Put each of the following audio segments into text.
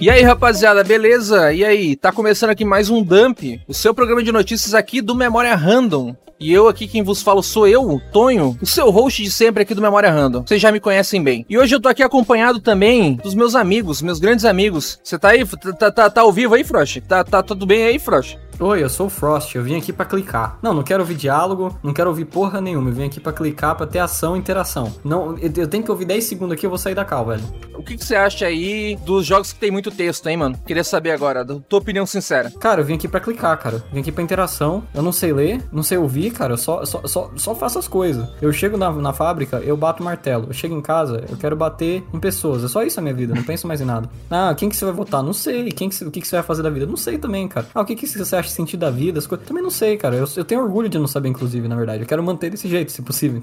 E aí, rapaziada, beleza? E aí, tá começando aqui mais um Dump, o seu programa de notícias aqui do Memória Random. E eu aqui, quem vos falo sou eu, Tonho, o seu host de sempre aqui do Memória Random. Vocês já me conhecem bem. E hoje eu tô aqui acompanhado também dos meus amigos, meus grandes amigos. Você tá aí? Tá, tá, tá, tá ao vivo aí, Frost? Tá, tá tudo bem aí, Frost? Oi, eu sou o Frost, eu vim aqui para clicar. Não, não quero ouvir diálogo, não quero ouvir porra nenhuma, eu vim aqui para clicar, para ter ação e interação. Não, eu, eu, tenho que ouvir 10 segundos aqui, eu vou sair da cal, velho. O que, que, você acha aí dos jogos que tem muito texto, hein, mano? Queria saber agora, da tua opinião sincera. Cara, eu vim aqui para clicar, cara. Vim aqui pra interação, eu não sei ler, não sei ouvir, cara, eu só, só, só, só faço as coisas. Eu chego na, na fábrica, eu bato martelo. Eu chego em casa, eu quero bater em pessoas. É só isso a minha vida, não penso mais em nada. Ah, quem que você vai votar? Não sei. Quem que, o que, que você vai fazer da vida? Não sei também, cara. Ah, o que, que você acha sentido da vida? as coisas. Também não sei, cara. Eu, eu tenho orgulho de não saber, inclusive, na verdade. Eu quero manter desse jeito, se possível.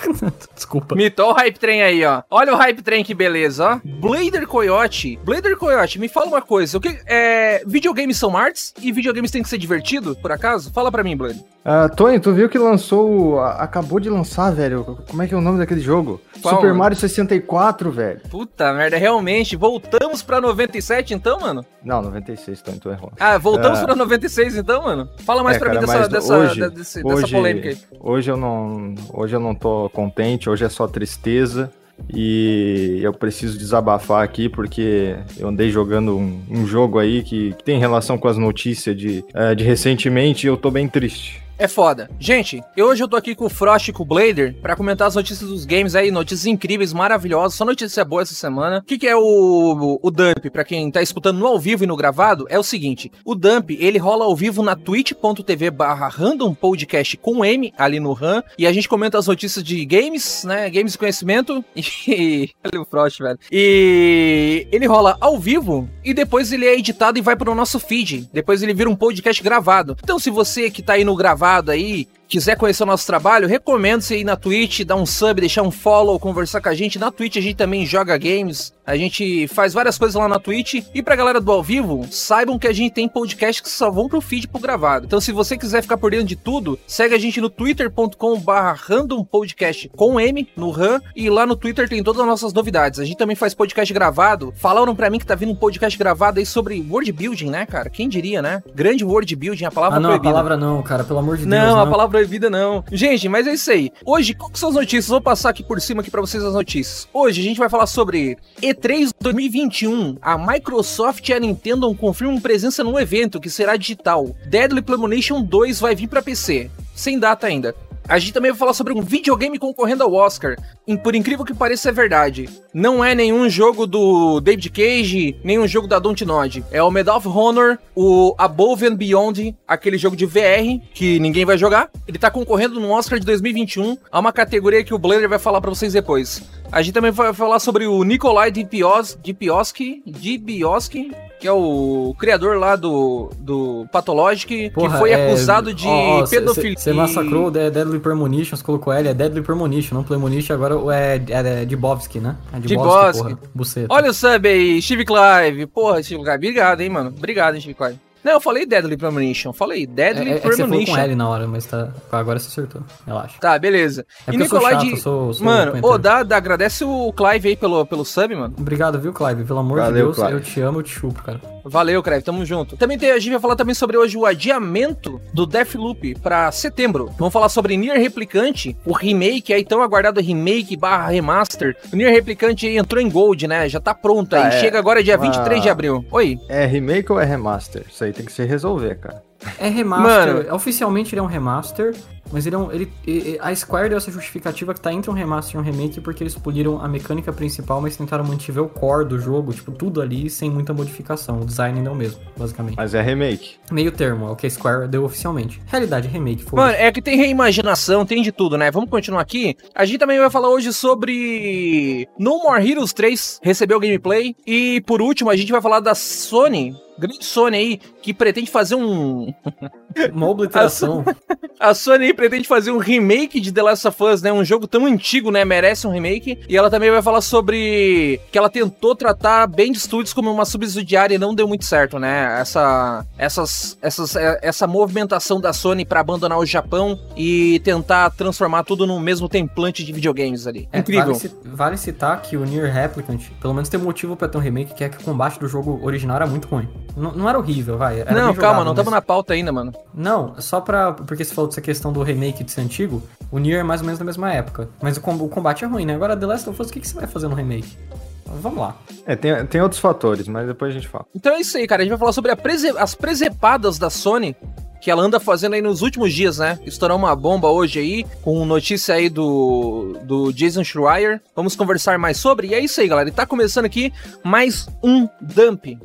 Desculpa. Mitou o hype train aí, ó. Olha o hype train que beleza, ó. Blader Coyote. Blader Coyote, me fala uma coisa. O que é videogames são artes e videogames tem que ser divertido, por acaso? Fala para mim, Blader. Uh, Tony, tu viu que lançou. Acabou de lançar, velho. Como é que é o nome daquele jogo? Qual? Super Mario 64, velho. Puta merda, realmente. Voltamos pra 97 então, mano? Não, 96, Tony, tu errou. Ah, voltamos uh... pra 96 então, mano? Fala mais é, pra cara, mim dessa, dessa, hoje, desse, hoje, dessa polêmica aí. Hoje eu, não, hoje eu não tô contente, hoje é só tristeza. E eu preciso desabafar aqui porque eu andei jogando um, um jogo aí que, que, tem relação com as notícias de, uh, de recentemente e eu tô bem triste é foda. Gente, hoje eu tô aqui com o Frost e com o Blader pra comentar as notícias dos games aí, notícias incríveis, maravilhosas, só notícia boa essa semana. O que, que é o, o Dump, pra quem tá escutando no ao vivo e no gravado, é o seguinte, o Dump, ele rola ao vivo na twitch.tv barra com M, ali no RAM, e a gente comenta as notícias de games, né, games e conhecimento, e... Olha o Frost, velho. E ele rola ao vivo, e depois ele é editado e vai pro nosso feed, depois ele vira um podcast gravado. Então se você que tá aí no gravado, aí quiser conhecer o nosso trabalho, recomendo você ir na Twitch, dar um sub, deixar um follow, conversar com a gente. Na Twitch a gente também joga games, a gente faz várias coisas lá na Twitch. E pra galera do ao vivo, saibam que a gente tem podcasts que só vão pro feed pro gravado. Então se você quiser ficar por dentro de tudo, segue a gente no twitter.com barra randompodcast com M, no RAM, e lá no Twitter tem todas as nossas novidades. A gente também faz podcast gravado. Falaram pra mim que tá vindo um podcast gravado aí sobre world building, né, cara? Quem diria, né? Grande world building, a palavra Ah, não, proibida. a palavra não, cara, pelo amor de não, Deus. Não, a palavra proibida não. Gente, mas é isso aí. Hoje, quais são as notícias? Vou passar aqui por cima aqui para vocês as notícias. Hoje a gente vai falar sobre E3 2021. A Microsoft e a Nintendo confirmam presença no evento que será digital. Deadly Premonition 2 vai vir para PC. Sem data ainda. A gente também vai falar sobre um videogame concorrendo ao Oscar. E por incrível que pareça, é verdade. Não é nenhum jogo do David Cage, nenhum jogo da Dontnod. É o Medal of Honor, o Above and Beyond, aquele jogo de VR que ninguém vai jogar. Ele tá concorrendo no Oscar de 2021 a uma categoria que o Blader vai falar para vocês depois. A gente também vai falar sobre o Nikolai Dipioski, Dipioski, que é o criador lá do, do Pathologic, Porra, que foi é... acusado de oh, oh, pedofilia. Você massacrou o Deadly Premonition, você colocou ele, é Deadly Premonition, não Premonition, agora é, é, é Dibovski, né? É Dibovski, Buceta. Olha o sub aí, Steve Clive. Porra, Steve Clive, obrigado, hein, mano. Obrigado, hein, Steve Clive. Não, eu falei Deadly Premonition. Falei Deadly é, é, Premonition. É você com L na hora, mas tá, agora você acertou. Relaxa. Tá, beleza. É e Nicolai chato, de... Sou, sou mano, ô, dá, dá, agradece o Clive aí pelo, pelo sub, mano. Obrigado, viu, Clive? Pelo amor Valeu, de Deus, Clive. eu te amo, eu te chupo, cara. Valeu, Clive, tamo junto. Também tem, a gente vai falar também sobre hoje o adiamento do Deathloop pra setembro. Vamos falar sobre Nier Replicante, o remake, aí tão aguardado remake barra remaster. O Nier Replicante entrou em Gold, né? Já tá pronto aí. Ah, é. Chega agora dia 23 de abril. Oi. É remake ou é remaster? Isso aí tem que se resolver, cara. É remaster. Mano, Oficialmente ele é um remaster, mas ele é um. Ele, a Square deu essa justificativa que tá entre um remaster e um remake porque eles poliram a mecânica principal, mas tentaram manter o core do jogo, tipo, tudo ali sem muita modificação. O design ainda é o mesmo, basicamente. Mas é remake. Meio termo, é o que a Square deu oficialmente. Realidade, remake, foi. Mano, é que tem reimaginação, tem de tudo, né? Vamos continuar aqui. A gente também vai falar hoje sobre No More Heroes 3, recebeu gameplay. E por último, a gente vai falar da Sony grande Sony aí que pretende fazer um. Uma obliteração. A Sony pretende fazer um remake de The Last of Us, né? Um jogo tão antigo, né? Merece um remake. E ela também vai falar sobre que ela tentou tratar Band Studios como uma subsidiária e não deu muito certo, né? Essa, essas, essas, é, essa movimentação da Sony para abandonar o Japão e tentar transformar tudo no mesmo template de videogames ali. É, Incrível. Vale, vale, citar que o Nier Replicant, pelo menos tem um motivo para ter um remake, que é que o combate do jogo original era muito ruim. N não era horrível, vai. Era não, calma, não estamos mas... na pauta ainda, mano. Não, só pra. Porque você falou dessa questão do remake de ser antigo, o Nier é mais ou menos da mesma época. Mas o, o combate é ruim, né? Agora, The Last of Us, o que, que você vai fazer no remake? Vamos lá. É, tem, tem outros fatores, mas depois a gente fala. Então é isso aí, cara. A gente vai falar sobre prese as presepadas da Sony que ela anda fazendo aí nos últimos dias, né? Estourou uma bomba hoje aí, com notícia aí do, do Jason Schreier. Vamos conversar mais sobre. E é isso aí, galera. E tá começando aqui mais um Dump.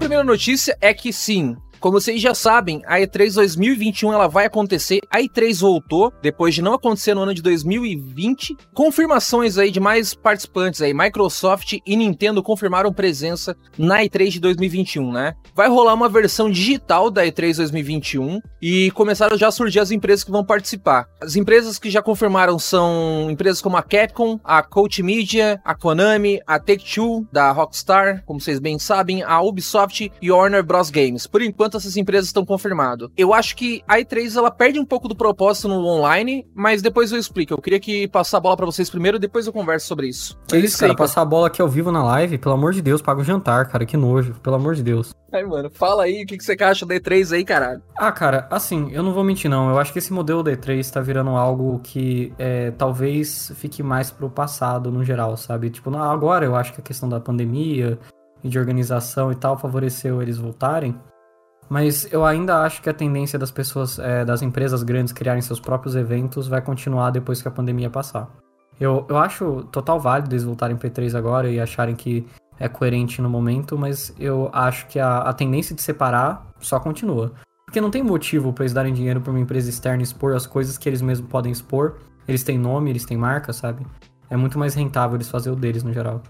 Primeira notícia é que sim, como vocês já sabem, a E3 2021 ela vai acontecer. A E3 voltou depois de não acontecer no ano de 2020. Confirmações aí de mais participantes aí. Microsoft e Nintendo confirmaram presença na E3 de 2021, né? Vai rolar uma versão digital da E3 2021 e começaram já a surgir as empresas que vão participar. As empresas que já confirmaram são empresas como a Capcom, a Coach Media, a Konami, a Take-Two da Rockstar, como vocês bem sabem, a Ubisoft e Warner Bros Games. Por enquanto enquanto essas empresas estão confirmadas. Eu acho que a E3 ela perde um pouco do propósito no online, mas depois eu explico. Eu queria que passar a bola para vocês primeiro, depois eu converso sobre isso. Que é isso, cara, aí, passar a bola aqui ao vivo na live, pelo amor de Deus, paga o jantar, cara, que nojo, pelo amor de Deus. Aí, mano, fala aí o que, que você acha da E3 aí, caralho. Ah, cara, assim, eu não vou mentir não, eu acho que esse modelo da E3 tá virando algo que é, talvez fique mais pro passado no geral, sabe? Tipo, agora eu acho que a questão da pandemia e de organização e tal favoreceu eles voltarem. Mas eu ainda acho que a tendência das pessoas, é, das empresas grandes criarem seus próprios eventos vai continuar depois que a pandemia passar. Eu, eu acho total válido eles voltarem para E3 agora e acharem que é coerente no momento, mas eu acho que a, a tendência de separar só continua. Porque não tem motivo para eles darem dinheiro para uma empresa externa expor as coisas que eles mesmos podem expor. Eles têm nome, eles têm marca, sabe? É muito mais rentável eles fazer o deles no geral.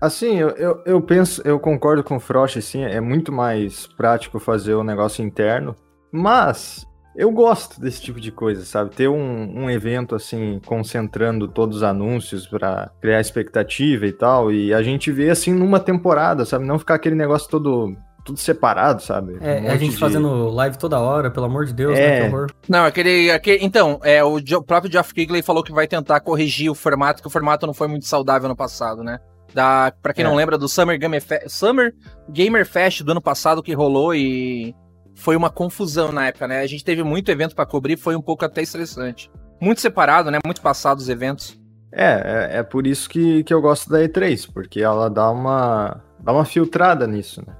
Assim, eu, eu, eu, penso, eu concordo com o Frost, assim, é muito mais prático fazer o negócio interno, mas eu gosto desse tipo de coisa, sabe? Ter um, um evento, assim, concentrando todos os anúncios para criar expectativa e tal, e a gente vê, assim, numa temporada, sabe? Não ficar aquele negócio todo tudo separado, sabe? É, um a gente de... fazendo live toda hora, pelo amor de Deus, né? é. né? Que horror. Não, aquele, aquele. Então, é, o próprio Geoff Keighley falou que vai tentar corrigir o formato, que o formato não foi muito saudável no passado, né? Da, pra quem é. não lembra, do Summer Gamer, Fe Summer Gamer Fest do ano passado que rolou e foi uma confusão na época, né? A gente teve muito evento para cobrir, foi um pouco até estressante. Muito separado, né? Muito passado os eventos. É, é, é, por isso que, que eu gosto da E3, porque ela dá uma, dá uma filtrada nisso, né?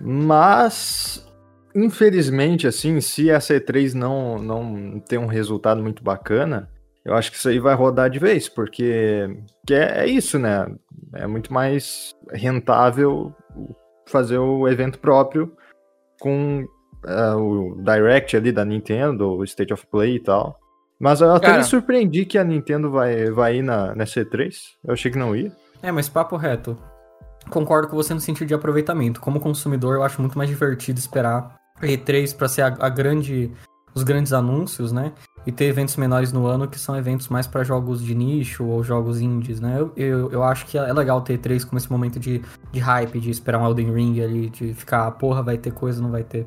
Mas, infelizmente, assim, se essa E3 não, não tem um resultado muito bacana, eu acho que isso aí vai rodar de vez, porque que é, é isso, né? É muito mais rentável fazer o evento próprio com uh, o Direct ali da Nintendo, o State of Play e tal. Mas eu até Cara, me surpreendi que a Nintendo vai, vai ir na, nessa E3. Eu achei que não ia. É, mas papo reto. Concordo com você no sentido de aproveitamento. Como consumidor, eu acho muito mais divertido esperar a E3 para ser a, a grande os grandes anúncios, né? E ter eventos menores no ano que são eventos mais para jogos de nicho ou jogos indies, né? Eu, eu, eu, acho que é legal ter três como esse momento de, de hype, de esperar um Elden Ring ali, de ficar, porra, vai ter coisa, não vai ter.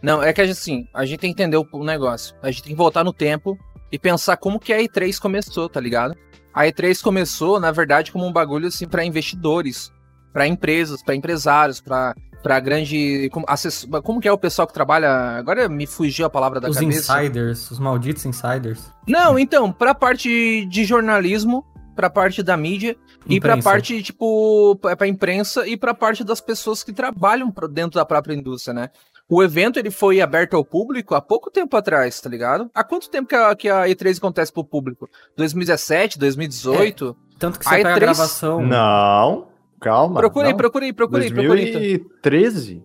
Não, é que assim, a gente tem que entender o negócio. A gente tem que voltar no tempo e pensar como que a E3 começou, tá ligado? A E3 começou, na verdade, como um bagulho assim para investidores, para empresas, para empresários, para para grande. Como, acess... como que é o pessoal que trabalha. Agora me fugiu a palavra da os cabeça. Os insiders, os malditos insiders. Não, então, pra parte de jornalismo, pra parte da mídia imprensa. e pra parte, tipo, pra imprensa e pra parte das pessoas que trabalham dentro da própria indústria, né? O evento ele foi aberto ao público há pouco tempo atrás, tá ligado? Há quanto tempo que a, que a E3 acontece pro público? 2017, 2018? É, tanto que você a E3... a gravação. Não. Calma. Procurei, procurei, procurei, procurei. 2013?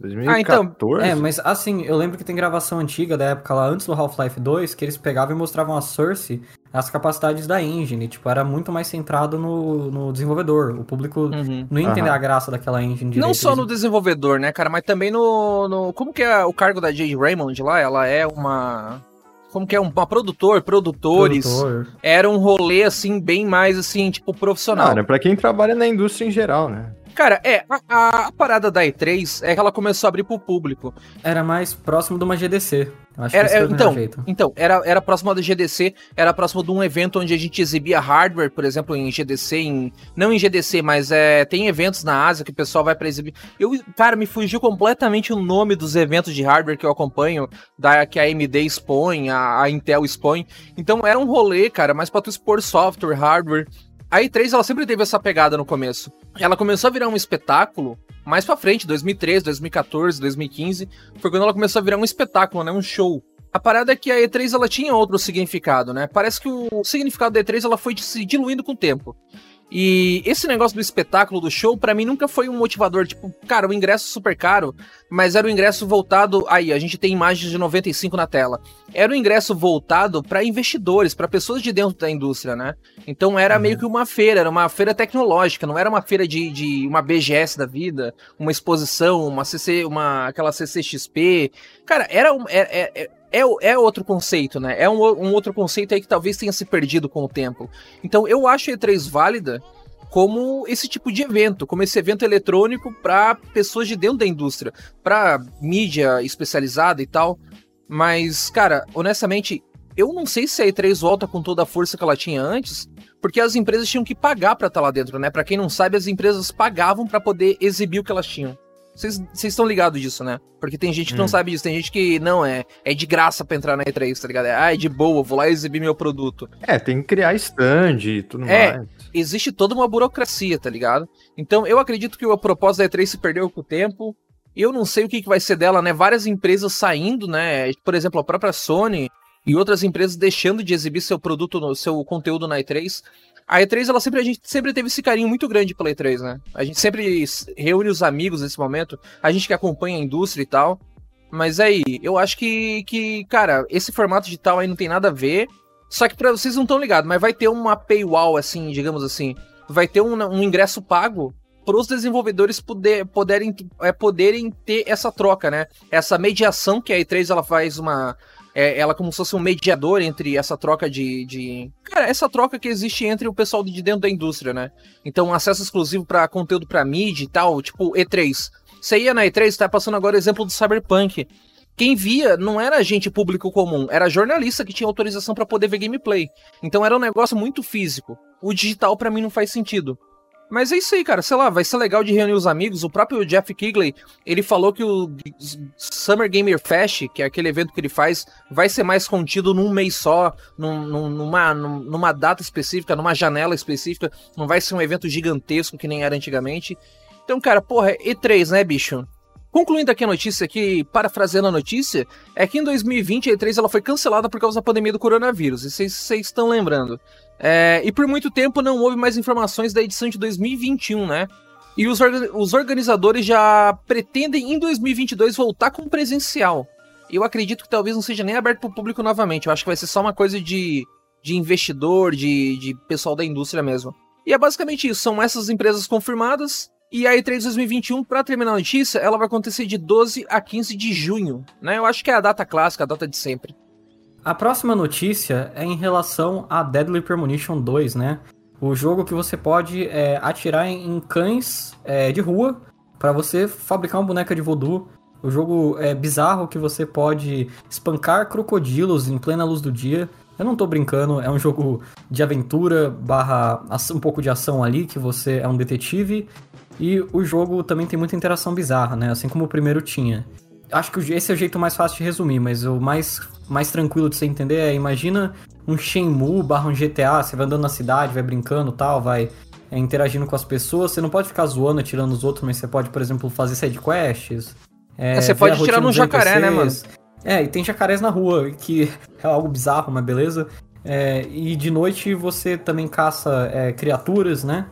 2014? Ah, então, é, mas assim, eu lembro que tem gravação antiga da época lá antes do Half-Life 2 que eles pegavam e mostravam a Source as capacidades da engine. Tipo, era muito mais centrado no, no desenvolvedor. O público Uhum. não ia entender Aham. a graça daquela engine direito. Não só no desenvolvedor, né, cara, mas também no, no- Como que é o cargo da Jade Raymond lá? Ela é uma. Como que é? Uma produtor, produtores. produtor. Era um rolê, assim, bem mais, assim, tipo, profissional. Cara, pra quem trabalha na indústria em geral, né? Cara, é, a, a- a parada da E3 é que ela começou a abrir pro público. Era mais próximo de uma GDC. Acho Era- que então, jeito. então era, era próximo da GDC, era próximo de um evento onde a gente exibia hardware, por exemplo, em GDC, em, não em GDC, mas é, tem eventos na Ásia que o pessoal vai pra exibir. Eu, cara, me fugiu completamente o nome dos eventos de hardware que eu acompanho, da, que a AMD expõe, a, a Intel expõe. Então era um rolê, cara, mais pra tu expor software, hardware. A E3 ela sempre teve essa pegada no começo. Ela começou a virar um espetáculo mais pra frente, 2013, 2014, 2015, foi quando ela começou a virar um espetáculo, né, um show. A parada é que a E3 ela tinha outro significado, né? Parece que o significado da E3 ela foi se diluindo com o tempo. E esse negócio do espetáculo, do show, pra mim nunca foi um motivador. Tipo, cara, o ingresso super caro, mas era o ingresso voltado. Aí, a gente tem imagens de 95 na tela. Era o ingresso voltado pra investidores, pra pessoas de dentro da indústria, né? Então era Uhum. meio que uma feira, era uma feira tecnológica, não era uma feira de, de uma BGS da vida, uma exposição, uma CC, uma aquela CCXP. Cara, era um, é, é, é, outro conceito, né? É um, um outro conceito aí que talvez tenha se perdido com o tempo. Então eu acho a E3 válida como esse tipo de evento, como esse evento eletrônico para pessoas de dentro da indústria, para mídia especializada e tal. Mas, cara, honestamente, eu não sei se a E3 volta com toda a força que ela tinha antes, porque as empresas tinham que pagar pra estar lá dentro, né? Pra quem não sabe, as empresas pagavam pra poder exibir o que elas tinham. Vocês estão ligados disso, né? Porque tem gente que não Hum. sabe disso, tem gente que não é, é de graça pra entrar na E3, tá ligado? É, ah, é de boa, vou lá exibir meu produto. É, tem que criar stand e tudo É. mais. Existe toda uma burocracia, tá ligado? Então eu acredito que a propósito da E3 se perdeu com o tempo. Eu não sei o que, que vai ser dela, né? Várias empresas saindo, né? Por exemplo, a própria Sony e outras empresas deixando de exibir seu produto, no seu conteúdo na E3. A E3, ela sempre, a gente sempre teve esse carinho muito grande pela E3, né? A gente sempre reúne os amigos nesse momento, a gente que acompanha a indústria e tal. Mas aí, eu acho que, que, cara, esse formato digital aí não tem nada a ver. Só que pra vocês não estão ligados, mas vai ter uma paywall, assim, digamos assim. Vai ter um, um ingresso pago para os desenvolvedores poder, poderem, é, poderem ter essa troca, né? Essa mediação que a E3 ela faz uma. É, ela como se fosse um mediador entre essa troca de, de. Cara, essa troca que existe entre o pessoal de dentro da indústria, né? Então, acesso exclusivo para conteúdo para mídia e tal, tipo E3. Você ia na E3, tá passando agora o exemplo do Cyberpunk. Quem via não era gente público comum, era jornalista que tinha autorização para poder ver gameplay. Então era um negócio muito físico. O digital pra mim não faz sentido. Mas é isso aí, cara. Sei lá, vai ser legal de reunir os amigos. O próprio Jeff Kigley, ele falou que o Summer Gamer Fest, que é aquele evento que ele faz, vai ser mais contido num mês só, num- num- numa, num- numa data específica, numa janela específica. Não vai ser um evento gigantesco que nem era antigamente. Então, cara, porra, E3, né, bicho? Concluindo aqui a notícia aqui, parafraseando a notícia, é que em 2020 a E3 ela foi cancelada por causa da pandemia do coronavírus. E vocês estão lembrando. É, e por muito tempo não houve mais informações da edição de 2021, né? E os, os organizadores já pretendem em 2022 voltar com presencial. Eu acredito que talvez não seja nem aberto para o público novamente. Eu acho que vai ser só uma coisa de, de investidor, de, de pessoal da indústria mesmo. E é basicamente isso. São essas empresas confirmadas. E a E3 2021, para terminar a notícia, ela vai acontecer de 12 a 15 de junho. Né? Eu acho que é a data clássica, a data de sempre. A próxima notícia é em relação a Deadly Premonition 2, né? O jogo que você pode é, atirar em, cães é, de rua para você fabricar uma boneca de voodoo. O jogo é bizarro que você pode espancar crocodilos em plena luz do dia. Eu não tô brincando, é um jogo de aventura barra um pouco de ação ali, que você é um detetive. E o jogo também tem muita interação bizarra, né? Assim como o primeiro tinha. Acho que esse é o jeito mais fácil de resumir, mas o mais, mais tranquilo de você entender é, imagina um Shenmue barra um GTA, você vai andando na cidade, vai brincando tal, vai é, interagindo com as pessoas, você não pode ficar zoando, atirando os outros, mas você pode, por exemplo, fazer side quests. É, você ver pode num dos jacaré, né, NPCs. É, e tem jacarés na rua, que é algo bizarro, mas beleza. É, e de noite você também caça é, criaturas, né?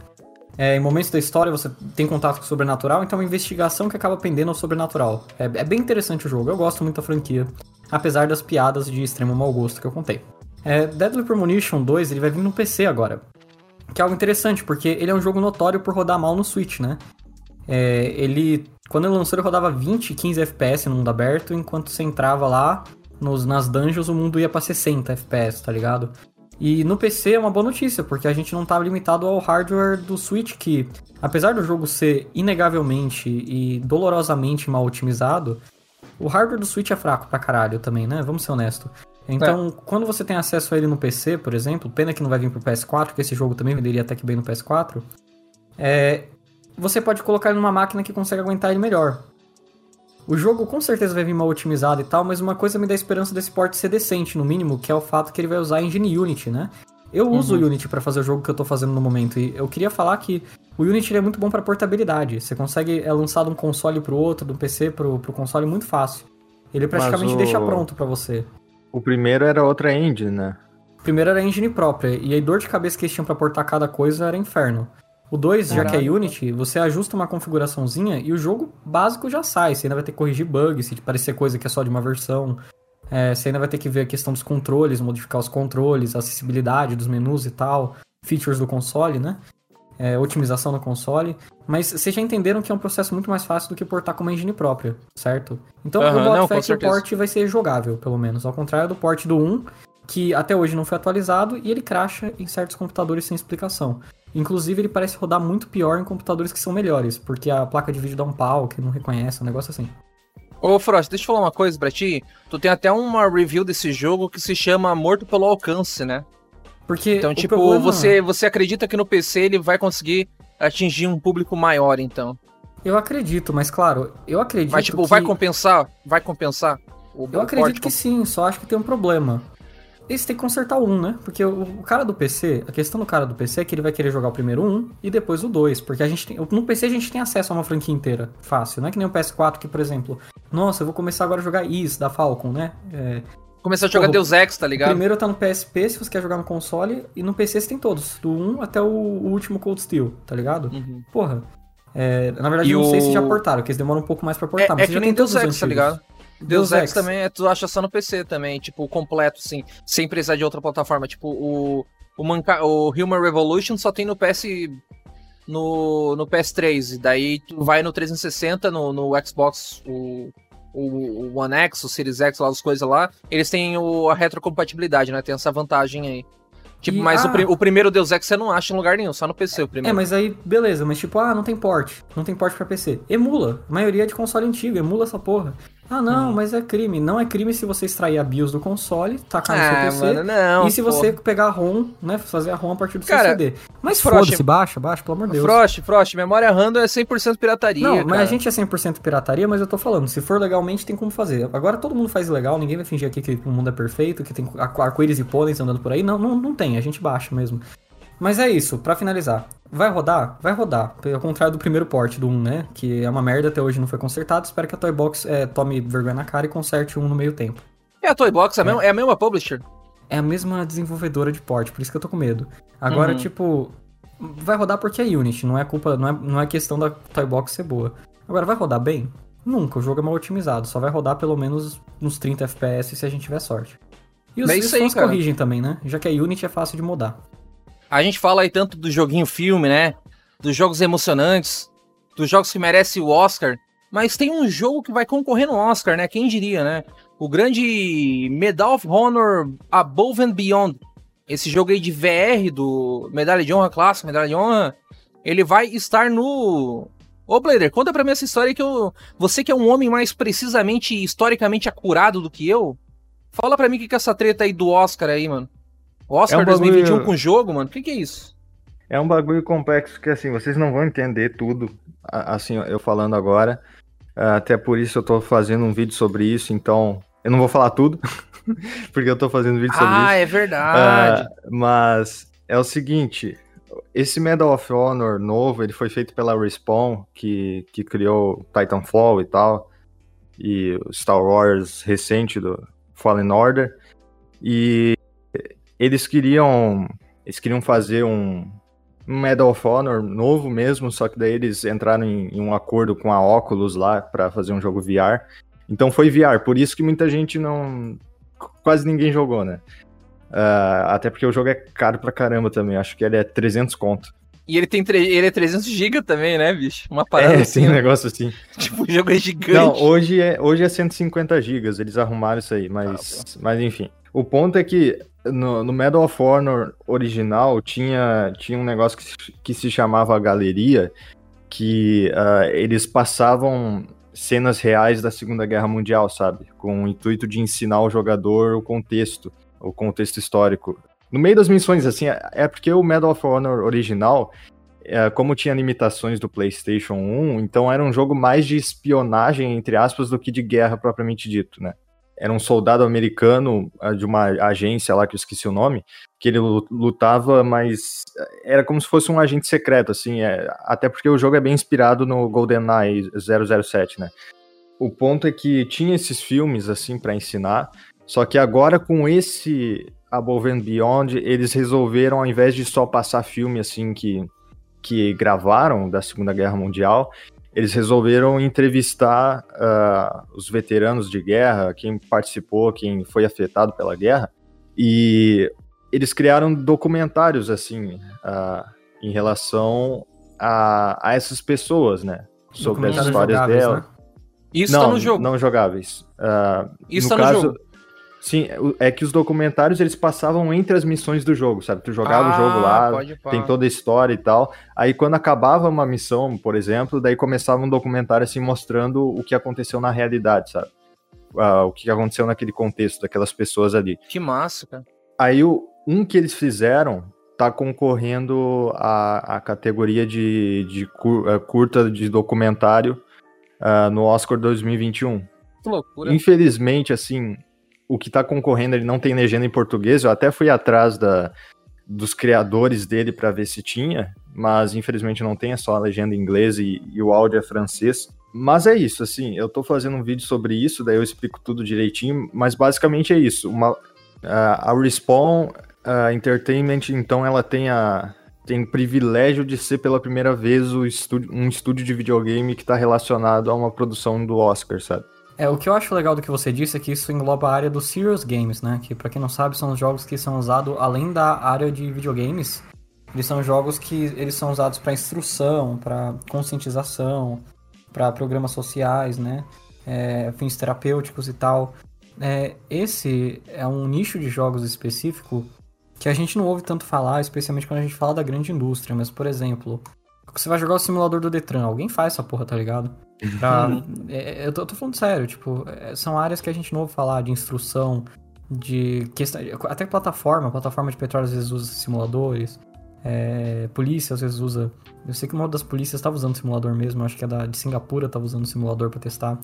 É, em momentos da história você tem contato com o sobrenatural, então é uma investigação que acaba pendendo ao sobrenatural. É, é bem interessante o jogo, eu gosto muito da franquia, apesar das piadas de extremo mau gosto que eu contei. É, Deadly Premonition 2 ele vai vir no PC agora. Que é algo interessante, porque ele é um jogo notório por rodar mal no Switch, né? É, ele, quando ele lançou, ele rodava 20, 15 FPS no mundo aberto, enquanto você entrava lá nos, nas dungeons, o mundo ia pra 60 FPS, tá ligado? E no PC é uma boa notícia, porque a gente não tá limitado ao hardware do Switch, que apesar do jogo ser inegavelmente e dolorosamente mal otimizado, o hardware do Switch é fraco pra caralho também, né? Vamos ser honestos. Então, é. quando você tem acesso a ele no PC, por exemplo, pena que não vai vir pro PS4, que esse jogo também venderia até que bem no PS4, é, você pode colocar ele numa máquina que consegue aguentar ele melhor. O jogo com certeza vai vir mal otimizado e tal, mas uma coisa me dá esperança desse port ser decente, no mínimo, que é o fato que ele vai usar a engine Unity, né? Eu uhum. uso o Unity para fazer o jogo que eu tô fazendo no momento, e eu queria falar que o Unity é muito bom para portabilidade. Você consegue, é lançado um console pro outro, do PC pro, pro console muito fácil. Ele praticamente o... deixa pronto para você. O primeiro era outra engine, né? O primeiro era a engine própria, e a dor de cabeça que eles tinham pra portar cada coisa era inferno. O 2, já que é Unity, você ajusta uma configuraçãozinha e o jogo básico já sai. Você ainda vai ter que corrigir bugs, se parecer coisa que é só de uma versão. É, você ainda vai ter que ver a questão dos controles, modificar os controles, a acessibilidade dos menus e tal, features do console, né? É, otimização do console. Mas vocês já entenderam que é um processo muito mais fácil do que portar com uma engine própria, certo? Então uhum, o Bot Fact port vai ser jogável, pelo menos. Ao contrário do port do 1, que até hoje não foi atualizado e ele cracha em certos computadores sem explicação. Inclusive, ele parece rodar muito pior em computadores que são melhores, porque a placa de vídeo dá um pau, que não reconhece, um negócio assim. Ô, Frost, deixa eu falar uma coisa pra ti. Tu tem até uma review desse jogo que se chama Morto pelo Alcance, né? Porque então, tipo, problema... você, você acredita que no PC ele vai conseguir atingir um público maior, então? Eu acredito, mas claro, eu acredito Mas, tipo, que... vai compensar? Vai compensar? O, eu acredito que sim, só acho que tem um problema. Eles têm que consertar o 1, né? Porque o, o, cara do PC, a questão do cara do PC é que ele vai querer jogar o primeiro 1 e depois o 2. Porque a gente tem, no PC a gente tem acesso a uma franquia inteira, fácil. Não é que nem o PS4 que, por exemplo, nossa, eu vou começar agora a jogar Is da Falcon, né? É, Começar a jogar Porra, Deus Ex, tá ligado? Primeiro tá no PSP, se você quer jogar no console, e no PC você tem todos, do 1 até o, o último Cold Steel, tá ligado? Uhum. Porra. É, na verdade, e não o... sei se já portaram, porque eles demoram um pouco mais pra portar. É, mas é que nem Deus Ex, tá ligado? Deus, Deus Ex, Ex também é, tu acha só no PC também, tipo, completo, assim, sem precisar de outra plataforma. Tipo, o, o, Manca, o Human Revolution só tem no PS. No, no PS3, e daí tu vai no 360, no, no Xbox, o, o, o One X, o Series X, lá as coisas lá, eles têm o, a retrocompatibilidade, né? Tem essa vantagem aí. Tipo, e, mas ah, o, o, primeiro Deus Ex você não acha em lugar nenhum, só no PC o primeiro. É, mas aí, beleza, mas tipo, ah, não tem porte. Não tem porte pra PC. Emula. A maioria é de console antigo, emula essa porra. Ah, não, hum. mas é crime. Não é crime se você extrair a BIOS do console, tacar no ah, seu PC. Mano, não, e se você pegar a ROM, né? Fazer a ROM a partir do Cara, seu CD. Mas foda-se, baixa, baixa, pelo amor de Deus. Frost, Frost, memória RAM é 100% pirataria. Não, cara. mas a gente é 100% pirataria, mas eu tô falando, se for legalmente, tem como fazer. Agora todo mundo faz legal, ninguém vai fingir aqui que o mundo é perfeito, que tem arco-íris e pôneis andando por aí. Não, não, não tem, a gente baixa mesmo. Mas é isso, para finalizar. Vai rodar? Vai rodar. Ao contrário do primeiro port do 1, né? Que é uma merda, até hoje não foi consertado. Espero que a Toy Box é, tome vergonha na cara e conserte um no meio tempo. É a Toy Box, é, é. É a mesma publisher? É a mesma desenvolvedora de port, por isso que eu tô com medo. Agora, uhum. tipo, vai rodar porque é Unity, não é culpa, não é, não é questão da Toy Box ser boa. Agora, vai rodar bem? Nunca, o jogo é mal otimizado, só vai rodar pelo menos uns 30 FPS se a gente tiver sorte. E os, é isso aí, corrigem também, né? Já que a Unity é fácil de mudar. A gente fala aí tanto do joguinho filme, né? Dos jogos emocionantes, dos jogos que merecem o Oscar, mas tem um jogo que vai concorrer no Oscar, né? Quem diria, né? O grande Medal of Honor Above and Beyond. Esse jogo aí de VR do Medalha de Honra Clássico, Medalha de Honra, ele vai estar no. Ô, Blader, conta pra mim essa história que eu. Você que é um homem mais precisamente historicamente acurado do que eu, fala pra mim o que, que é essa treta aí do Oscar aí, mano. Oscar é um 2021 bagulho... com jogo, mano? O que, que é isso? É um bagulho complexo que, assim, vocês não vão entender tudo, assim, eu falando agora. Até por isso eu tô fazendo um vídeo sobre isso, então eu não vou falar tudo, porque eu tô fazendo vídeo sobre ah, isso. Ah, é verdade. Uh, mas é o seguinte, esse Medal of Honor novo, ele foi feito pela Respawn, que, que criou Titanfall e tal, e o Star Wars recente do Fallen Order. E eles queriam, eles queriam fazer um, um Medal of Honor novo mesmo, só que daí eles entraram em, em um acordo com a Oculus lá para fazer um jogo VR. Então foi VR, por isso que muita gente não. Quase ninguém jogou, né? Uh, até porque o jogo é caro pra caramba também. Acho que ele é 300 conto. E ele tem ele é 300 GB também, né, bicho? Uma parada é, assim. tem um negócio assim. tipo, o jogo é gigante. Não, hoje é, hoje é 150 GB. Eles arrumaram isso aí, mas, ah, mas enfim. O ponto é que no, no Medal of Honor original tinha, tinha um negócio que, que se chamava Galeria, que uh, eles passavam cenas reais da Segunda Guerra Mundial, sabe? Com o intuito de ensinar o jogador o contexto, o contexto histórico. No meio das missões, assim, é, é porque o Medal of Honor original, é, como tinha limitações do PlayStation 1, então era um jogo mais de espionagem, entre aspas, do que de guerra propriamente dito, né? Era um soldado americano é, de uma agência lá que eu esqueci o nome, que ele lutava, mas é, era como se fosse um agente secreto, assim, é, até porque o jogo é bem inspirado no GoldenEye 007, né? O ponto é que tinha esses filmes, assim, para ensinar, só que agora com esse Above and Beyond, eles resolveram, ao invés de só passar filme assim que, que gravaram da Segunda Guerra Mundial, eles resolveram entrevistar uh, os veteranos de guerra, quem participou, quem foi afetado pela guerra, e eles criaram documentários assim uh, em relação a, a essas pessoas, né? Sobre as histórias dela. Né? Isso não, tá no jogo. Não jogáveis. Uh, Isso no tá caso, no jogo. Sim, é que os documentários eles passavam entre as missões do jogo, sabe? Tu jogava ah, o jogo lá, tem toda a história e tal. Aí quando acabava uma missão, por exemplo, daí começava um documentário assim mostrando o que aconteceu na realidade, sabe? Uh, o que aconteceu naquele contexto daquelas pessoas ali. Que massa, cara. Aí o, um que eles fizeram tá concorrendo à, à categoria de, de uh, curta de documentário uh, no Oscar 2021. Que loucura. Infelizmente, assim, o que tá concorrendo ele não tem legenda em português. Eu até fui atrás da, dos criadores dele para ver se tinha, mas infelizmente não tem, é só a legenda em inglês e, e, o áudio é francês. Mas é isso, assim, eu tô fazendo um vídeo sobre isso, daí eu explico tudo direitinho, mas basicamente é isso. Uma, a, a Respawn Entertainment, então, ela tem a, tem o privilégio de ser pela primeira vez estúdio, um estúdio de videogame que está relacionado a uma produção do Oscar, sabe? É, o que eu acho legal do que você disse é que isso engloba a área dos serious games, né? Que para quem não sabe, são os jogos que são usados além da área de videogames. Eles são jogos que eles são usados para instrução, para conscientização, para programas sociais, né? É, fins terapêuticos e tal. É, esse é um nicho de jogos específico que a gente não ouve tanto falar, especialmente quando a gente fala da grande indústria. Mas, por exemplo, você vai jogar o simulador do Detran, alguém faz essa porra, tá ligado? Pra, é, é, eu, tô, eu tô falando sério, tipo, é, são áreas que a gente não ouve falar de instrução, de questão. Até plataforma, plataforma de petróleo às vezes usa simuladores. É, polícia às vezes usa. Eu sei que uma das polícias estava usando simulador mesmo, acho que a da, de Singapura estava usando simulador para testar.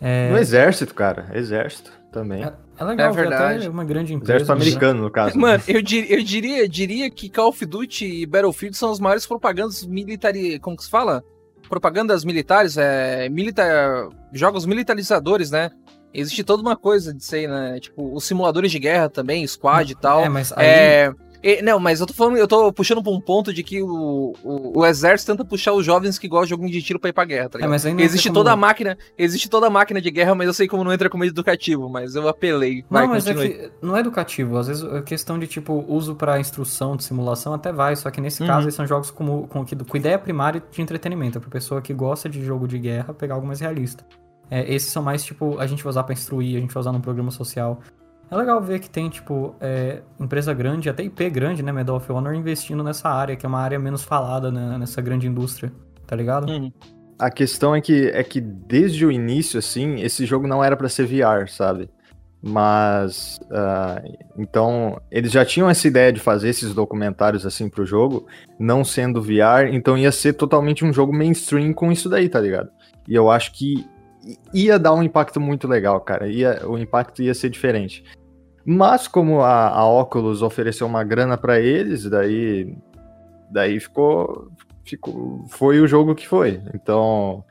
É... No exército, cara, exército também. É, é legal, é verdade. Até uma grande empresa. Exército né? americano, no caso. Mano, eu, dir, eu diria, diria que Call of Duty e Battlefield são as maiores propagandas militares. Como que se fala? propagandas militares, é, militar, jogos militarizadores, né? Existe toda uma coisa disso aí, né? Tipo, os simuladores de guerra também, squad e tal. É, mas aí... É, não, mas eu tô falando, eu tô puxando pra um ponto de que o, o, o exército tenta puxar os jovens que gostam de jogo de tiro pra ir pra guerra, tá ligado? É, mas ainda existe toda a máquina, existe toda a máquina de guerra, mas eu sei como não entra como educativo, mas eu apelei. Vai, não, mas é que não é educativo, às vezes a questão de tipo uso para instrução de simulação até vai, só que nesse uhum. caso são jogos com, com, com ideia primária de entretenimento, é pra pessoa que gosta de jogo de guerra pegar algo mais realista. É, esses são mais tipo, a gente vai usar pra instruir, a gente vai usar num programa social. É legal ver que tem, tipo, é, empresa grande, até IP grande, né, Medal of Honor, investindo nessa área, que é uma área menos falada né, nessa grande indústria, tá ligado? Uhum. A questão é que, é que desde o início, assim, esse jogo não era para ser VR, sabe? Mas, uh, então, eles já tinham essa ideia de fazer esses documentários, assim, pro jogo, não sendo VR, então ia ser totalmente um jogo mainstream com isso daí, tá ligado? E eu acho que ia dar um impacto muito legal, cara. Ia, o impacto ia ser diferente. Mas como a, a Oculus ofereceu uma grana para eles, daí daí ficou, ficou foi o jogo que foi. Então,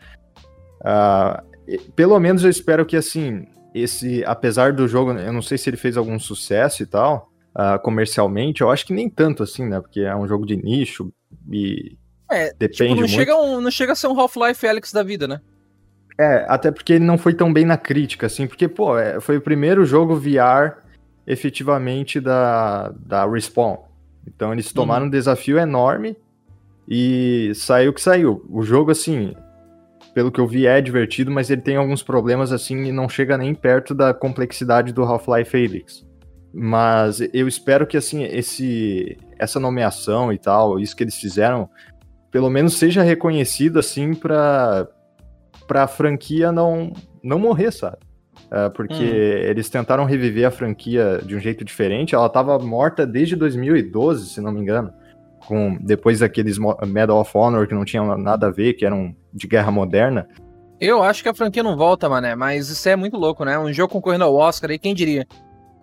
uh, pelo menos eu espero que assim, esse apesar do jogo, eu não sei se ele fez algum sucesso e tal, uh, comercialmente, eu acho que nem tanto assim, né? Porque é um jogo de nicho e é, depende tipo, não muito. Chega um, não chega a ser um Half-Life Alex da vida, né? É, até porque ele não foi tão bem na crítica, assim, porque, pô, é, foi o primeiro jogo VR efetivamente da, da Respawn. Então eles tomaram uhum. um desafio enorme e saiu o que saiu. O jogo, assim, pelo que eu vi, é divertido, mas ele tem alguns problemas, assim, e não chega nem perto da complexidade do Half-Life Alyx. Mas eu espero que, assim, esse, essa nomeação e tal, isso que eles fizeram, pelo menos seja reconhecido, assim, pra, pra franquia não, não morrer, sabe? Uh, porque hum. eles tentaram reviver a franquia de um jeito diferente. Ela estava morta desde 2012, se não me engano com depois daqueles Medal of Honor que não tinham nada a ver, que eram de guerra moderna. Eu acho que a franquia não volta, mané, mas isso é muito louco, né? Um jogo concorrendo ao Oscar aí, quem diria?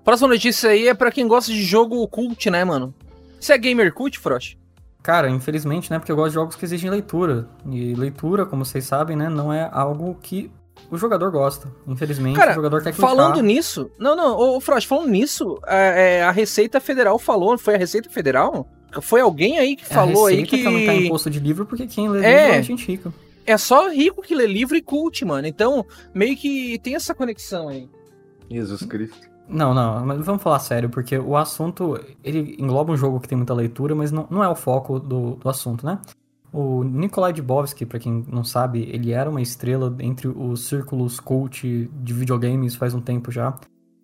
Próxima notícia aí é para quem gosta de jogo cult, né, mano? Você é gamer cult, Frost? Cara, infelizmente, né? Porque eu gosto de jogos que exigem leitura. E leitura, como vocês sabem, né? Não é algo que o jogador gosta. Infelizmente, Cara, o jogador quer clicar. Falando nisso. Não, não, ô, Frost, falando nisso, a, é, a Receita Federal falou. Foi a Receita Federal? Foi alguém aí que falou aí que. aumentar imposto de livro porque quem lê é... livro é gente rica. É só rico que lê livro e cult, mano. Então, meio que tem essa conexão aí. Jesus Cristo. Não, não, mas vamos falar sério, porque o assunto, ele engloba um jogo que tem muita leitura, mas não, não é o foco do, do assunto, né? O Nikolai Dubovsky, para quem não sabe, ele era uma estrela entre os círculos cult de videogames faz um tempo já.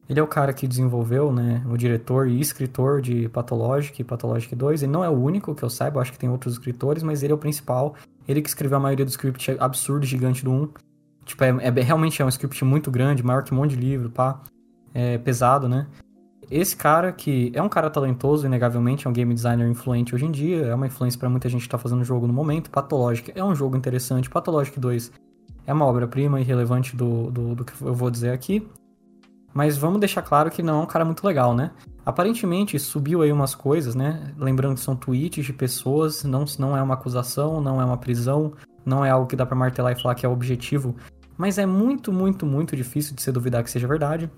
Ele é o cara que desenvolveu, né, o diretor e escritor de Pathologic e Pathologic 2. Ele não é o único que eu saiba, acho que tem outros escritores, mas ele é o principal. Ele que escreveu a maioria do script absurdo gigante do 1. Tipo, é, é, realmente é um script muito grande, maior que um monte de livro, pá. É pesado, né? Esse cara, que é um cara talentoso, inegavelmente, é um game designer influente hoje em dia, é uma influência para muita gente que tá fazendo jogo no momento. Pathologic é um jogo interessante. Pathologic 2 é uma obra-prima irrelevante do, do, do que eu vou dizer aqui. Mas vamos deixar claro que não é um cara muito legal, né? Aparentemente subiu aí umas coisas, né? Lembrando que são tweets de pessoas, não, não é uma acusação, não é uma prisão, não é algo que dá para martelar e falar que é objetivo. Mas é muito, muito, muito difícil de se duvidar que seja verdade.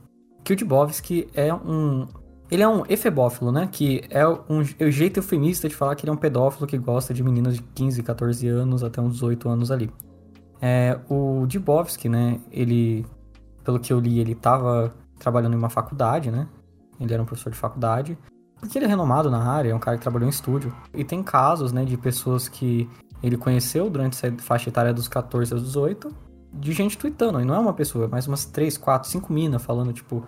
Dibovski é um. Ele é um efebófilo, né? Que é um, é um jeito eufemista de falar que ele é um pedófilo que gosta de meninas de 15, 14 anos até uns 18 anos ali. É, o Dibovski, né? Ele, pelo que eu li, ele tava trabalhando em uma faculdade, né? Ele era um professor de faculdade. Porque ele é renomado na área, é um cara que trabalhou em estúdio. E tem casos, né, de pessoas que ele conheceu durante essa faixa etária dos 14 aos 18, de gente tweetando. E não é uma pessoa, é mais umas 3, 4, 5 minas falando, tipo...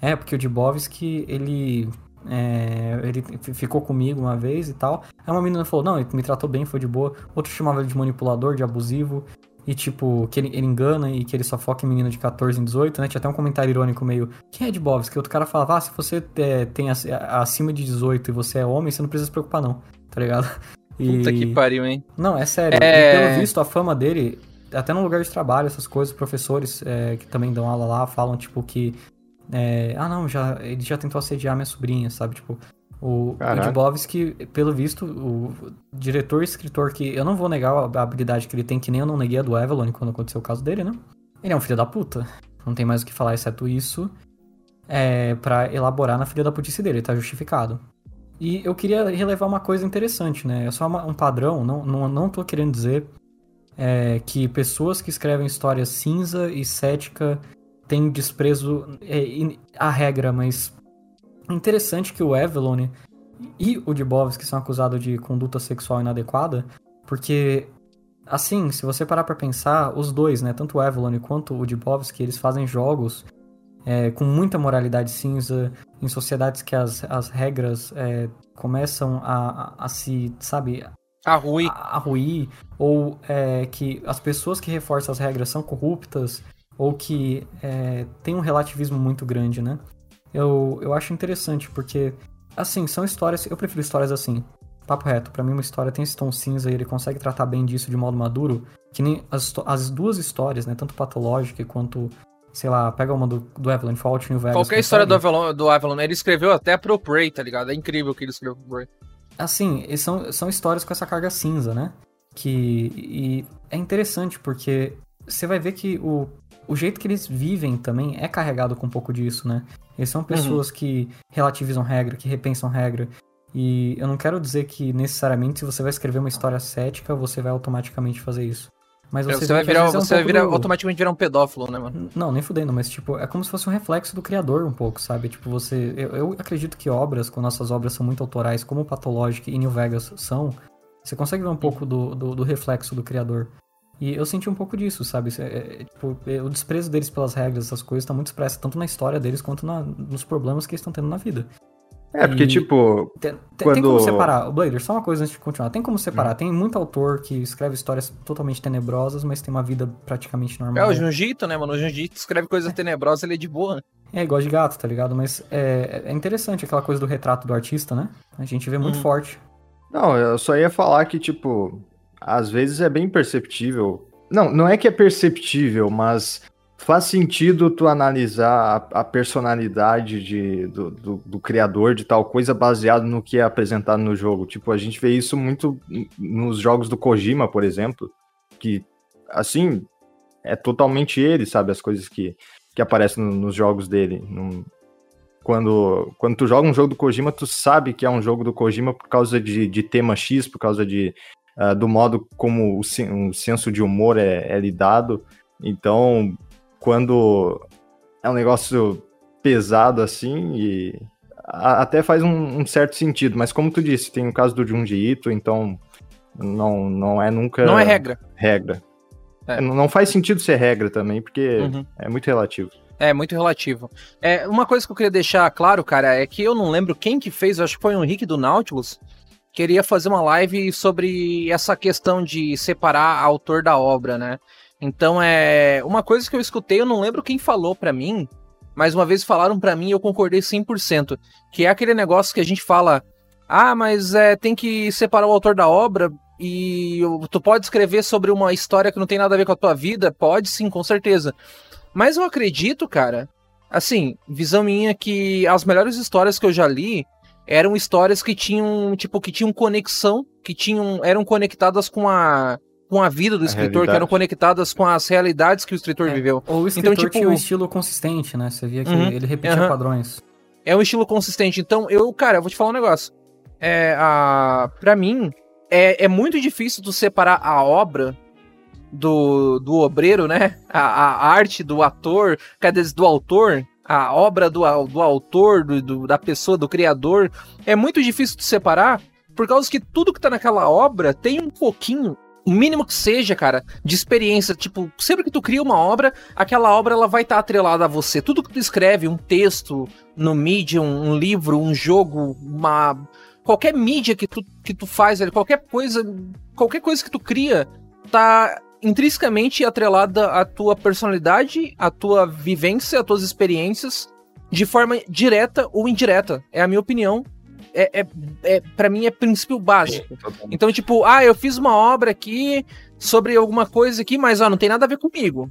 É, porque o Dibovski, ele... É, ele ficou comigo uma vez e tal. Aí uma menina falou, não, ele me tratou bem, foi de boa. Outro chamava ele de manipulador, de abusivo e tipo, que ele, ele, engana e que ele só foca em menino de 14 e 18, né? Tinha até um comentário irônico meio, quem é? Que outro cara falava, ah, se você é, tem acima de 18 e você é homem, você não precisa se preocupar não, tá ligado? E... Puta que pariu, hein? Não, é sério. É... E pelo visto, a fama dele, até no lugar de trabalho, essas coisas, professores é, que também dão aula lá, falam, tipo, que é, ah, não, já, ele já tentou assediar minha sobrinha, sabe? Tipo, o, Dubovski, pelo visto, o diretor e escritor que eu não vou negar a habilidade que ele tem, que nem eu não neguei a do Evelyn quando aconteceu o caso dele, né? Ele é um filho da puta. Não tem mais o que falar exceto isso. É, para elaborar na filha da putice dele, tá justificado. E eu queria relevar uma coisa interessante, né? É só uma, um padrão, não, não, não tô querendo dizer é, que pessoas que escrevem história cinza e cética têm desprezo é, à regra, mas Interessante que o Evelyn e o Dibovski são acusados de conduta sexual inadequada, porque, assim, se você parar pra pensar, os dois, né, tanto o Evelyn quanto o Dibovski, eles fazem jogos é, com muita moralidade cinza, em sociedades que as, as regras é, começam a, a, a, se, sabe... A ruir. A, a ruir, ou é, que as pessoas que reforçam as regras são corruptas, ou que é, tem um relativismo muito grande, né? eu, eu acho interessante, porque, assim, são histórias. Eu prefiro histórias assim. Papo reto, para mim uma história tem esse tom cinza e ele consegue tratar bem disso de modo maduro, que nem as, as duas histórias, né, tanto patológica quanto, sei lá, pega uma do, do Evelyn, Fault New Vegas. Qualquer história do Avalon, do Avalon, ele escreveu até pro Prey, tá ligado? É incrível o que ele escreveu pro Prey. Assim, são, são histórias com essa carga cinza, né? Que e é interessante porque você vai ver que o o jeito que eles vivem também é carregado com um pouco disso, né? Eles são pessoas uhum. que relativizam regra, que repensam regra. E eu não quero dizer que necessariamente se você vai escrever uma história cética, você vai automaticamente fazer isso. Mas É, você, Você vai virar, é um você vai virar, do- automaticamente virar um pedófilo, né, mano? Não, nem fudendo, mas tipo, é como se fosse um reflexo do criador um pouco, sabe? Tipo, você. Eu, eu acredito que obras, quando nossas obras são muito autorais, como Pathologic e New Vegas são, você consegue ver um pouco do, do, do reflexo do criador. E eu senti um pouco disso, sabe? É, é, tipo, é, o desprezo deles pelas regras, essas coisas, tá muito expresso, tanto na história deles quanto na- nos problemas que eles estão tendo na vida. É, porque, E- tipo, Tem, tem- tem Quando- como separar, Blader, só uma coisa antes de continuar. Tem como Hum. separar. Tem muito autor que escreve histórias totalmente tenebrosas, mas tem uma vida praticamente É, normal. o Junjito, né, mano? O Junjito escreve coisas tenebrosas, ele é de boa. É igual de gato, tá ligado? Mas é, é interessante aquela coisa do retrato do artista, né? A gente vê muito Uhum. forte. Não, eu só ia falar que, tipo, às vezes é bem perceptível. Não, não é que é perceptível, mas faz sentido tu analisar a, a personalidade de, do, do, do criador de tal coisa baseado no que é apresentado no jogo. Tipo, a gente vê isso muito nos jogos do Kojima, por exemplo, que, assim, é totalmente ele, sabe? As coisas que, que aparecem no- nos jogos dele. Quando, quando tu joga um jogo do Kojima, tu sabe que é um jogo do Kojima por causa de, de tema X, por causa de, ah, do modo como o, o senso de humor é, é lidado. Então, quando é um negócio pesado assim, e a- até faz um, um certo sentido, mas como tu disse, tem o caso do Junji Ito, então não, não é nunca Não é regra. regra. É. Não, faz sentido ser regra também, porque Uhum. é muito relativo. É, muito relativo. É, uma coisa que eu queria deixar claro, cara, é que eu não lembro quem que fez, eu acho que foi o Henrique do Nautilus, queria fazer uma live sobre essa questão de separar autor da obra, né? Então, é uma coisa que eu escutei, eu não lembro quem falou pra mim, mas uma vez falaram pra mim e eu concordei 100%, que é aquele negócio que a gente fala, ah, mas é, tem que separar o autor da obra e tu pode escrever sobre uma história que não tem nada a ver com a tua vida? Pode sim, com certeza. Mas eu acredito, cara, assim, visão minha que as melhores histórias que eu já li eram histórias que tinham, tipo, que tinham conexão, que tinham, eram conectadas com a com a vida do escritor, que eram conectadas com as realidades que o escritor É. viveu. Ou o escritor tipo- tinha um estilo consistente, né? Você via que Uhum, ele repetia aham. padrões. É um estilo consistente. Então, eu, cara, eu vou te falar um negócio. É, a, pra mim, é, é muito difícil tu separar a obra do, do obreiro, né? A, a arte do ator, cadê do autor, a obra do, do autor, do, do- da pessoa, do criador. É muito difícil de separar, por causa que tudo que tá naquela obra tem um pouquinho. O mínimo que seja, cara, de experiência. Tipo, sempre que tu cria uma obra, aquela obra ela vai estar atrelada a você. Tudo que tu escreve, um texto, no Medium, um livro, um jogo, uma qualquer mídia que tu, que tu faz, qualquer coisa, qualquer coisa que tu cria, tá intrinsecamente atrelada à tua personalidade, à tua vivência, às tuas experiências, de forma direta ou indireta. É a minha opinião. É, é, é para mim é princípio básico. Então, tipo, ah, eu fiz uma obra aqui sobre alguma coisa aqui, mas ó, não tem nada a ver comigo.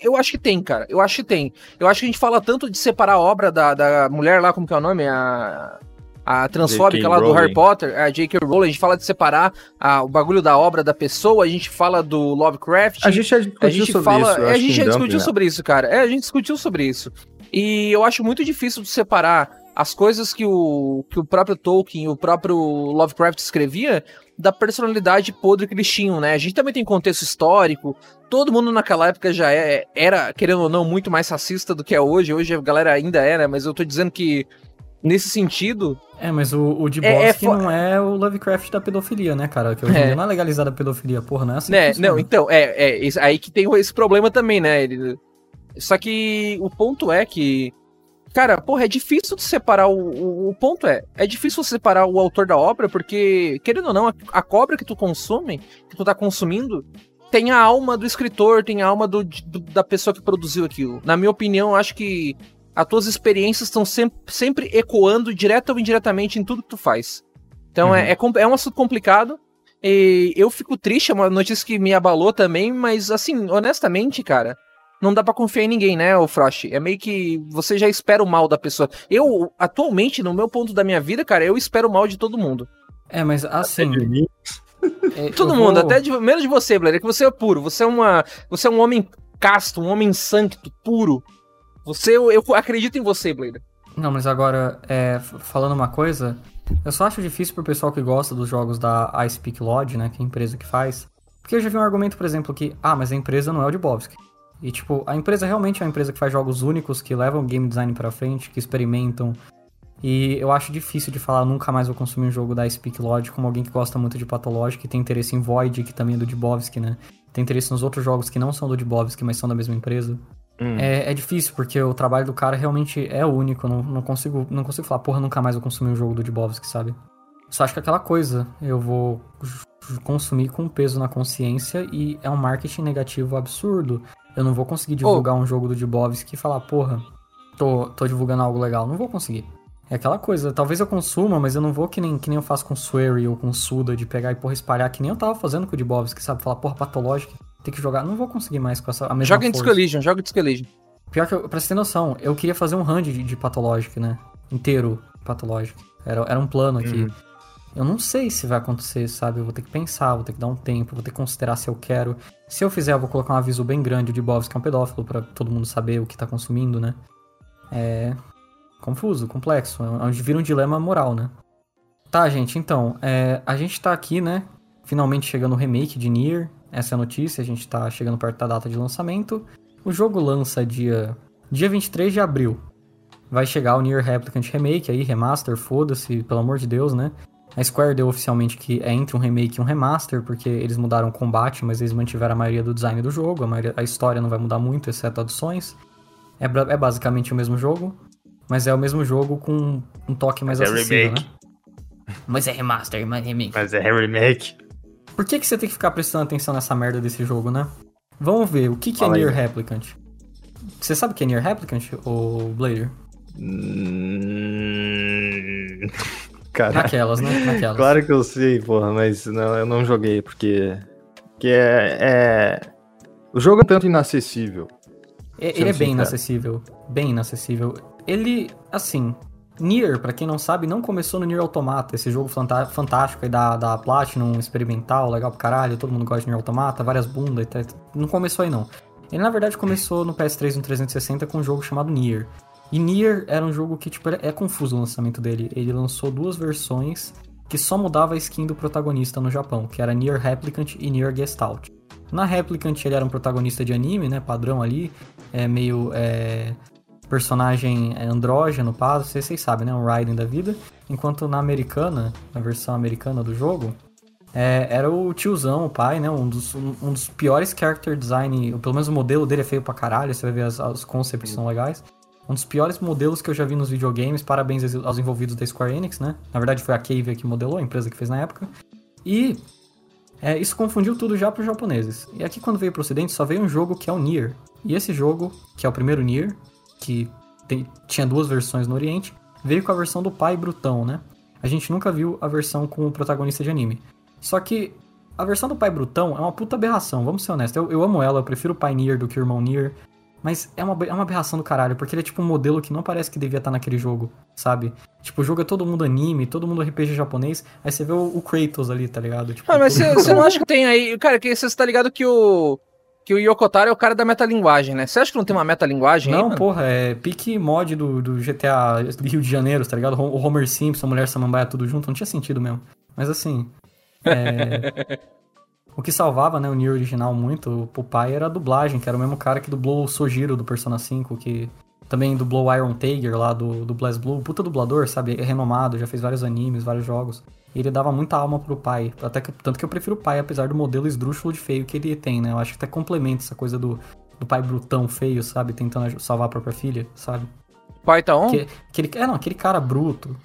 Eu acho que tem, cara. Eu acho que tem. Eu acho que a gente fala tanto de separar a obra da, da mulher lá, como que é o nome? A, a transfóbica lá do Rowling. Harry Potter, a J.K. Rowling. A gente fala de separar a- o bagulho da obra da pessoa, a gente fala do Lovecraft. A gente já discutiu A gente sobre fala. isso. é, a gente já discutiu né? sobre isso, cara. É, a gente discutiu sobre isso. E eu acho muito difícil de separar as coisas que o, que o próprio Tolkien, o próprio Lovecraft escrevia da personalidade podre que eles tinham, né? A gente também tem contexto histórico. Todo mundo naquela época já é, era, querendo ou não, muito mais racista do que é hoje. Hoje a galera ainda é, né? Mas eu tô dizendo que, nesse sentido, É, mas o, o de É- é Bosque fo- não é o Lovecraft da pedofilia, né, cara? Que hoje É. não é legalizada a pedofilia, porra, não é assim né? Não, então, é, é isso- aí que tem esse problema também, né? Ele- Só que o ponto é que. Cara, porra, é difícil de separar o, o, o ponto é, é difícil separar o autor da obra, porque, querendo ou não, a, a cobra que tu consome, que tu tá consumindo, tem a alma do escritor, tem a alma do, do- da pessoa que produziu aquilo. Na minha opinião, acho que as tuas experiências estão sempre, sempre ecoando, direta ou indiretamente, em tudo que tu faz. Então Uhum. é, é, é um assunto complicado. E eu fico triste, é uma notícia que me abalou também, mas assim, honestamente, cara, não dá pra confiar em ninguém, né, o Frost? É meio que você já espera o mal da pessoa. Eu, atualmente, no meu ponto da minha vida, cara, eu espero o mal de todo mundo. É, mas assim. de mim. é, Todo eu mundo, vou- até de, menos de você, Blair, é que você é puro. Você é uma, você é um homem casto, um homem santo, puro. Você, eu, eu acredito em você, Blair. Não, mas agora, é, falando uma coisa, eu só acho difícil pro pessoal que gosta dos jogos da I Speak Lodge, né, que é a empresa que faz, Porque eu já vi um argumento, por exemplo, que, ah, mas a empresa não é o Dibowski. E, tipo, a empresa realmente é uma empresa que faz jogos únicos, que levam o game design pra frente, que experimentam. E eu acho difícil de falar, nunca mais vou consumir um jogo da Speak Lodge como alguém que gosta muito de Pathologic, que tem interesse em Void, que também é do Dibowski, né? Tem interesse nos outros jogos que não são do Dibowski, mas são da mesma empresa. Hum. É, é difícil, porque o trabalho do cara realmente é único. Não, não, consigo, não consigo falar, porra, nunca mais vou consumir um jogo do Dibowski, sabe? Só acho que é aquela coisa, eu vou consumir com peso na consciência e é um marketing negativo absurdo. Eu não vou conseguir divulgar oh. um jogo do Dibowski e falar, porra, tô, tô divulgando algo legal. Não vou conseguir. É aquela coisa, talvez eu consuma, mas eu não vou que nem, que nem eu faço com Swery ou com Suda, de pegar e porra espalhar, que nem eu tava fazendo com o Dibowski, sabe? Falar, porra, patológico, tem que jogar. Não vou conseguir mais com essa a mesma Joga em força. Disco Elysium, joga em Disco Elysium. Pior que, eu, pra você ter noção, eu queria fazer um hand de, de Pathologic, né? Inteiro Pathologic. Era, era um plano aqui. Uhum. Eu não sei se vai acontecer, sabe? Eu vou ter que pensar, vou ter que dar um tempo, vou ter que considerar se eu quero. Se eu fizer, eu vou colocar um aviso bem grande de Bobs que é um pedófilo, pra todo mundo saber o que tá consumindo, né? É. Confuso, complexo. É vira um dilema moral, né? Tá, gente, então. É, a gente tá aqui, né? Finalmente chegando o remake de Nier. Essa é a notícia, a gente tá chegando perto da data de lançamento. O jogo lança dia, dia 23 de abril. Vai chegar o Nier Replicant Remake aí, remaster, foda-se, pelo amor de Deus, né? A Square deu oficialmente que é entre um remake e um remaster, porque eles mudaram o combate, mas eles mantiveram a maioria do design do jogo, a, maioria, a história não vai mudar muito, exceto adições. É, é, basicamente o mesmo jogo, mas é o mesmo jogo com um toque mais mas é acessível, remake. né? Mas é remaster, mas é remake. Mas é remake. Por que, que você tem que ficar prestando atenção nessa merda desse jogo, né? Vamos ver, o que, que é Fala. Nier Replicant? Você sabe o que é Nier Replicant, o Blader? Hum... Cara, Naquelas, né? Naquelas. claro que eu sei, porra, mas não, eu não joguei, porque. Que é, é. O jogo é tanto inacessível. É- Ele é bem inacessível. Bem inacessível. Ele, assim. Nier, pra quem não sabe, não começou no Nier Automata, esse jogo fantástico aí da, da Platinum, experimental, legal pra caralho, todo mundo gosta de Nier Automata, várias bundas e tal. Não começou aí não. Ele na verdade começou no PS3 e no 360 com um jogo chamado Nier. E Nier era um jogo que, tipo, é confuso o lançamento dele. Ele lançou duas versões que só mudava a skin do protagonista no Japão, que era Nier Replicant e Nier Gestalt. Na Replicant ele era um protagonista de anime, né, padrão ali, é meio é, personagem andrógeno, pá, vocês, vocês sabem, né, um Raiden da vida. Enquanto na americana, na versão americana do jogo, é, era o tiozão, o pai, né, um dos, um, um dos piores character design, pelo menos o modelo dele é feio pra caralho, você vai ver as, os concepts são legais. Um dos piores modelos que eu já vi nos videogames, parabéns aos- envolvidos da Square Enix, né? Na verdade foi a Cave que modelou, a empresa que fez na época. E é, isso confundiu tudo já para os japoneses. E aqui quando veio pro ocidente só veio um jogo que é o Nier. E esse jogo, que é o primeiro Nier, que tem- tinha duas versões no oriente, veio com a versão do pai brutão, né? A gente nunca viu a versão com o protagonista de anime. Só que a versão do pai brutão é uma puta aberração, vamos ser honestos. Eu, eu amo ela, eu prefiro o pai Nier do que o irmão Nier. Mas é uma, é uma aberração do caralho, porque ele é tipo um modelo que não parece que devia estar naquele jogo, sabe? Tipo, o jogo é todo mundo anime, todo mundo RPG japonês, aí você vê o, o Kratos ali, tá ligado? Tipo, Ah, mas você não acha que tem aí. Cara, que você tá ligado que o. Que o Yokotaro é o cara da metalinguagem, né? Você acha que não tem uma metalinguagem aí? Não, mano? porra, é pique mod do, do GTA Rio de Janeiro, tá ligado? O Homer Simpson, a Mulher Samambaia, tudo junto, não tinha sentido mesmo. Mas assim, é... o que salvava, né, o Nier original muito, o pai, era a dublagem, que era o mesmo cara que dublou o Sojiro do Persona 5, que também dublou o Iron Tiger lá do, do Blast Blue, puta dublador, sabe? É renomado, já fez vários animes, vários jogos. E ele dava muita alma pro pai, até que, tanto que eu prefiro o pai, apesar do modelo esdrúxulo de feio que ele tem, né? Eu acho que até complementa essa coisa do, do pai brutão feio, sabe? Tentando salvar a própria filha, sabe? Pai tá on? Que- aquele, é, não, aquele cara bruto,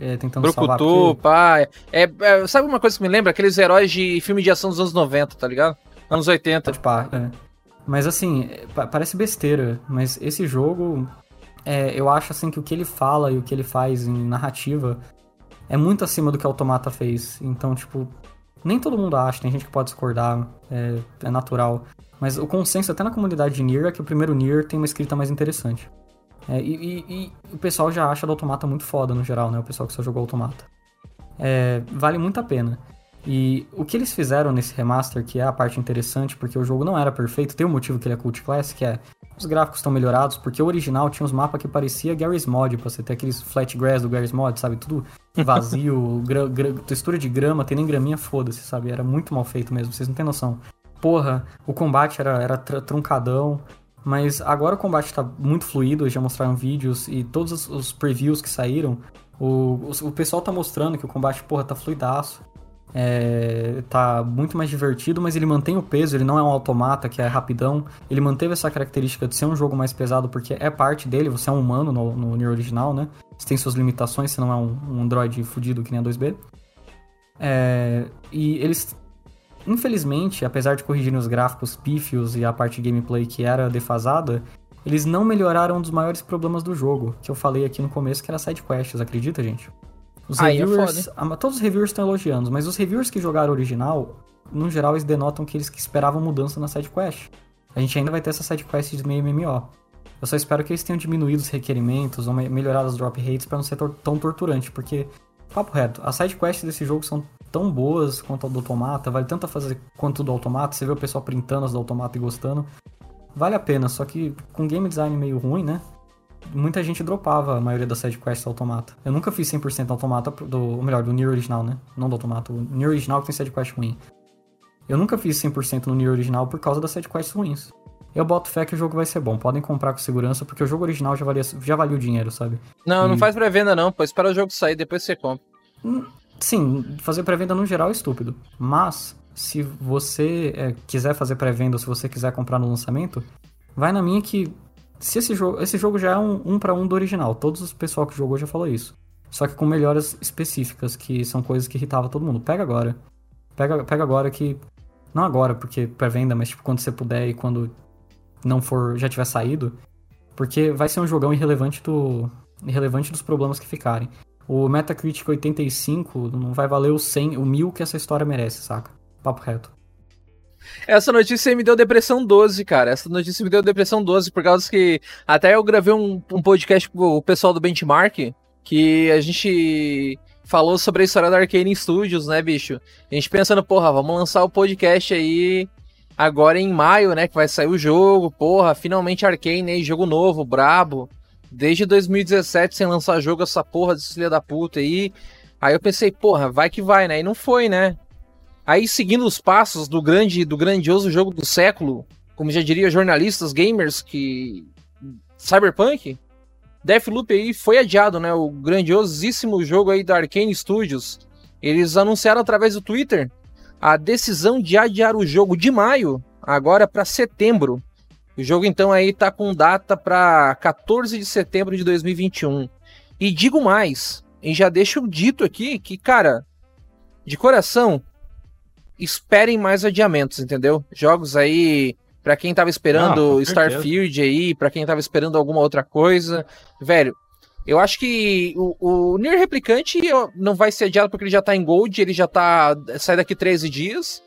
é, tentando salvar a Brucutu, pai. É, é, sabe uma coisa que me lembra? Aqueles heróis de filme de ação dos anos 90, tá ligado? Anos 80. Pode pá, é. Mas assim, pa- parece besteira, mas esse jogo, é, eu acho assim que o que ele fala e o que ele faz em narrativa é muito acima do que a Automata fez. Então, tipo, nem todo mundo acha, tem gente que pode discordar, é, é natural. Mas o consenso até na comunidade de Nier é que o primeiro Nier tem uma escrita mais interessante. É, e, e- e o pessoal já acha do Automata muito foda no geral, né? O pessoal que só jogou Automata. É, vale muito a pena. E o que eles fizeram nesse remaster, que é a parte interessante, porque o jogo não era perfeito, tem um motivo que ele é cult class, que é Os gráficos estão melhorados, porque o original tinha uns mapas que parecia Garry's Mod, pra você ter aqueles flat grass do Garry's Mod, sabe? Tudo vazio, textura de grama, tem nem graminha, foda-se, sabe? Era muito mal feito mesmo, vocês não têm noção. Porra, o combate era, era tr truncadão, mas agora o combate tá muito fluido, já mostraram vídeos e todos os, os previews que saíram, o, o, o, pessoal tá mostrando que o combate, porra, tá fluidaço. É, tá muito mais divertido, mas ele mantém o peso, ele não é um automata que é rapidão. Ele manteve essa característica de ser um jogo mais pesado porque é parte dele, você é um humano no, no Nier original, né? Você tem suas limitações, você não é um, um Android fudido que nem a 2B. É, e eles, infelizmente, apesar de corrigirem os gráficos pífios e a parte de gameplay que era defasada, eles não melhoraram um dos maiores problemas do jogo, que eu falei aqui no começo, que era side quests, acredita, gente? Os Aí é reviewers, é todos os reviewers estão elogiando, mas os reviewers que jogaram original, no geral, eles denotam que eles que esperavam mudança na side quest. A gente ainda vai ter essa side quest de meio MMO. Eu só espero que eles tenham diminuído os requerimentos ou melhorado as drop rates para não ser tão torturante, porque papo reto, as side quests desse jogo são tão boas quanto a do Automata, vale tanto a fazer quanto do Automata, você vê o pessoal printando as do Automata e gostando. Vale a pena, só que com game design meio ruim, né? muita gente dropava a maioria das sidequests automata. Eu nunca fiz 100% automata, do, ou melhor, do Nier original, né? Não do automata, o Nier original que tem sidequest ruim. Eu nunca fiz 100% no Nier original por causa das sidequests ruins. Eu boto fé que o jogo vai ser bom. Podem comprar com segurança, porque o jogo original já valia, já valia o dinheiro, sabe? Não, e... não faz pré-venda não, pô. Espera o jogo sair, depois você compra. Hum, sim, fazer pré-venda no geral é estúpido. Mas, se você é, quiser fazer pré-venda ou se você quiser comprar no lançamento, vai na minha que se esse jogo, esse jogo já é um, um para um do original, todos os pessoal que jogou já falou isso. Só que com melhoras específicas, que são coisas que irritavam todo mundo. Pega agora. Pega, pega agora que. Não agora, porque pré-venda, mas tipo, quando você puder e quando não for. já tiver saído. Porque vai ser um jogão irrelevante do. irrelevante dos problemas que ficarem. O Metacritic 85 não vai valer o 100, o 1000 que essa história merece, saca? Papo reto. Essa notícia me deu depressão 12, cara. Essa notícia me deu depressão 12, por causa que até eu gravei um, um podcast com o pessoal do Benchmark, que a gente falou sobre a história da Arcane Studios, né, bicho? A gente pensando, porra, vamos lançar o podcast aí agora em maio, né, que vai sair o jogo, porra, finalmente Arcane aí, jogo novo, brabo. Desde 2017 sem lançar jogo, essa porra desse filha da puta aí. Aí eu pensei, porra, vai que vai, né? E não foi, né? Aí, seguindo os passos do grande, do grandioso jogo do século, como já diria jornalistas gamers, que Cyberpunk, Deathloop aí foi adiado, né? O grandiosíssimo jogo aí da Arkane Studios. Eles anunciaram através do Twitter a decisão de adiar o jogo de maio agora para setembro. O jogo então aí tá com data para 14 de setembro de 2021. E digo mais, e já deixo dito aqui que, cara, de coração, esperem mais adiamentos, entendeu? Jogos aí para quem tava esperando ah, Starfield aí, para quem tava esperando alguma outra coisa, velho. Eu acho que o, o Nier Replicante não vai ser adiado porque ele já tá em Gold, ele já tá. sai daqui 13 dias.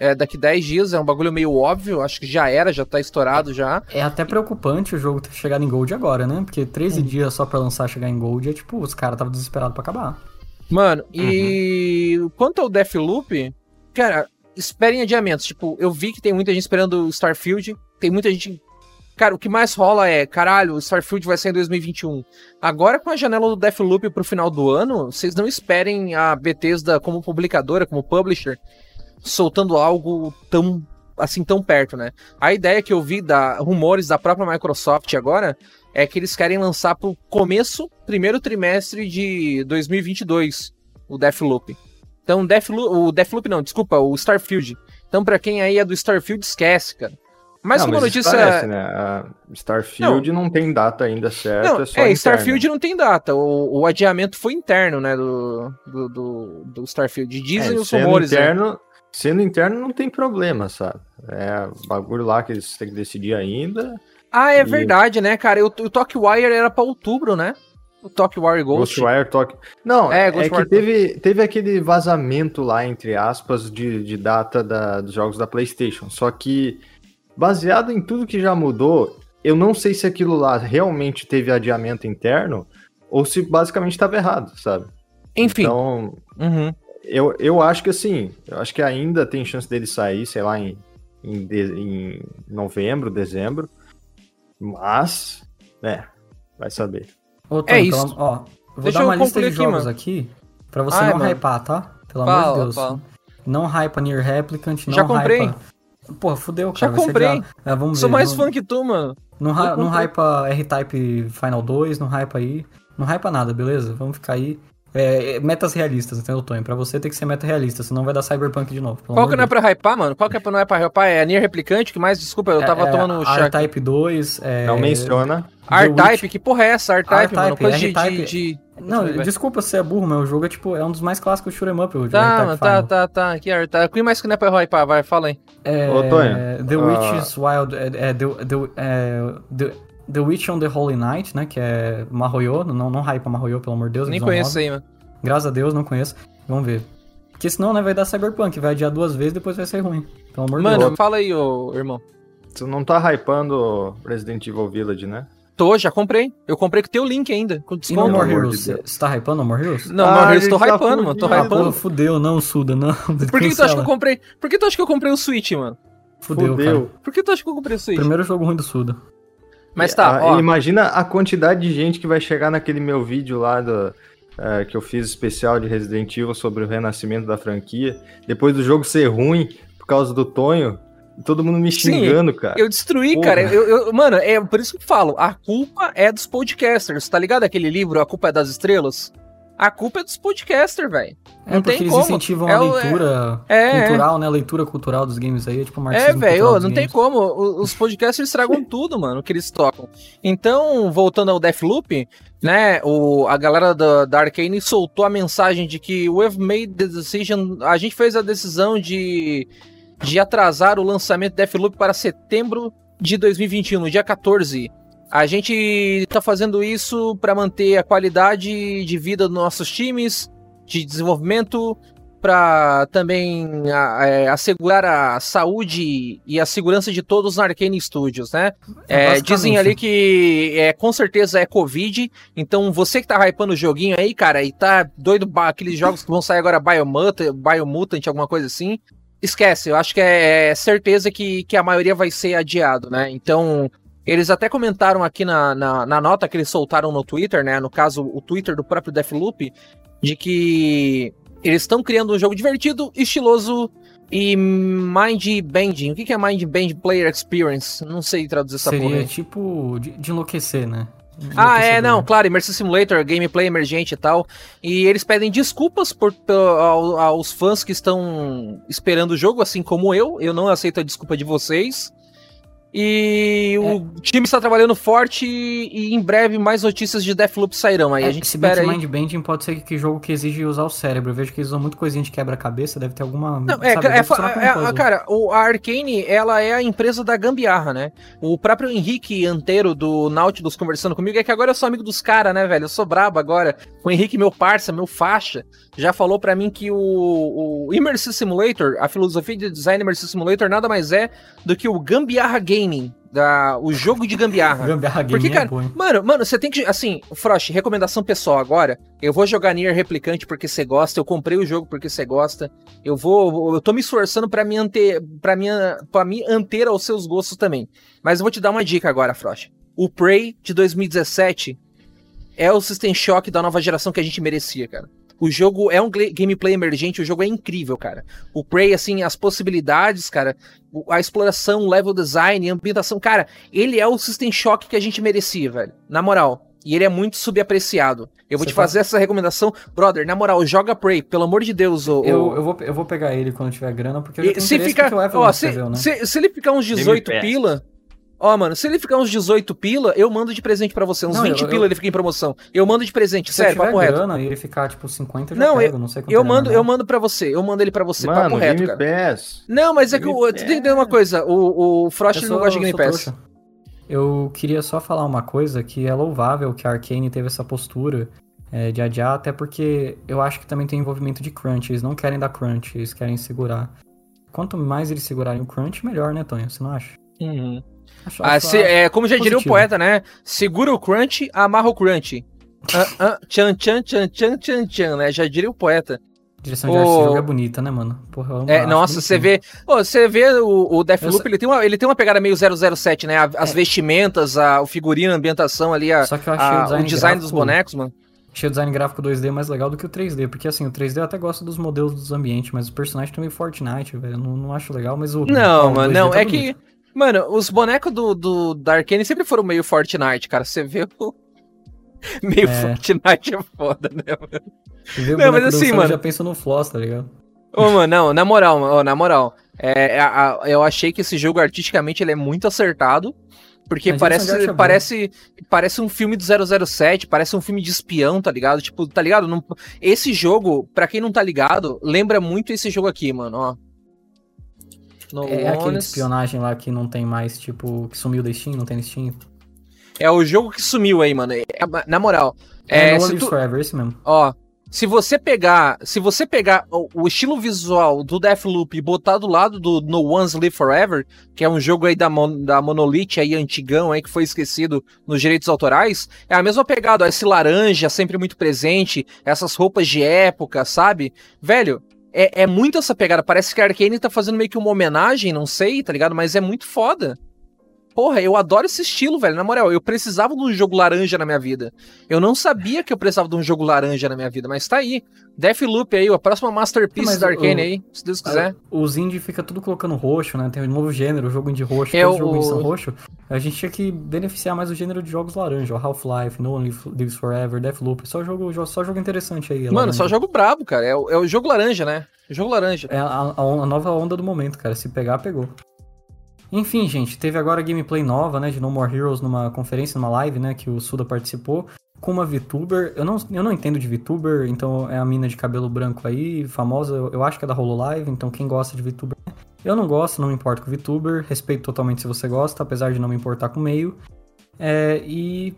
É, daqui 10 dias, é um bagulho meio óbvio, acho que já era, já tá estourado já. É até preocupante o jogo ter chegado em Gold agora, né? Porque 13 hum. dias só pra lançar chegar em Gold é tipo, os caras estavam desesperados pra acabar. Mano, e uhum. quanto ao Deathloop, cara, esperem adiamentos. Tipo, eu vi que tem muita gente esperando Starfield. Tem muita gente. Cara, o que mais rola é, caralho, o Starfield vai sair em 2021. Agora, com a janela do Deathloop pro final do ano, vocês não esperem a Bethesda como publicadora, como publisher, soltando algo tão assim tão perto, né? A ideia que eu vi da rumores da própria Microsoft agora é que eles querem lançar pro começo, primeiro trimestre de 2022, o Deathloop. Então, Deathloop, o Deathloop não, desculpa, o Starfield. Então, para quem aí é do Starfield, esquece, cara. Mais não, uma notícia. Parece, né? A Starfield não. não. tem data ainda certa. Não, é, é Starfield não tem data. O, o, adiamento foi interno, né? Do, do, do, do Starfield. Dizem é, os rumores. Né? Interno, né? Sendo interno, não tem problema, sabe? É bagulho lá que eles têm que decidir ainda. Ah, é e... verdade, né, cara? O, o Talkwire era pra outubro, né? O Talk War Ghost. Ghostwire Talk. Não, é, é que teve, teve aquele vazamento lá, entre aspas, de, de data da, dos jogos da PlayStation. Só que, baseado em tudo que já mudou, eu não sei se aquilo lá realmente teve adiamento interno ou se basicamente estava errado, sabe? Enfim. Então, uhum. Eu, eu acho que assim, eu acho que ainda tem chance dele sair, sei lá, em, em, de, em novembro, dezembro. Mas, é, vai saber. Ô, É isso. ó, eu vou Deixa dar uma eu lista de aqui, jogos mano. aqui pra você Ai, não mano. hypar, tá? Pelo amor Fala, de Deus. fala. Não hypa Near Replicant, não Já comprei. hypa... Porra, fudeu, Já cara. ser comprei. adiado. É, vamos Sou ver. mais não, fã que tu, mano. Não, não hypa R-Type Final 2, não hypa aí. Não hypa nada, beleza? Vamos ficar aí. É, é, metas realistas, entendeu, Tonho? Pra você tem que ser meta realista, senão vai dar Cyberpunk de novo. Qual que não é pra hypar, mano? Qual que é pra não é pra hypar? É a Nier Replicante, que mais? Desculpa, eu tava É, tomando é, chá. R-Type 2. É... Não menciona. R-Type, Witch- que porra é essa? R-Type, mano? Coisa de, de, de- Não, Vai. desculpa se é burro, mas o jogo é tipo, é um dos mais clássicos shoot'em up, o Tá, mano, tá, tá, tá. Aqui, R-Type. Quem mais que não é pra hypar? Vai, fala aí. É, Ô, Tonho, The ah. Witch's Wild. É, é, the, the, é, the, the Witch on the Holy Night, né? Que é Marroyo. Não, não hypa Marroyo, pelo amor de Deus. Nem conheço aí, mano. Graças a Deus, não conheço. Vamos ver. Porque senão, né, vai dar Cyberpunk. Vai adiar duas vezes depois vai ser ruim. Pelo amor de Mano, Deus. fala aí, ô irmão. Tu não tá hypando Resident Evil Village, né? Tô, já comprei. Eu comprei com teu link ainda, com E No desconto. More amor Heroes? de. Você tá hypando No More Heroes? Não, Ah, More a Heroes tô tá hypando, mano. Tô. Ah, hypando. fudeu, não, Suda, não. Por que, que tu acha que eu comprei? Por que tu acha que eu comprei o Switch, mano? Fudeu, Fudeu. cara. Por que tu acha que eu comprei o Switch? Primeiro jogo ruim do Suda. Mas tá, Ah, ó. Imagina a quantidade de gente que vai chegar naquele meu vídeo lá do, eh, que eu fiz especial de Resident Evil sobre o renascimento da franquia. Depois do jogo ser ruim por causa do Tonho, todo mundo me Sim, xingando, cara. Eu destruí, Porra. cara. Eu, eu- mano, é por isso que eu falo. A culpa é dos podcasters. Tá ligado aquele livro A Culpa é das Estrelas? A culpa é dos podcasters, velho. É, Não porque tem eles como. incentivam É a leitura É, é. cultural, né? A leitura cultural dos games aí, é tipo É, marxismo velho, ô, dos não tem como. Os podcasters estragam tudo, mano, que eles tocam. Então, voltando ao Deathloop, né, o, a galera da, da Arcane soltou a mensagem de que we've made the decision, a gente fez a decisão de, de atrasar o lançamento de Deathloop para setembro de 2021, no dia 14. A gente tá fazendo isso para manter a qualidade de vida dos nossos times, de desenvolvimento, para também é, assegurar a saúde e a segurança de todos na Arcane Studios, né? É, dizem ali que é, com certeza é Covid, então você que tá hypando o joguinho aí, cara, e tá doido aqueles jogos que vão sair agora Biomutant, Biomutant alguma coisa assim, esquece, eu acho que é, é certeza que, que a maioria vai ser adiado, né? Então, eles até comentaram aqui na, na, na nota que eles soltaram no Twitter, né? No caso, o Twitter do próprio Deathloop, de que eles estão criando um jogo divertido, estiloso e mind-bending. O que que é mind-bend player experience? Não sei traduzir essa porra Seria aí. tipo de, de enlouquecer, né? Ah, é, não, claro, Immersive Simulator, gameplay emergente e tal. E eles pedem desculpas por, pelo- ao- aos fãs que estão esperando o jogo, assim como eu. Eu não aceito a desculpa de vocês. E É. o time está trabalhando forte e em breve mais notícias de Deathloop sairão. Aí É, a gente espera aí. Mindbending pode ser que, que jogo que exige usar o cérebro. Eu vejo que eles usam muito coisinha de quebra-cabeça, deve ter alguma. Não, é, sabe, é, é, cara, o, a Arcane, ela é a empresa da gambiarra, né? O próprio Henrique Anteiro do Nautilus conversando comigo, é que agora eu sou amigo dos caras, né, velho? Eu sou brabo agora. O Henrique, meu parça, meu faixa, já falou pra mim que o, o Immersive Simulator, a filosofia de design Immersive Simulator, nada mais é do que o Gambiarra Gaming, da, o jogo de gambiarra. Gambiarra Porque, é cara, hein? Mano, mano, você tem que. Assim, Frost, recomendação pessoal agora. Eu vou jogar Nier Replicante porque você gosta. Eu comprei o jogo porque você gosta. Eu vou. Eu tô me esforçando pra me anter. Pra me, pra me anter aos seus gostos também. Mas eu vou te dar uma dica agora, Frost. O Prey de 2017 é o System Shock da nova geração que a gente merecia, cara. O jogo é um gameplay emergente, o jogo é incrível, cara. O Prey, assim, as possibilidades, cara, a exploração, o level design, a ambientação, cara, ele é o System Shock que a gente merecia, velho. Na moral. E ele é muito subapreciado. Eu vou Você te tá- fazer essa recomendação. Brother, na moral, joga Prey, pelo amor de Deus. O, Eu, eu, vou, eu vou pegar ele quando tiver grana, porque eu já e tenho se Evelyn ó, se, escreveu, né? se, se ele ficar uns 18 Pass. pila, ó, mano, se ele ficar uns 18 pila, eu mando de presente pra você. Uns Não, 20 eu- pila eu- ele fica em promoção. Eu mando de presente, Se sério, eu papo reto. grana e ele ficar, tipo, 50, eu já Não, pego, não sei quanto Eu mando, eu mando para você, eu mando ele pra você, Mano, papo reto, Game cara. Pass. Não, mas é que Game tu tem que entender uma coisa, o, o Frost Eu não sou- gosta de Game sou Pass. trouxa. Eu queria só falar uma coisa que é louvável que a Arkane teve essa postura é, de adiar, até porque eu acho que também tem envolvimento de crunch. Eles não querem dar crunch, eles querem segurar. Quanto mais eles segurarem o crunch, melhor, né, Tonho? Você não acha? Uhum. Ah, se- é, como já diria o poeta, né? Segura o crunch, amarra o crunch. Ah, ah, tchan, tchan, tchan, tchan, tchan, tchan, né? Já diria o poeta. Direção de arte desse jogo é bonita, né, mano? Porra, eu é, nossa, você vê. Pô, você vê o, o Deathloop, ele tem, uma, ele tem uma pegada meio 007, né? As é. vestimentas, a, o figurino, a ambientação ali, a, Só que eu achei a, o design, o design gráfico, dos bonecos, mano. Achei o design gráfico 2D mais legal do que o 3D, porque assim, o 3D eu até gosto dos modelos dos ambientes, mas o personagem também Fortnite, velho. Eu não, não acho legal, mas o. Não, mano, não. Tá é bonito. que. Mano, os bonecos do, do da Arkane sempre foram meio Fortnite, cara. Você vê o. meio é. Fortnite é foda, né, mano? Vê não, mas assim, mano. já pensa no Floss, tá ligado? Ô, mano, não, na moral, ó, na moral. É, a, a, eu achei que esse jogo artisticamente ele é muito acertado. Porque parece, é parece, parece um filme do 007, parece um filme de espião, tá ligado? Tipo, tá ligado? Não, esse jogo, pra quem não tá ligado, lembra muito esse jogo aqui, mano, ó. No é Honest... aquele de espionagem lá que não tem mais, tipo, que sumiu da Steam, não tem Steam. É o jogo que sumiu aí, mano. É, na moral. É, é No tu... Forever, esse mesmo. Ó, se você pegar, se você pegar o, o, estilo visual do Deathloop e botar do lado do No One's Live Forever, que é um jogo aí da, Mon, da Monolith aí antigão aí que foi esquecido nos direitos autorais, é a mesma pegada, ó, esse laranja sempre muito presente, essas roupas de época, sabe? Velho, é, é muito essa pegada. Parece que a Arkane tá fazendo meio que uma homenagem, não sei, tá ligado? Mas é muito foda porra, eu adoro esse estilo, velho. Na moral, eu precisava de um jogo laranja na minha vida. Eu não sabia que eu precisava de um jogo laranja na minha vida, mas tá aí. Deathloop aí, a próxima masterpiece da Arkane aí, se Deus quiser. os indie fica tudo colocando roxo, né? Tem um novo gênero, o jogo indie roxo, é o jogo são roxo. A gente tinha que beneficiar mais o gênero de jogos laranja, Half-Life, No One Lives Forever, Deathloop, só jogo, só jogo interessante aí. Mano, laranja. só jogo brabo, cara. É o, é o jogo laranja, né? Jogo laranja. É a, a, a nova onda do momento, cara. Se pegar, pegou. Enfim, gente, teve agora gameplay nova, né, de No More Heroes numa conferência, numa live, né, que o Suda participou, com uma VTuber. Eu não, eu não entendo de VTuber, então é a mina de cabelo branco aí, famosa, eu, eu acho que é da HoloLive, então quem gosta de VTuber... Eu não gosto, não me importo com VTuber, respeito totalmente se você gosta, apesar de não me importar com o meio. É, e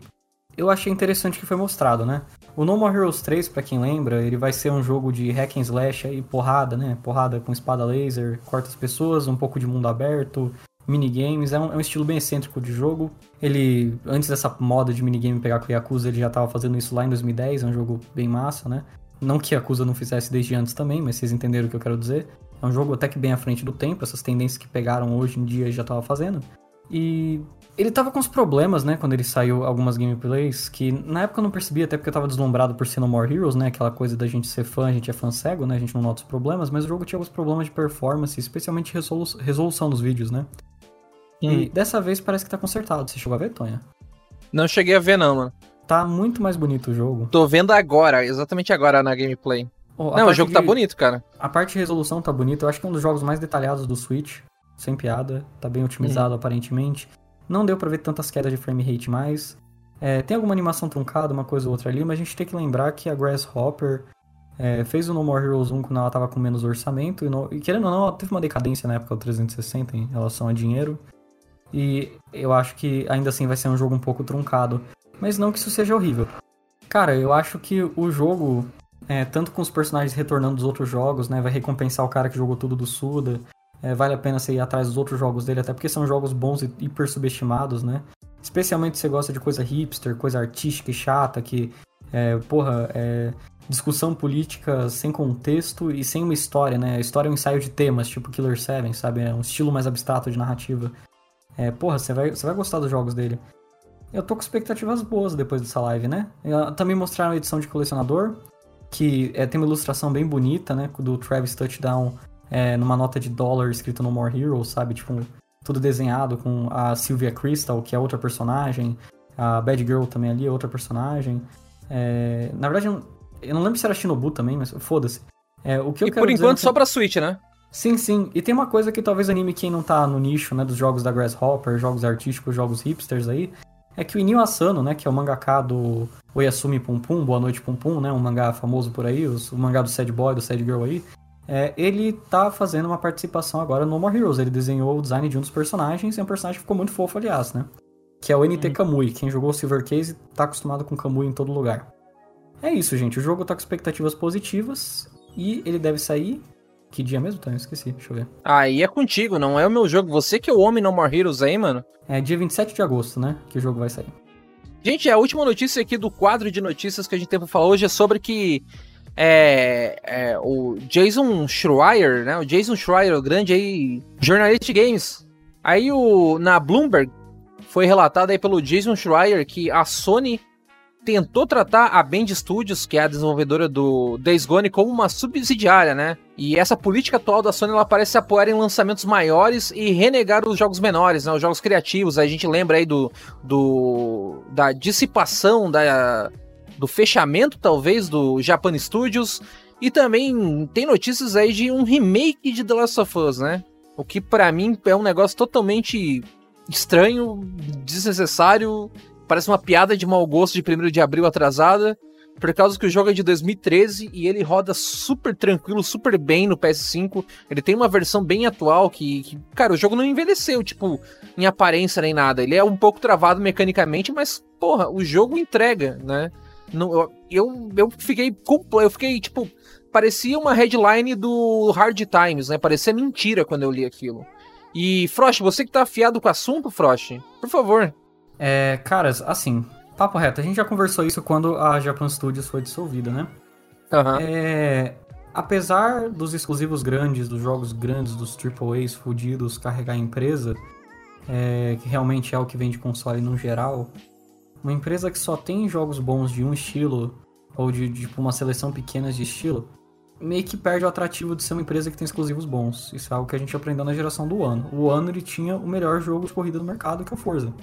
eu achei interessante que foi mostrado, né? O No More Heroes 3, para quem lembra, ele vai ser um jogo de hack and slash aí, porrada, né? Porrada com espada laser, corta as pessoas, um pouco de mundo aberto, minigames. É um, é um estilo bem excêntrico de jogo. Ele, antes dessa moda de minigame pegar com Yakuza, ele já estava fazendo isso lá em 2010. É um jogo bem massa, né? Não que Yakuza não fizesse desde antes também, mas vocês entenderam o que eu quero dizer. É um jogo até que bem à frente do tempo. Essas tendências que pegaram hoje em dia já estava fazendo. E ele tava com uns problemas, né, quando ele saiu algumas gameplays, que na época eu não percebia, até porque eu tava deslumbrado por More Heroes, né, aquela coisa da gente ser fã, a gente é fã cego, né, a gente não nota os problemas, mas o jogo tinha alguns problemas de performance, especialmente resolu resolução dos vídeos, né. Hum. E dessa vez parece que tá consertado. Você chegou a ver, Tonha? Não cheguei a ver, não, mano. Tá muito mais bonito o jogo. Tô vendo agora, exatamente agora na gameplay. Oh, não, o jogo tá de... tá bonito, cara. A parte de resolução tá bonita. Eu acho que é um dos jogos mais detalhados do Switch. Sem piada. Tá bem otimizado, hum. aparentemente. Não deu pra ver tantas quedas de frame rate mais. É, tem alguma animação truncada, uma coisa ou outra ali, mas a gente tem que lembrar que a Grasshopper é, fez o No More Heroes 1 quando ela tava com menos orçamento. E, no... e querendo ou não, ela teve uma decadência na época do 360 em relação a dinheiro. E eu acho que ainda assim vai ser um jogo um pouco truncado. Mas não que isso seja horrível. Cara, eu acho que o jogo, é, tanto com os personagens retornando dos outros jogos, né? Vai recompensar o cara que jogou tudo do Suda. É, vale a pena você ir atrás dos outros jogos dele, até porque são jogos bons e hiper subestimados, né? Especialmente se você gosta de coisa hipster, coisa artística e chata, que, é, porra, é, discussão política sem contexto e sem uma história, né? A história é um ensaio de temas, tipo Killer 7, sabe? É um estilo mais abstrato de narrativa. É, porra, você vai, você vai gostar dos jogos dele. Eu tô com expectativas boas depois dessa live, né? Também mostraram a edição de colecionador, que é, tem uma ilustração bem bonita, né? Do Travis Touchdown é, numa nota de dólar escrito no More Heroes, sabe? Tipo, tudo desenhado com a Sylvia Crystal, que é outra personagem. A Bad Girl também ali é outra personagem. É, na verdade, eu não lembro se era Shinobu também, mas foda-se. É, o que eu e por enquanto é que... só pra Switch, né? Sim, sim. E tem uma coisa que talvez anime quem não tá no nicho, né, dos jogos da Grasshopper, jogos artísticos, jogos hipsters aí, é que o Inio Asano, né, que é o mangaka do Oyasumi Pum Pum, Boa Noite Pum Pum, né, um mangá famoso por aí, o mangá do Sad Boy, do Sad Girl aí, é, ele tá fazendo uma participação agora no More Heroes. Ele desenhou o design de um dos personagens, e é um personagem que ficou muito fofo, aliás, né? Que é o NT hum. Kamui. Quem jogou Silver Case tá acostumado com Kamui em todo lugar. É isso, gente. O jogo tá com expectativas positivas e ele deve sair que dia mesmo, Tânia? Esqueci, deixa eu ver. Aí é contigo, não é o meu jogo. Você que é o homem No More Heroes aí, mano. É dia 27 de agosto, né? Que o jogo vai sair. Gente, a última notícia aqui do quadro de notícias que a gente tem pra falar hoje é sobre que é, é, o Jason Schreier, né? O Jason Schreier, o grande aí jornalista de games. Aí o na Bloomberg foi relatado aí pelo Jason Schreier que a Sony tentou tratar a Band Studios, que é a desenvolvedora do Days Gone, como uma subsidiária, né? E essa política atual da Sony ela parece apoiar em lançamentos maiores e renegar os jogos menores, né? Os jogos criativos. A gente lembra aí do, do da dissipação da do fechamento, talvez, do Japan Studios. E também tem notícias aí de um remake de The Last of Us, né? O que para mim é um negócio totalmente estranho, desnecessário, parece uma piada de mau gosto de 1 de abril atrasada, por causa que o jogo é de 2013 e ele roda super tranquilo, super bem no PS5. Ele tem uma versão bem atual que, que, cara, o jogo não envelheceu, tipo, em aparência nem nada. Ele é um pouco travado mecanicamente, mas, porra, o jogo entrega, né? Não, eu, eu, eu fiquei. Eu fiquei, tipo. Parecia uma headline do Hard Times, né? Parecia mentira quando eu li aquilo. E, Frost, você que tá afiado com o assunto, Frost, por favor. É, caras, assim, papo reto, a gente já conversou isso quando a Japan Studios foi dissolvida, né? Uhum. É, apesar dos exclusivos grandes, dos jogos grandes, dos AAAs fudidos carregar a empresa, é, que realmente é o que vende console no geral, uma empresa que só tem jogos bons de um estilo, ou de, de tipo, uma seleção pequena de estilo, meio que perde o atrativo de ser uma empresa que tem exclusivos bons. Isso é algo que a gente aprendeu na geração do ano. O ano ele tinha o melhor jogo de corrida do mercado, que é o Forza.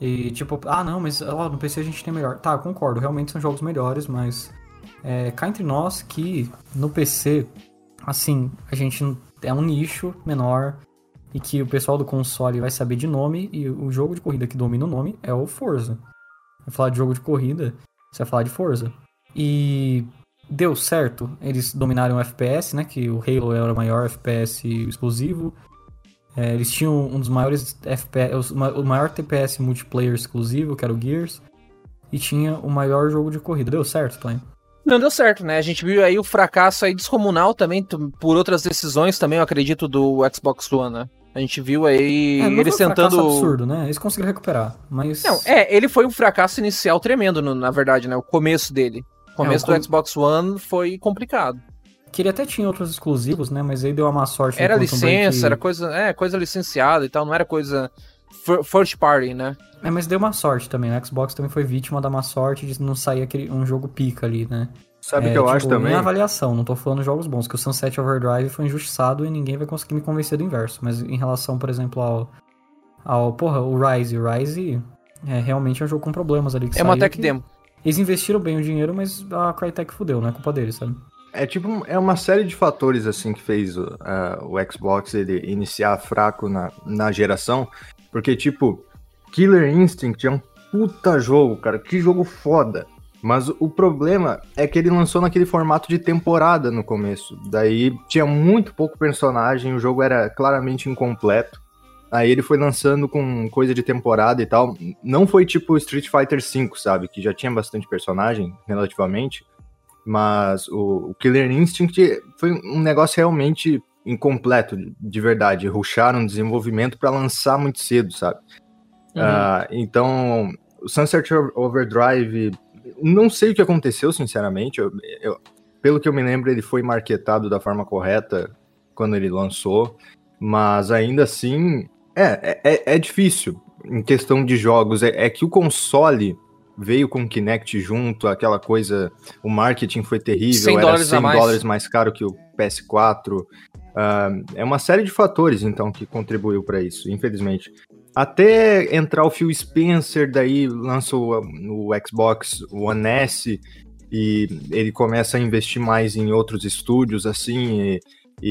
E tipo, ah não, mas ó, no PC a gente tem melhor. Tá, concordo, realmente são jogos melhores, mas é, cá entre nós que no PC, assim, a gente é um nicho menor e que o pessoal do console vai saber de nome e o jogo de corrida que domina o nome é o Forza vai falar de jogo de corrida, você vai falar de Forza. E deu certo, eles dominaram o FPS, né? Que o Halo era o maior FPS exclusivo. É, eles tinham um dos maiores FPS, o maior TPS multiplayer exclusivo, que era o Gears. E tinha o maior jogo de corrida. Deu certo, Tony? Não deu certo, né? A gente viu aí o fracasso aí descomunal também, por outras decisões também, eu acredito, do Xbox One, né? A gente viu aí é, eles tentando. Um absurdo, né? Eles conseguiram recuperar, mas. Não, é, ele foi um fracasso inicial tremendo, na verdade, né? O começo dele. O começo é, o do com... Xbox One foi complicado. Que ele até tinha outros exclusivos, né? Mas aí deu uma má sorte. Era licença, era coisa, é, coisa licenciada e tal, não era coisa first party, né? É, mas deu uma sorte também. O Xbox também foi vítima da má sorte de não sair aquele, um jogo pica ali, né? Sabe o é, que eu tipo, acho também? Minha avaliação, não tô falando jogos bons, que o Sunset Overdrive foi injustiçado e ninguém vai conseguir me convencer do inverso. Mas em relação, por exemplo, ao. ao porra, o Rise. O Rise é realmente é um jogo com problemas ali. é uma tech demo. Eles investiram bem o dinheiro, mas a Crytek fudeu, não é culpa deles, sabe? É tipo, é uma série de fatores assim que fez uh, o Xbox ele iniciar fraco na, na geração, porque tipo, Killer Instinct é um puta jogo, cara, que jogo foda. Mas o problema é que ele lançou naquele formato de temporada no começo. Daí tinha muito pouco personagem, o jogo era claramente incompleto. Aí ele foi lançando com coisa de temporada e tal. Não foi tipo Street Fighter V, sabe? Que já tinha bastante personagem, relativamente. Mas o, o Killer Instinct foi um negócio realmente incompleto, de verdade. Ruxaram o desenvolvimento para lançar muito cedo, sabe? Uhum. Uh, então, o Sunset Overdrive não sei o que aconteceu, sinceramente. Eu, eu, pelo que eu me lembro, ele foi marketado da forma correta quando ele lançou, mas ainda assim é, é, é difícil em questão de jogos. É, é, que o console veio com o Kinect junto, aquela coisa, o marketing foi terrível, 100 era 100 mais. dólares mais caro que o PS4. Uh, ah, é uma série de fatores, então, que contribuiu para isso, infelizmente. Até entrar o Phil Spencer, daí lança o, o Xbox One S e ele começa a investir mais em outros estúdios, assim, e,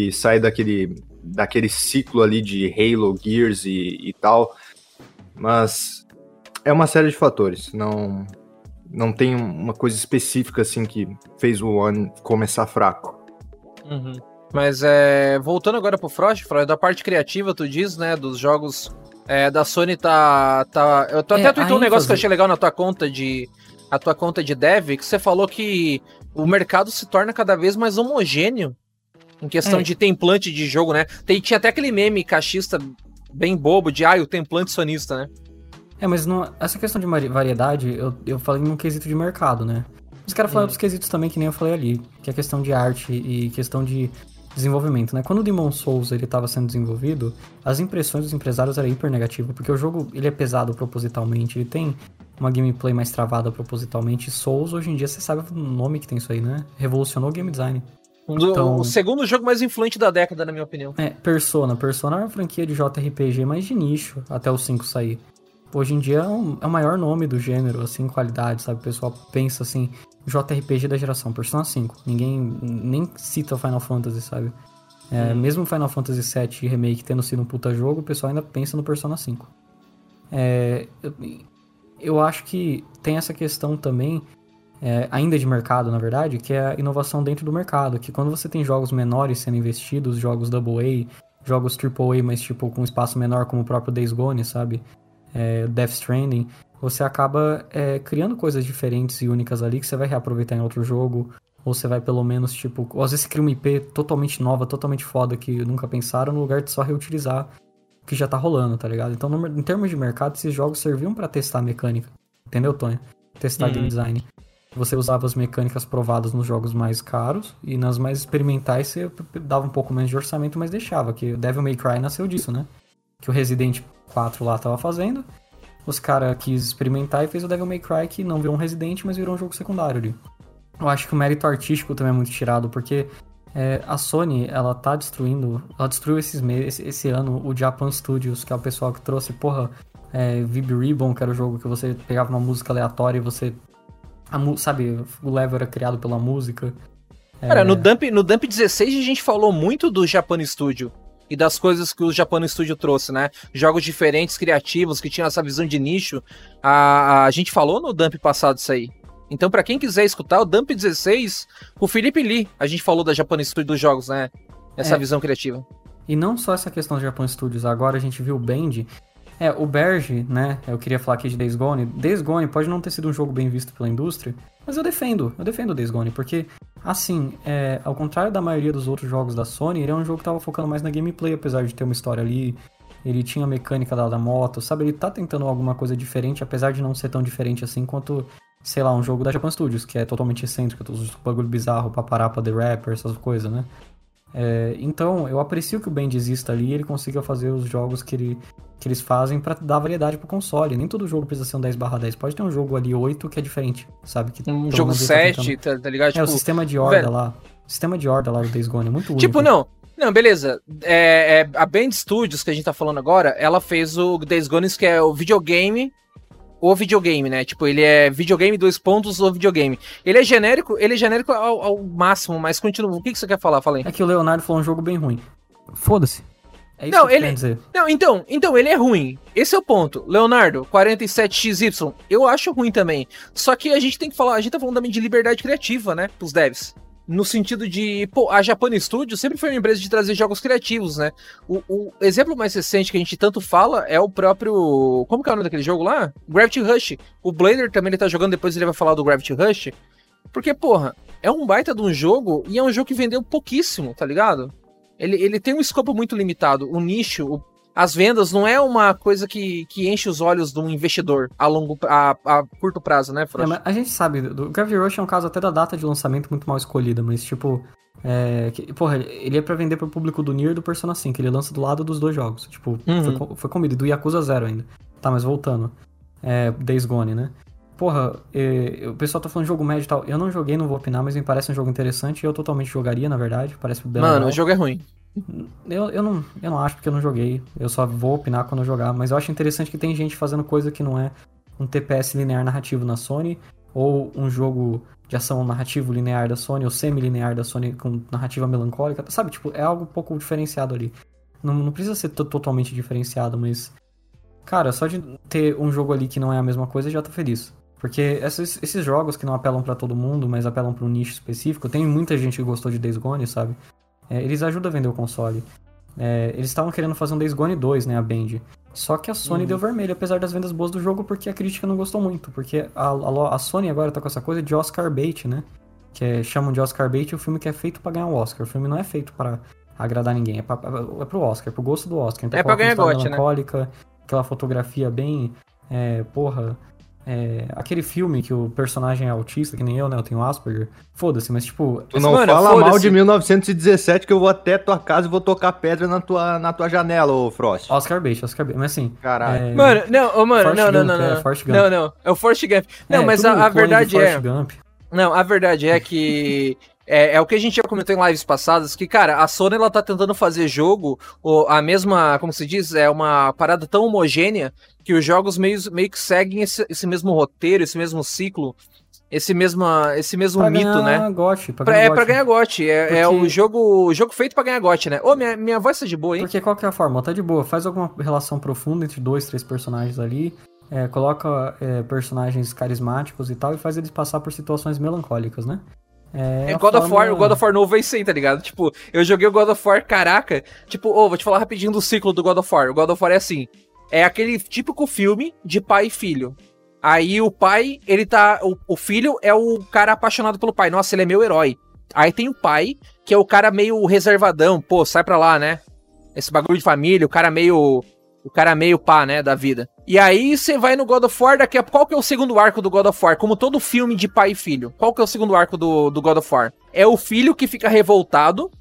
e sai daquele, daquele ciclo ali de Halo, Gears e, e tal. Mas é uma série de fatores, não, não tem uma coisa específica assim que fez o One começar fraco. Uhum. Mas é, voltando agora pro Frost, Frost, da parte criativa, tu diz, né, dos jogos é, da Sony tá. tá eu tô, até é, tweetou um negócio que eu achei legal na tua conta de. A tua conta de dev, que você falou que o mercado se torna cada vez mais homogêneo em questão é. de template de jogo, né? Tem, tinha até aquele meme cachista bem bobo de ah, o template sonista, né? É, mas não, essa questão de variedade, eu, eu falei num quesito de mercado, né? Os caras falam outros quesitos também, que nem eu falei ali, que é questão de arte e questão de desenvolvimento, né? Quando o Demon Souls ele estava sendo desenvolvido, as impressões dos empresários eram hiper negativas, porque o jogo ele é pesado propositalmente, ele tem uma gameplay mais travada propositalmente. Souls, hoje em dia, você sabe o nome que tem isso aí, né? Revolucionou o game design. Do, então, o segundo jogo mais influente da década, na minha opinião. É, Persona. Persona é uma franquia de JRPG mais de nicho, até o 5 sair. Hoje em dia é, um, é o maior nome do gênero, assim, qualidade, sabe? O pessoal pensa assim, JRPG da geração, Persona 5. Ninguém nem cita Final Fantasy, sabe? É, hum. Mesmo Final Fantasy VII Remake tendo sido um puta jogo, o pessoal ainda pensa no Persona 5. É, eu, eu acho que tem essa questão também, é, ainda de mercado, na verdade, que é a inovação dentro do mercado. Que quando você tem jogos menores sendo investidos, jogos AA, jogos AAA, mas tipo com espaço menor, como o próprio Days Gone, sabe? É, Death Stranding, você acaba é, criando coisas diferentes e únicas ali que você vai reaproveitar em outro jogo. Ou você vai pelo menos, tipo, ou às vezes cria uma IP totalmente nova, totalmente foda que nunca pensaram, no lugar de só reutilizar o que já tá rolando, tá ligado? Então, no, em termos de mercado, esses jogos serviam para testar a mecânica. Entendeu, Tony? Testar uhum. game design. Você usava as mecânicas provadas nos jogos mais caros e nas mais experimentais você dava um pouco menos de orçamento, mas deixava, que o Devil May Cry nasceu disso, né? Que o Resident 4 lá tava fazendo os caras quis experimentar e fez o Devil May Cry, que não virou um Resident, mas virou um jogo secundário ali. Eu acho que o mérito artístico também é muito tirado, porque é, a Sony, ela tá destruindo, ela destruiu esses esse, esse ano o Japan Studios, que é o pessoal que trouxe, porra, é, Vib Ribbon, que era o jogo que você pegava uma música aleatória e você, a, sabe, o level era criado pela música. Cara, é... no, Dump, no Dump 16 a gente falou muito do Japan Studio e das coisas que o Japan Studio trouxe, né? Jogos diferentes, criativos, que tinham essa visão de nicho. A, a gente falou no Dump passado isso aí. Então, para quem quiser escutar, o Dump 16, o Felipe Lee, a gente falou da Japan Studio dos jogos, né? Essa é. visão criativa. E não só essa questão do Japan Studios, agora a gente viu o Band. É, o Berge, né? Eu queria falar aqui de Days Gone. Days Gone pode não ter sido um jogo bem visto pela indústria, mas eu defendo, eu defendo o Days Gone, porque Assim, é, ao contrário da maioria dos outros jogos da Sony, ele é um jogo que tava focando mais na gameplay, apesar de ter uma história ali. Ele tinha a mecânica da, da moto, sabe? Ele tá tentando alguma coisa diferente, apesar de não ser tão diferente assim quanto, sei lá, um jogo da Japan Studios, que é totalmente excêntrico, todos os bagulho bizarro pra The Rapper, essas coisas, né? É, então, eu aprecio que o Band exista ali e ele consiga fazer os jogos que, ele, que eles fazem para dar variedade pro console. Nem todo jogo precisa ser um 10 10. Pode ter um jogo ali 8 que é diferente, sabe? Que um jogo 7, tá, tá, ligado? Tipo, é, o tipo, sistema de horda velho. lá. O sistema de horda lá do Days Gone é muito único. Tipo, não. Não, beleza. É, é, a Band Studios que a gente tá falando agora, ela fez o Days Gone, que é o videogame o videogame, né? Tipo, ele é videogame, dois pontos, o videogame. Ele é genérico, ele é genérico ao, ao máximo, mas continua. O que, que você quer falar? Fala aí. É que o Leonardo falou um jogo bem ruim. Foda-se. É isso não, que ele, dizer. Não, então, então, ele é ruim. Esse é o ponto. Leonardo, 47XY, eu acho ruim também. Só que a gente tem que falar, a gente tá falando também de liberdade criativa, né? Pros devs no sentido de, pô, a Japan Studio sempre foi uma empresa de trazer jogos criativos, né? O, o, exemplo mais recente que a gente tanto fala é o próprio. Como que é o nome daquele jogo lá? Gravity Rush. O Blader também ele tá jogando, depois ele vai falar do Gravity Rush. Porque, porra, é um baita de um jogo e é um jogo que vendeu pouquíssimo, tá ligado? Ele, ele tem um escopo muito limitado. O nicho, o as vendas não é uma coisa que, que enche os olhos de um investidor a longo a, a curto prazo, né, Frost? É, a gente sabe, o Gravity Rush é um caso até da data de lançamento muito mal escolhida, mas tipo, é, que, porra, ele é pra vender pro público do Nier e do Persona 5, ele lança do lado dos dois jogos, tipo, uhum. foi, foi comido, do Yakuza Zero ainda. Tá, mas voltando, é, Days Gone, né? Porra, é, o pessoal tá falando de jogo médio e tal. Eu não joguei, não vou opinar, mas me parece um jogo interessante e eu totalmente jogaria, na verdade. Parece bem Mano, legal. o jogo é ruim. Eu, eu, não, eu não acho porque eu não joguei. Eu só vou opinar quando eu jogar. Mas eu acho interessante que tem gente fazendo coisa que não é um TPS linear narrativo na Sony, ou um jogo de ação narrativo linear da Sony, ou semi-linear da Sony com narrativa melancólica. Sabe, tipo, é algo um pouco diferenciado ali. Não, não precisa ser totalmente diferenciado, mas. Cara, só de ter um jogo ali que não é a mesma coisa, já tô feliz. Porque esses, esses jogos que não apelam para todo mundo, mas apelam para um nicho específico, tem muita gente que gostou de Days Gone, sabe? É, eles ajudam a vender o console. É, eles estavam querendo fazer um Days Gone 2, né, a Band. Só que a Sony uhum. deu vermelho, apesar das vendas boas do jogo, porque a crítica não gostou muito. Porque a, a, a Sony agora tá com essa coisa de Oscar bait, né? Que é, chamam de Oscar bait o filme que é feito para ganhar o Oscar. O filme não é feito para agradar ninguém, é, pra, é pro Oscar, é pro gosto do Oscar. Então, é pra ganhar gote, né? aquela fotografia bem, é, porra, é, aquele filme que o personagem é autista, que nem eu, né? Eu tenho Asperger. Foda-se, mas tipo. Tu não Mano, fala mal de 1917 que eu vou até tua casa e vou tocar pedra na tua, na tua janela, ô Frost. Oscar Bait, Oscar Bait. Mas assim. Caralho. é, Mano, não, ô, mano, Forrest não, não, Gump, não, é, não. Forrest Gump. Não, não, é o Forrest Gump. Não, é, mas a, a verdade é. Gump. Não, a verdade é que é, é o que a gente já comentou em lives passadas, que, cara, a Sony ela tá tentando fazer jogo, ou a mesma, como se diz, é uma parada tão homogênea que os jogos meio, meio que seguem esse, esse mesmo roteiro, esse mesmo ciclo, esse mesmo, esse mesmo Pra mito, né? ganhar GOT, pra Pra- é GOT. pra ganhar GOT, é, é Porque- o jogo, o jogo feito pra ganhar GOT, né? Ô, minha, minha voz tá de boa, hein? Porque qual que é a forma? Tá de boa, faz alguma relação profunda entre dois, três personagens ali, é, coloca é, personagens carismáticos e tal, e faz eles passar por situações melancólicas, né? É a God of War, o God of War novo vai ser, tá ligado? Tipo, eu joguei o God of War, caraca. Tipo, ô, vou te falar rapidinho do ciclo do God of War. O God of War é assim: é aquele típico filme de pai e filho. Aí o pai, ele tá. O, o filho é o cara apaixonado pelo pai. Nossa, ele é meu herói. Aí tem o pai, que é o cara meio reservadão. Pô, sai pra lá, né? Esse bagulho de família, o cara meio. O cara meio pá, né, da vida. E aí você vai no God of War, daqui a qual que é o segundo arco do God of War? Como todo filme de pai e filho. Qual que é o segundo arco do, do God of War? É o filho que fica revoltado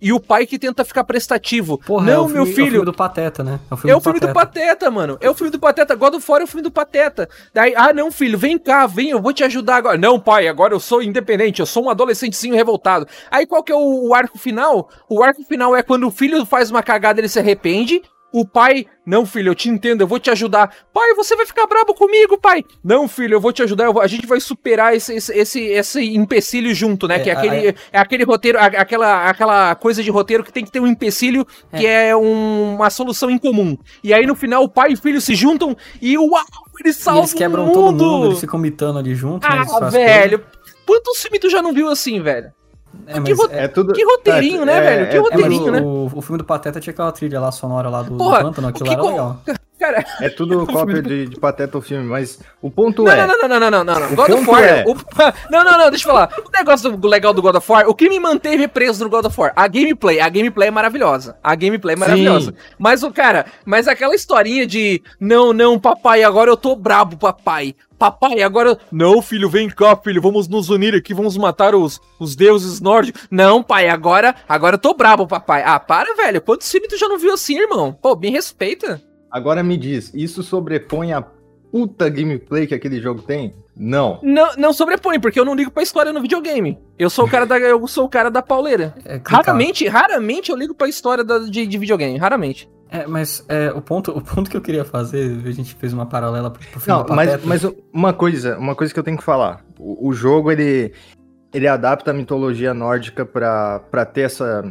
e o pai que tenta ficar prestativo. Porra, é Não, o meu filme- É o filho. filme do Pateta, né? É o filme do Pateta, mano. É o filme do Pateta. God of War é o filme do Pateta. Daí, ah, não, filho, vem cá, vem, eu vou te ajudar agora. Não, pai, agora eu sou independente, eu sou um adolescentezinho revoltado. Aí qual que é o, o arco final? O arco final é quando o filho faz uma cagada, ele se arrepende. O pai, não, filho, eu te entendo, eu vou te ajudar. Pai, você vai ficar brabo comigo, pai. Não, filho, eu vou te ajudar, vou- a gente vai superar esse, esse, esse, esse empecilho junto, né? É, que é a- aquele, é aquele roteiro, a- aquela, aquela coisa de roteiro que tem que ter um empecilho que é um- uma solução em comum. E aí no final o pai e o filho se juntam e uau, eles salvam eles quebram o mundo. todo mundo, eles ficam mitando ali junto, né? Ah, fazem velho. Quantos filmes tu já não viu assim, velho? É, que ro- é- tudo. Que roteirinho, né, é- velho? Que é- é, roteirinho, né? o, o filme do Pateta tinha aquela trilha lá sonora lá do, do Porra, pântano, o aquilo que era co- legal. Cara, É tudo cópia de, de Pateta o filme, mas o ponto não, é. não, não, não, não, não, não, não. God of War. é- o- Não, não, não, deixa eu falar. O negócio do legal do God of War, o que me manteve preso no God of War? A gameplay. A gameplay é maravilhosa. A gameplay é maravilhosa. Mas o cara, mas aquela historinha de não, não, papai, agora eu tô brabo, papai. Papai, agora. eu- Não, filho, vem cá, filho, vamos nos unir aqui, vamos matar os, os deuses nórdicos. Não, pai, agora, agora eu tô brabo, papai. Ah, para, velho. Quantos filmes tu já não viu assim, irmão? Pô, me respeita. Agora me diz, isso sobrepõe a puta gameplay que aquele jogo tem? Não. Não, não sobrepõe, porque eu não ligo pra história no videogame. Eu sou o cara da, eu sou o cara da pauleira. É. Raramente, raramente eu ligo pra história da- de, de videogame, raramente. É, mas é, o, ponto, o ponto que eu queria fazer, a gente fez uma paralela pro, pro Não, mas, mas uma coisa, uma coisa que eu tenho que falar. O, o jogo, ele, ele adapta a mitologia nórdica pra, pra ter essa,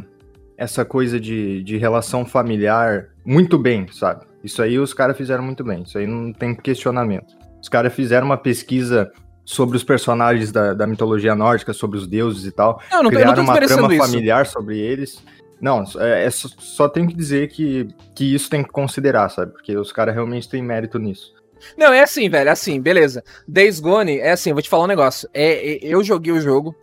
essa coisa de, de relação familiar muito bem, sabe? Isso aí os caras fizeram muito bem, isso aí não tem questionamento. Os caras fizeram uma pesquisa sobre os personagens da, da mitologia nórdica, sobre os deuses e tal. Não, eu não, eu não criaram tô uma trama isso. familiar sobre eles. Não, é, é só, só tenho que dizer que, que isso tem que considerar, sabe? Porque os caras realmente têm mérito nisso. Não, é assim, velho, é assim, beleza. Days Gone, é assim, vou te falar um negócio. É, é- eu joguei o jogo,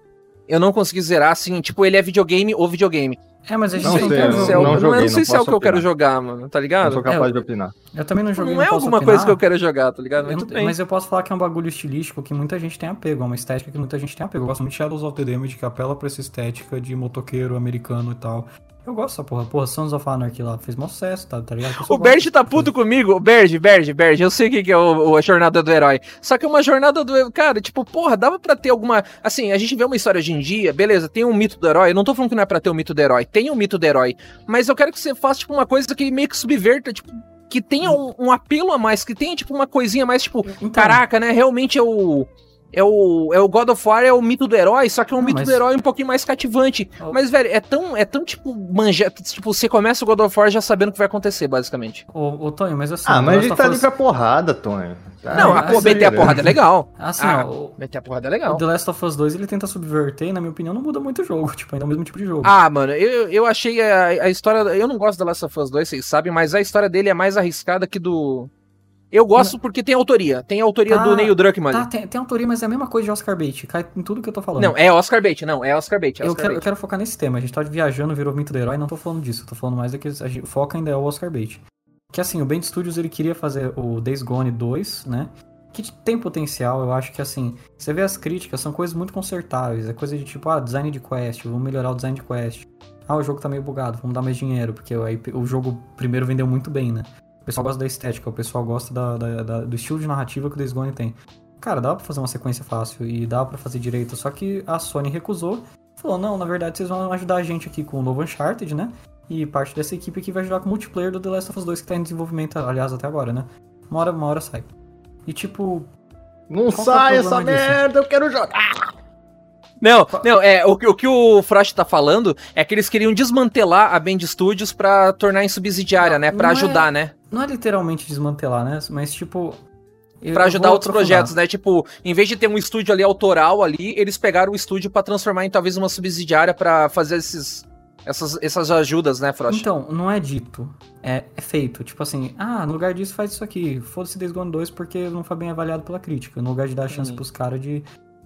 eu não consegui zerar, assim, tipo, ele é videogame ou videogame. É, mas a gente Não não, sei, quer eu jogo. se é o- não eu joguei, não sei não se é o que eu quero jogar, mano, tá Não ligado? sou capaz de opinar. Eu também não joguei, Não é alguma opinar. coisa que eu quero jogar, tá ligado? Eu Mas não- bem. mas eu posso falar que é um bagulho estilístico que muita gente tem apego, é uma estética que muita gente tem apego. Eu gosto muito de Shadows of the Damage, que apela pra essa estética de motoqueiro americano e tal. Eu gosto dessa porra. Porra, Sons of Anarchy lá fez mó sucesso, tá, tá ligado? O Bert tá puto comigo. O Bert, Bert, Bert, eu sei o que, que é o, o- a jornada do herói. Só que é uma jornada do. Cara, tipo, porra, dava pra ter alguma. Assim, a gente vê uma história hoje em dia, beleza, tem um mito do herói. Eu não tô falando que não é pra ter o mito do herói. Tem um mito do herói. Mas eu quero que você faça, tipo, uma coisa que meio que subverta, tipo. Que tenha um, um apelo a mais, que tenha, tipo, uma coisinha mais, tipo, Então, caraca, né? Realmente é o. É o, é o God of War, é o mito do herói, só que é um Não, mito mas- do herói um pouquinho mais cativante. Oh. Mas, velho, é tão, é tão tipo, manja. Tipo, você começa o God of War já sabendo o que vai acontecer, basicamente. Ô, ô Tonho, mas assim. Ah, mas a gente of tá ali Us- pra porrada, Tonho. Tá Não, a aí, meter a porrada é legal. Assim, Ah, ó, o- Meter a porrada é o legal. The Last of Us 2 ele tenta subverter e, na minha opinião, não muda muito o jogo. Tipo, ainda é o mesmo tipo de jogo. Ah, mano, eu, eu achei a, a história. Eu não gosto da Last of Us 2, vocês sabem, mas a história dele é mais arriscada que do. Eu gosto porque tem autoria. Tem autoria Tá, do Neil Druckmann. Tá, tem, tem autoria, mas é a mesma coisa de Oscar Bait. Cai em tudo que eu tô falando. Não, é Oscar Bait, não, é Oscar Bait. É eu, quero, eu quero focar nesse tema. A gente tá viajando, virou mito do herói, não tô falando disso. Tô falando mais daqueles. A gente, o foco ainda é o Oscar Bait. Que assim, o Band Studios ele queria fazer o Days Gone 2, né? que tem potencial, eu acho que assim, você vê as críticas, são coisas muito consertáveis. É coisa de tipo, ah, design de quest, vamos melhorar o design de quest. Ah, o jogo tá meio bugado, vamos dar mais dinheiro, porque aí o jogo primeiro vendeu muito bem, né? O pessoal gosta da estética, o pessoal gosta da, da, da, do estilo de narrativa que o Days Gone tem. Cara, dá pra fazer uma sequência fácil e dá para fazer direito, só que a Sony recusou. Falou, não, na verdade vocês vão ajudar a gente aqui com o novo Uncharted, né? E parte dessa equipe aqui vai ajudar com o multiplayer do The Last of Us 2 que tá em desenvolvimento, aliás, até agora, né? Uma hora, uma hora sai. E tipo. Não é sai essa merda, eu quero jogar! Não, não, é, o, o que o Frost tá falando é que eles queriam desmantelar a Band Studios pra tornar em subsidiária, né? Pra ajudar, é, né? Não é literalmente desmantelar, né? Mas tipo. Pra ajudar outros projetos, né? Tipo, em vez de ter um estúdio ali autoral ali, eles pegaram o estúdio para transformar em talvez uma subsidiária para fazer esses essas, essas ajudas, né, Frost? Então, não é dito. É, é feito. Tipo assim, ah, no lugar disso faz isso aqui. Foda-se Days Gone 2 porque não foi bem avaliado pela crítica. No lugar de dar chance uhum. pros caras de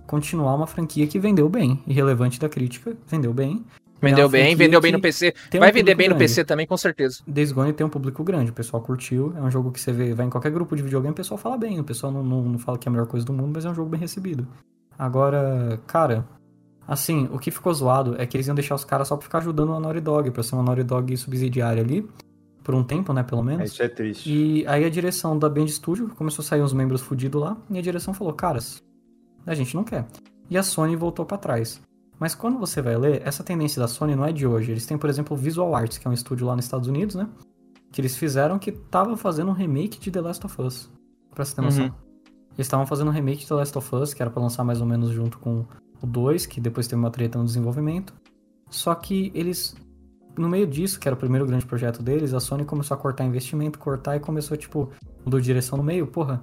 continuar uma franquia que vendeu bem. Irrelevante da crítica, vendeu bem. Vendeu é bem, vendeu bem no PC. Vai um vender bem grande. no PC também, com certeza. Days Gone tem um público grande, o pessoal curtiu. É um jogo que você vê, vai em qualquer grupo de videogame, o pessoal fala bem. O pessoal não, não, não fala que é a melhor coisa do mundo, mas é um jogo bem recebido. Agora, cara, Assim, o que ficou zoado é que eles iam deixar os caras só pra ficar ajudando a Naughty Dog, pra ser uma Naughty Dog subsidiária ali, por um tempo, né, pelo menos. Isso é triste. E aí a direção da Band Studio começou a sair uns membros fudidos lá, e a direção falou, caras, a gente não quer. E a Sony voltou para trás. Mas quando você vai ler, essa tendência da Sony não é de hoje. Eles têm, por exemplo, o Visual Arts, que é um estúdio lá nos Estados Unidos, né? Que eles fizeram que tava fazendo um remake de The Last of Us. Pra você ter noção. Uhum. Eles estavam fazendo um remake de The Last of Us, que era pra lançar mais ou menos junto com o 2, que depois teve uma treta no desenvolvimento. Só que eles, no meio disso, que era o primeiro grande projeto deles, a Sony começou a cortar investimento, cortar e começou, tipo, mudou direção no meio, porra,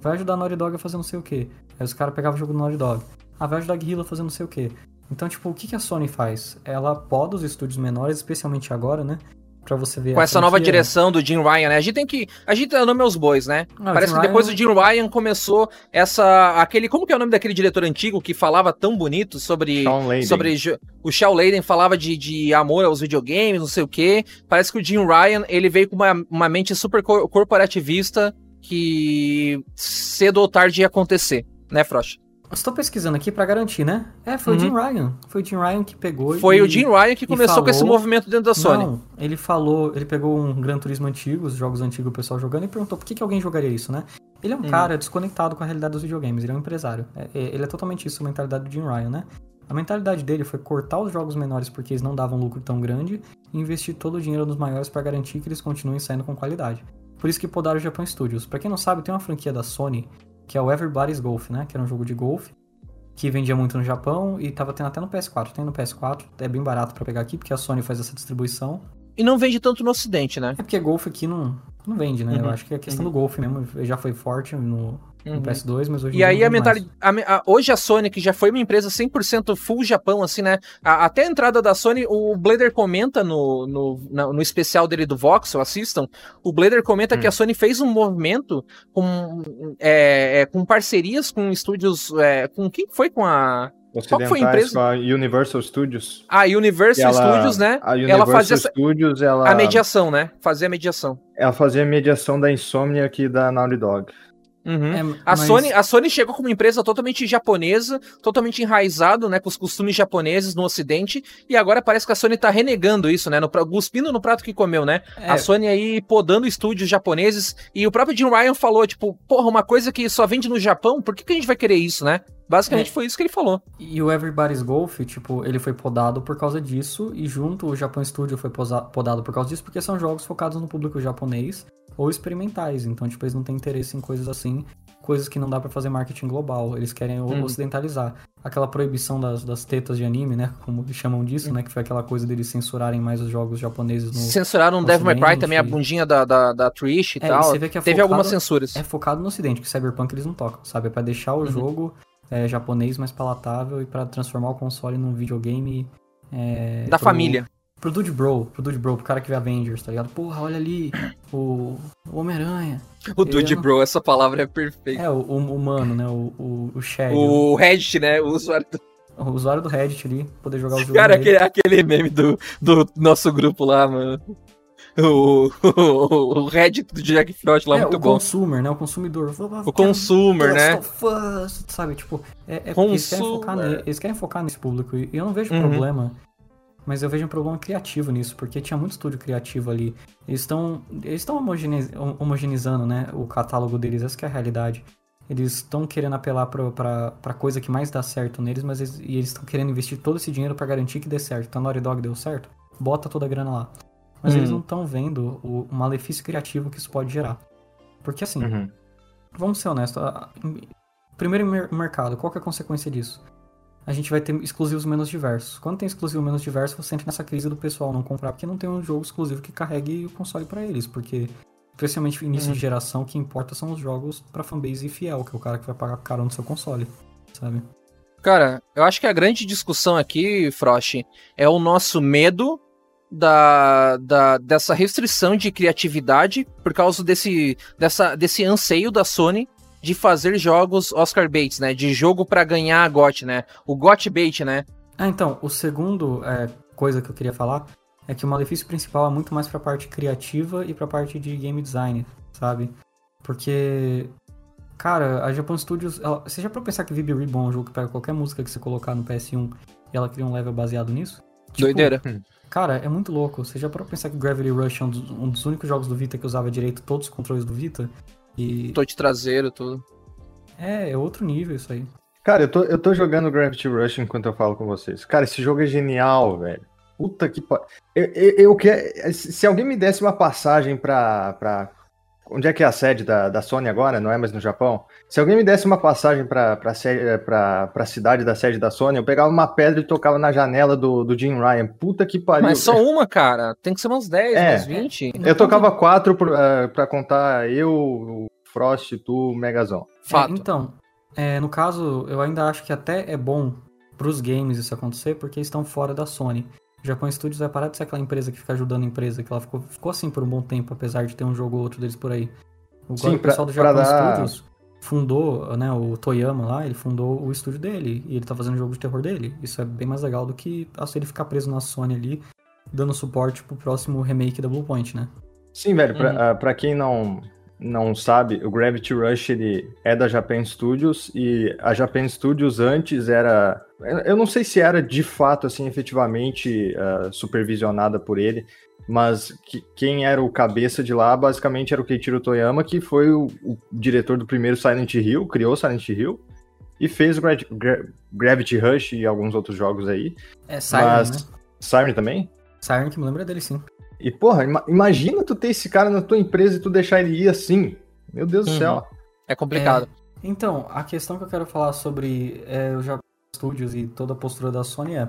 vai ajudar a Naughty Dog a fazer não sei o que. Aí os caras pegavam o jogo do Naughty Dog. Ah, vai ajudar a Guerrilla fazer não sei o que. Então, tipo, o que, que a Sony faz? Ela poda os estúdios menores, especialmente agora, né? Pra você ver. Com essa nova direção do Jim Ryan, né? A gente tem que. A gente tá no meus bois, né? Ah, Parece que Ryan... depois do Jim Ryan começou essa. aquele Como que é o nome daquele diretor antigo que falava tão bonito sobre. sobre o Shaw Layden falava de, de amor aos videogames, não sei o quê. Parece que o Jim Ryan ele veio com uma, uma mente super corporativista que cedo ou tarde ia acontecer, né, Frost? Estou pesquisando aqui para garantir, né? É, foi uhum. o Jim Ryan. Foi o Jim Ryan que pegou. Foi e, o Jim Ryan que começou falou, com esse movimento dentro da Sony. Não, ele falou, ele pegou um Gran Turismo antigo, os jogos antigos o pessoal jogando, e perguntou por que, que alguém jogaria isso, né? Ele é um hum. cara desconectado com a realidade dos videogames, ele é um empresário. É, é, ele é totalmente isso, a mentalidade do Jim Ryan, né? A mentalidade dele foi cortar os jogos menores porque eles não davam lucro tão grande e investir todo o dinheiro nos maiores para garantir que eles continuem saindo com qualidade. Por isso que podaram o Japan Studios. Para quem não sabe, tem uma franquia da Sony que é o Everybody's Golf, né? Que era um jogo de golfe que vendia muito no Japão e tava tendo até no PS4. Tem no PS4, é bem barato para pegar aqui, porque a Sony faz essa distribuição. E não vende tanto no ocidente, né? É porque Golf aqui não, não vende, né? Uhum. Eu acho que a questão uhum. do Golf mesmo já foi forte no, uhum. no PS2, mas hoje E aí a mentalidade. hoje a Sony, que já foi uma empresa 100% full Japão, assim, né? A, até a entrada da Sony, o Blader comenta no, no, no, no especial dele do Voxel, assistam. O Blader comenta que a hum. Sony fez um movimento com, é, é, com parcerias com estúdios. É, com quem foi com a. Qual foi a empresa? A Universal Studios. A Universal ela, Studios, né? A Universal ela fazia Studios, ela... a mediação, né? Fazia a mediação. Ela fazia a mediação da Insomnia aqui da Naughty Dog. Uhum. É, a, mas... Sony, a Sony chegou como uma empresa totalmente japonesa, totalmente enraizado, né, com os costumes japoneses no ocidente, e agora parece que a Sony tá renegando isso, né, no, cuspindo no prato que comeu, né? É. A Sony aí podando estúdios japoneses, e o próprio Jim Ryan falou, tipo, porra, uma coisa que só vende no Japão, por que, que a gente vai querer isso, né? Basicamente é. foi isso que ele falou. E o Everybody's Golf, tipo, ele foi podado por causa disso, e junto o Japan Studio foi podado por causa disso, porque são jogos focados no público japonês ou experimentais. Então, tipo, eles não têm interesse em coisas assim, coisas que não dá para fazer marketing global. Eles querem hum. ocidentalizar. Aquela proibição das, das tetas de anime, né? Como chamam disso, hum. né? Que foi aquela coisa deles censurarem mais os jogos japoneses no. Censuraram no Devil May Cry também, a bundinha da, da, da Trish e é, tal. E é Teve focado, algumas censuras. É focado no ocidente, que Cyberpunk eles não tocam, sabe? É pra deixar o uhum. jogo é, japonês mais palatável e para transformar o console num videogame. É, da pro, família. Pro Dude Bro, pro Dude Bro, pro cara que vê Avengers, tá ligado? Porra, olha ali, o, o Homem-Aranha. O Dude não... Bro, essa palavra é perfeita. É, o, o humano, né? O, o, o Shed. O Reddit, né? O usuário do... O usuário do Reddit ali, poder jogar o jogo. Cara, aquele, aquele meme do, do nosso grupo lá, mano. o, o, o Reddit do Jack Frost lá, é, muito o bom. consumer, né? O consumidor. O consumer, né? Us, sabe, tipo, é, é eles, querem focar eles querem focar nesse público. E eu não vejo Uhum. problema. Mas eu vejo um problema criativo nisso, porque tinha muito estúdio criativo ali. Eles estão eles estão homogeneizando, né, o catálogo deles, essa que é a realidade. Eles estão querendo apelar pra coisa que mais dá certo neles, mas eles, e eles estão querendo investir todo esse dinheiro pra garantir que dê certo. Então a Naughty Dog deu certo, bota toda a grana lá. Mas Hum. eles não estão vendo o, o malefício criativo que isso pode gerar. Porque assim, Uhum. vamos ser honestos. a- Primeiro mercado, qual que é a consequência disso? A gente vai ter exclusivos menos diversos. Quando tem exclusivo menos diverso, você entra nessa crise do pessoal não comprar, porque não tem um jogo exclusivo que carregue o console pra eles, porque especialmente início Uhum. de geração, o que importa são os jogos pra fanbase fiel, que é o cara que vai pagar caro no seu console, sabe? Cara, eu acho que a grande discussão aqui, Frost, é o nosso medo da, da, dessa restrição de criatividade por causa desse, dessa, desse anseio da Sony de fazer jogos Oscar Bates, né? De jogo pra ganhar a GOT, né? O GOT Bait, né? Ah, então, o segundo é, coisa que eu queria falar é que o malefício principal é muito mais pra parte criativa e pra parte de game design, sabe? Porque, cara, a Japan Studios, ela, você já pra pensar que VB Ribbon é um jogo que pega qualquer música que você colocar no PS1 e ela cria um level baseado nisso? Tipo, Doideira. Cara, é muito louco. Você já pra pensar que Gravity Rush é um dos, um dos únicos jogos do Vita que usava direito todos os controles do Vita? E Tô de traseiro, tudo. é, é outro nível isso aí. Cara, eu tô, eu tô jogando Gravity Rush enquanto eu falo com vocês. Cara, esse jogo é genial, velho. Puta que pariu. Eu, eu, eu quero. Se alguém me desse uma passagem pra. pra... Onde é que é a sede da, da Sony agora? Não é mais no Japão? Se alguém me desse uma passagem sede- pra, pra cidade da sede da Sony, eu pegava uma pedra e tocava na janela do, do Jim Ryan. Puta que pariu. Mas só uma, cara. Tem que ser umas 10, É. umas 20. Eu tocava quatro por, eh, pra contar eu, o Frost, tu, o Megazon. Fato. É, então, é, no caso, eu ainda acho que até é bom pros games isso acontecer, porque eles estão fora da Sony. O Japan Studios vai parar de ser aquela empresa que fica ajudando a empresa, que ela ficou, ficou assim por um bom tempo, apesar de ter um jogo ou outro deles por aí. O, Sim, o pessoal do pra- pra dar- Studios fundou, né, o Toyama lá, ele fundou o estúdio dele, e ele tá fazendo o jogo de terror dele. Isso é bem mais legal do que se ele ficar preso na Sony ali, dando suporte pro próximo remake da Bluepoint, né? Sim, velho, pra, Uhum. ah, pra quem não, não sabe, o Gravity Rush ele é da Japan Studios e a Japan Studios antes era. eu- não sei se era de fato, assim, efetivamente ah, supervisionada por ele, mas que- quem era o cabeça de lá basicamente era o Keiichiro Toyama, que foi o, o diretor do primeiro Silent Hill, criou Silent Hill. E fez o Gra- Gra- Gravity Rush e alguns outros jogos aí. É Siren, mas. né? Siren também? Siren que me lembra dele, sim. E, porra, ima- imagina tu ter esse cara na tua empresa e tu deixar ele ir assim. Meu Deus Uhum. do céu. É complicado. Então, a questão que eu quero falar sobre é, o Japan Studios e toda a postura da Sony é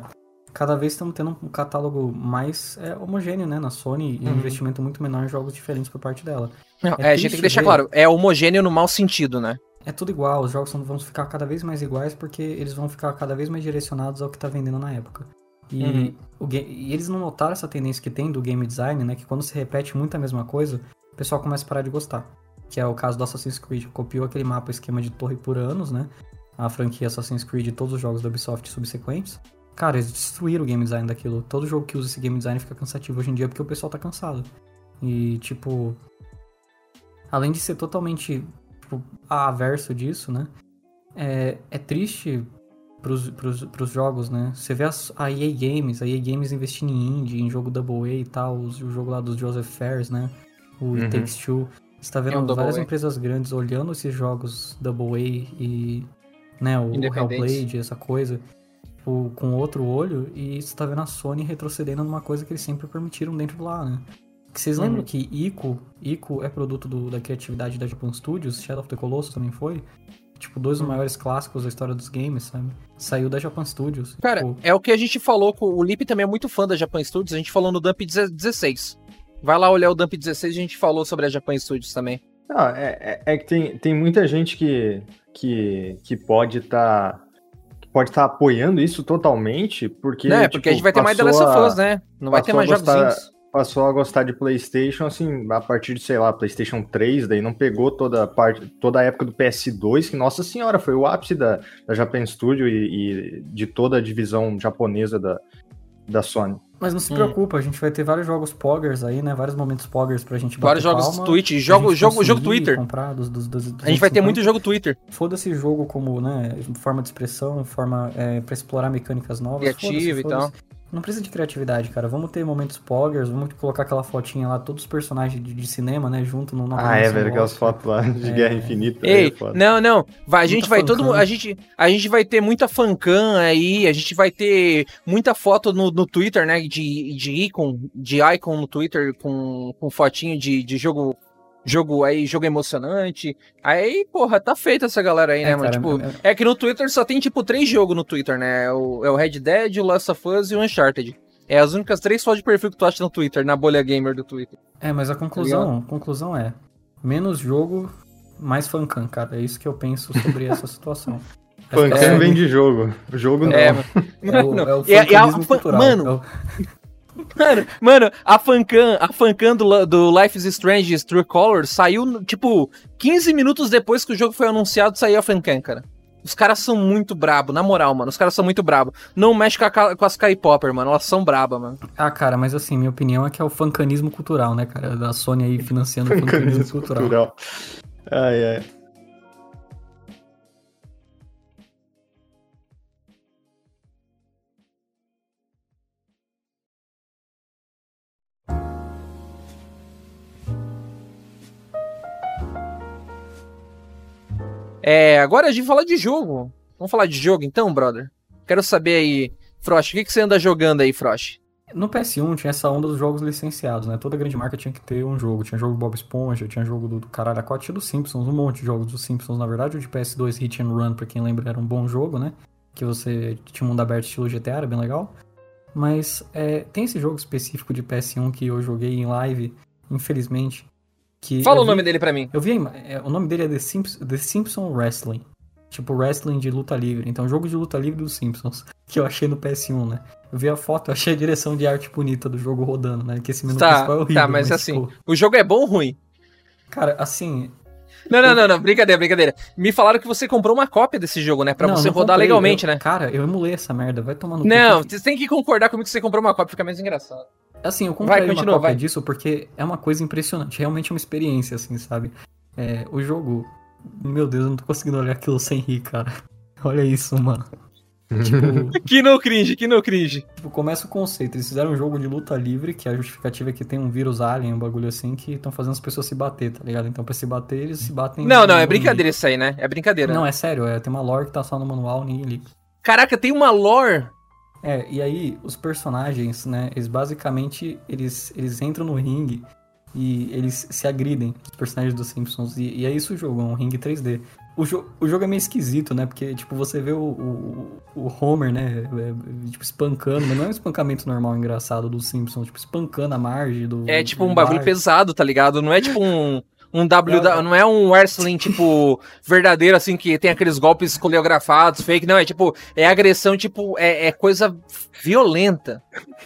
cada vez estamos tendo um catálogo mais é, homogêneo, né, na Sony e um Uhum. investimento muito menor em jogos diferentes por parte dela. Não, é é, a gente tem que deixar ver. claro, é homogêneo no mau sentido, né? É tudo igual, os jogos vão ficar cada vez mais iguais porque eles vão ficar cada vez mais direcionados ao que tá vendendo na época. E, Uhum. o e eles não notaram essa tendência que tem do game design, né? Que quando se repete muito a mesma coisa, o pessoal começa a parar de gostar. Que é o caso do Assassin's Creed. Copiou aquele mapa esquema de torre por anos, né? A franquia Assassin's Creed e todos os jogos da Ubisoft subsequentes. Cara, eles destruíram o game design daquilo. Todo jogo que usa esse game design fica cansativo hoje em dia porque o pessoal tá cansado. E, tipo. Além de ser totalmente tipo, averso disso, né? É, é triste pros, pros, pros jogos, né? Você vê as, a EA Games, a EA Games investindo em indie, em jogo Double A e tal, os- o jogo lá dos Joseph Fares, né? O Uhum. It Takes Two. Você tá É um vendo Double várias A. empresas grandes olhando esses jogos Double A e, né, o. Hellblade, essa coisa, o- com outro olho, e você tá vendo a Sony retrocedendo numa coisa que eles sempre permitiram dentro de lá, né? Que vocês lembram Uhum. que Ico, Ico é produto do- da criatividade da Japan Studios, Shadow of the Colossus também foi? Tipo, dois dos maiores clássicos da história dos games, sabe? Saiu da Japan Studios. Cara, Tipo, é o que a gente falou, com o Lipe também é muito fã da Japan Studios, a gente falou no Dump 16. Vai lá olhar o Dump 16, a gente falou sobre a Japan Studios também. Não, é, é- é que tem, tem muita gente que, que, que pode estar. pode estar apoiando isso totalmente, porque. né? tipo, Porque a gente vai ter mais The Last of Us, né? Não vai ter mais jogos. Passou a gostar de PlayStation, assim, a partir de, sei lá, PlayStation 3, daí não pegou toda a parte, toda a época do PS2, que, nossa senhora, foi o ápice da, da Japan Studio e, e de toda a divisão japonesa da, da Sony. Mas não se Hum. preocupa, a gente vai ter vários jogos poggers aí, né? Vários momentos poggers pra gente Vários jogos palma, Twitch, pra jogo, jogo, jogo Twitter. comprar dos, dos, dos, A gente vai ter 250. muito jogo Twitter. Foda-se jogo como, né, forma de expressão, forma é, para explorar mecânicas novas. Criativo e tal. Não precisa de criatividade, cara. Vamos ter momentos poggers, vamos colocar aquela fotinha lá, todos os personagens de, de cinema, né, junto no Ah, é, velho, aquelas fotos lá de Guerra Infinita. aí é Ei, não, não. Vai, a gente Muita vai todo a gente a gente vai ter muita fancam aí, a gente vai ter muita foto no, no Twitter, né, de, de icon, de icon no Twitter com, com fotinho de, de jogo jogo aí, jogo emocionante. Aí, porra, tá feita essa galera aí, né, É, mano? cara, Tipo, é- é que no Twitter só tem tipo três jogos no Twitter, né? É o, é o Red Dead, o Last of Us e o Uncharted. É as únicas três fotos de perfil que tu acha no Twitter, na bolha gamer do Twitter. É, mas a conclusão, conclusão é, menos jogo, mais fancam, cara. É isso que eu penso sobre essa situação. Fancam só- vem de jogo. O jogo não. É, mano. É o, é o E a- e a- fancanismo fan- cultural. mano, É o- Mano, mano, a fancam, a fancam do, do Life is Strange True Colors saiu, no- tipo, 15 minutos depois que o jogo foi anunciado, saiu a fancam, cara. Os caras são muito brabo, na moral, mano. Os caras são muito brabo. Não mexe com, a com as K-Popper, mano. Elas são braba, mano. Ah, cara, mas assim, minha opinião é que é o fancanismo cultural, né, cara? Da Sony aí financiando o fancanismo cultural. cultural. Ai, ai. É, agora a gente fala de jogo. Vamos falar de jogo então, brother? Quero saber aí, Frost, o que, que você anda jogando aí, Frost? No PS1 tinha essa onda dos jogos licenciados, né? Toda grande marca tinha que ter um jogo. Tinha jogo do Bob Esponja, tinha jogo do, do Caralho a Simpsons, um monte de jogos dos Simpsons. Na verdade, o de PS2 Hit and Run, pra quem lembra, era um bom jogo, né? Que você tinha um mundo aberto estilo GTA, era bem legal. Mas é, tem esse jogo específico de PS1 que eu joguei em live, infelizmente. Que Fala o vi- nome dele pra mim. Eu vi é, o nome dele é The, Simps The Simpson Wrestling. Tipo, wrestling de luta livre. Então, jogo de luta livre dos Simpsons. Que eu achei no PS1, né? Eu vi a foto, eu achei a direção de arte bonita do jogo rodando, né? Que esse menu Tá, principal é horrível. tá, mas assim, tipo, o jogo é bom ou ruim? cara, assim. Não, não, não, não, brincadeira, brincadeira. Me falaram que você comprou uma cópia desse jogo, né? Pra não, você não rodar comprei, legalmente, eu- né? Cara, eu emulei essa merda, vai tomar no cu. Não, você tem que concordar comigo que você comprou uma cópia, fica mais engraçado. Assim, eu comprei continua, uma cópia vai. disso porque é uma coisa impressionante. Realmente é uma experiência, assim, sabe? É, o jogo. Meu Deus, eu não tô conseguindo olhar aquilo sem rir, cara. Olha isso, mano. Tipo, Que no cringe, que no cringe. Tipo, começa o conceito. Eles fizeram um jogo de luta livre, que a justificativa é que tem um vírus alien, um bagulho assim, que estão fazendo as pessoas se bater, tá ligado? Então, pra se bater, eles se batem. Não, não, é brincadeira isso aí, né? É brincadeira. Não, é sério, é, tem uma lore que tá só no manual, ninguém liga. Caraca, tem uma lore. É, e aí, os personagens, né, eles basicamente, eles, eles entram no ringue e eles se agridem, os personagens dos Simpsons, e, e é isso o jogo, é um ringue 3D. O, jo o jogo é meio esquisito, né, porque, tipo, você vê o, o, o Homer, né, é, tipo, espancando, mas não é um espancamento normal, engraçado, dos Simpsons, tipo, espancando a margem do... É tipo um do bagulho pesado, tá ligado? Não é tipo um. Um W, Não, não é um wrestling, tipo, verdadeiro, assim, que tem aqueles golpes coreografados, fake, não, é tipo, é agressão, tipo, é, é coisa violenta.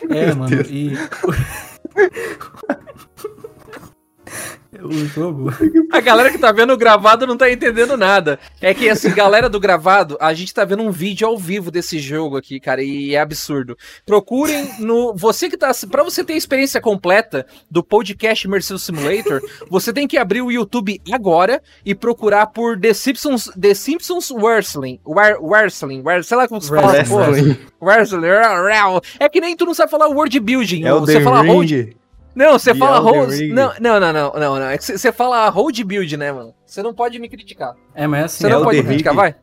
É, mano, e... o jogo... A galera que tá vendo o gravado não tá entendendo nada. É que, assim, galera do gravado, a gente tá vendo um vídeo ao vivo desse jogo aqui, cara, e é absurdo. Procurem no. Você que tá. Pra você ter a experiência completa do podcast Immersive Simulator, você tem que abrir o YouTube agora e procurar por The Simpsons, The Simpsons Wrestling. Wrestling, sei lá como se fala. Wrestling. Wrestling. É que nem tu não sabe falar word building. É o você The fala hold. Não, você fala hold. Não, não, não, não, não, não. É que você fala hold build, né, mano? Você não pode me criticar. É, mas assim... Você não Elden pode me criticar, vai.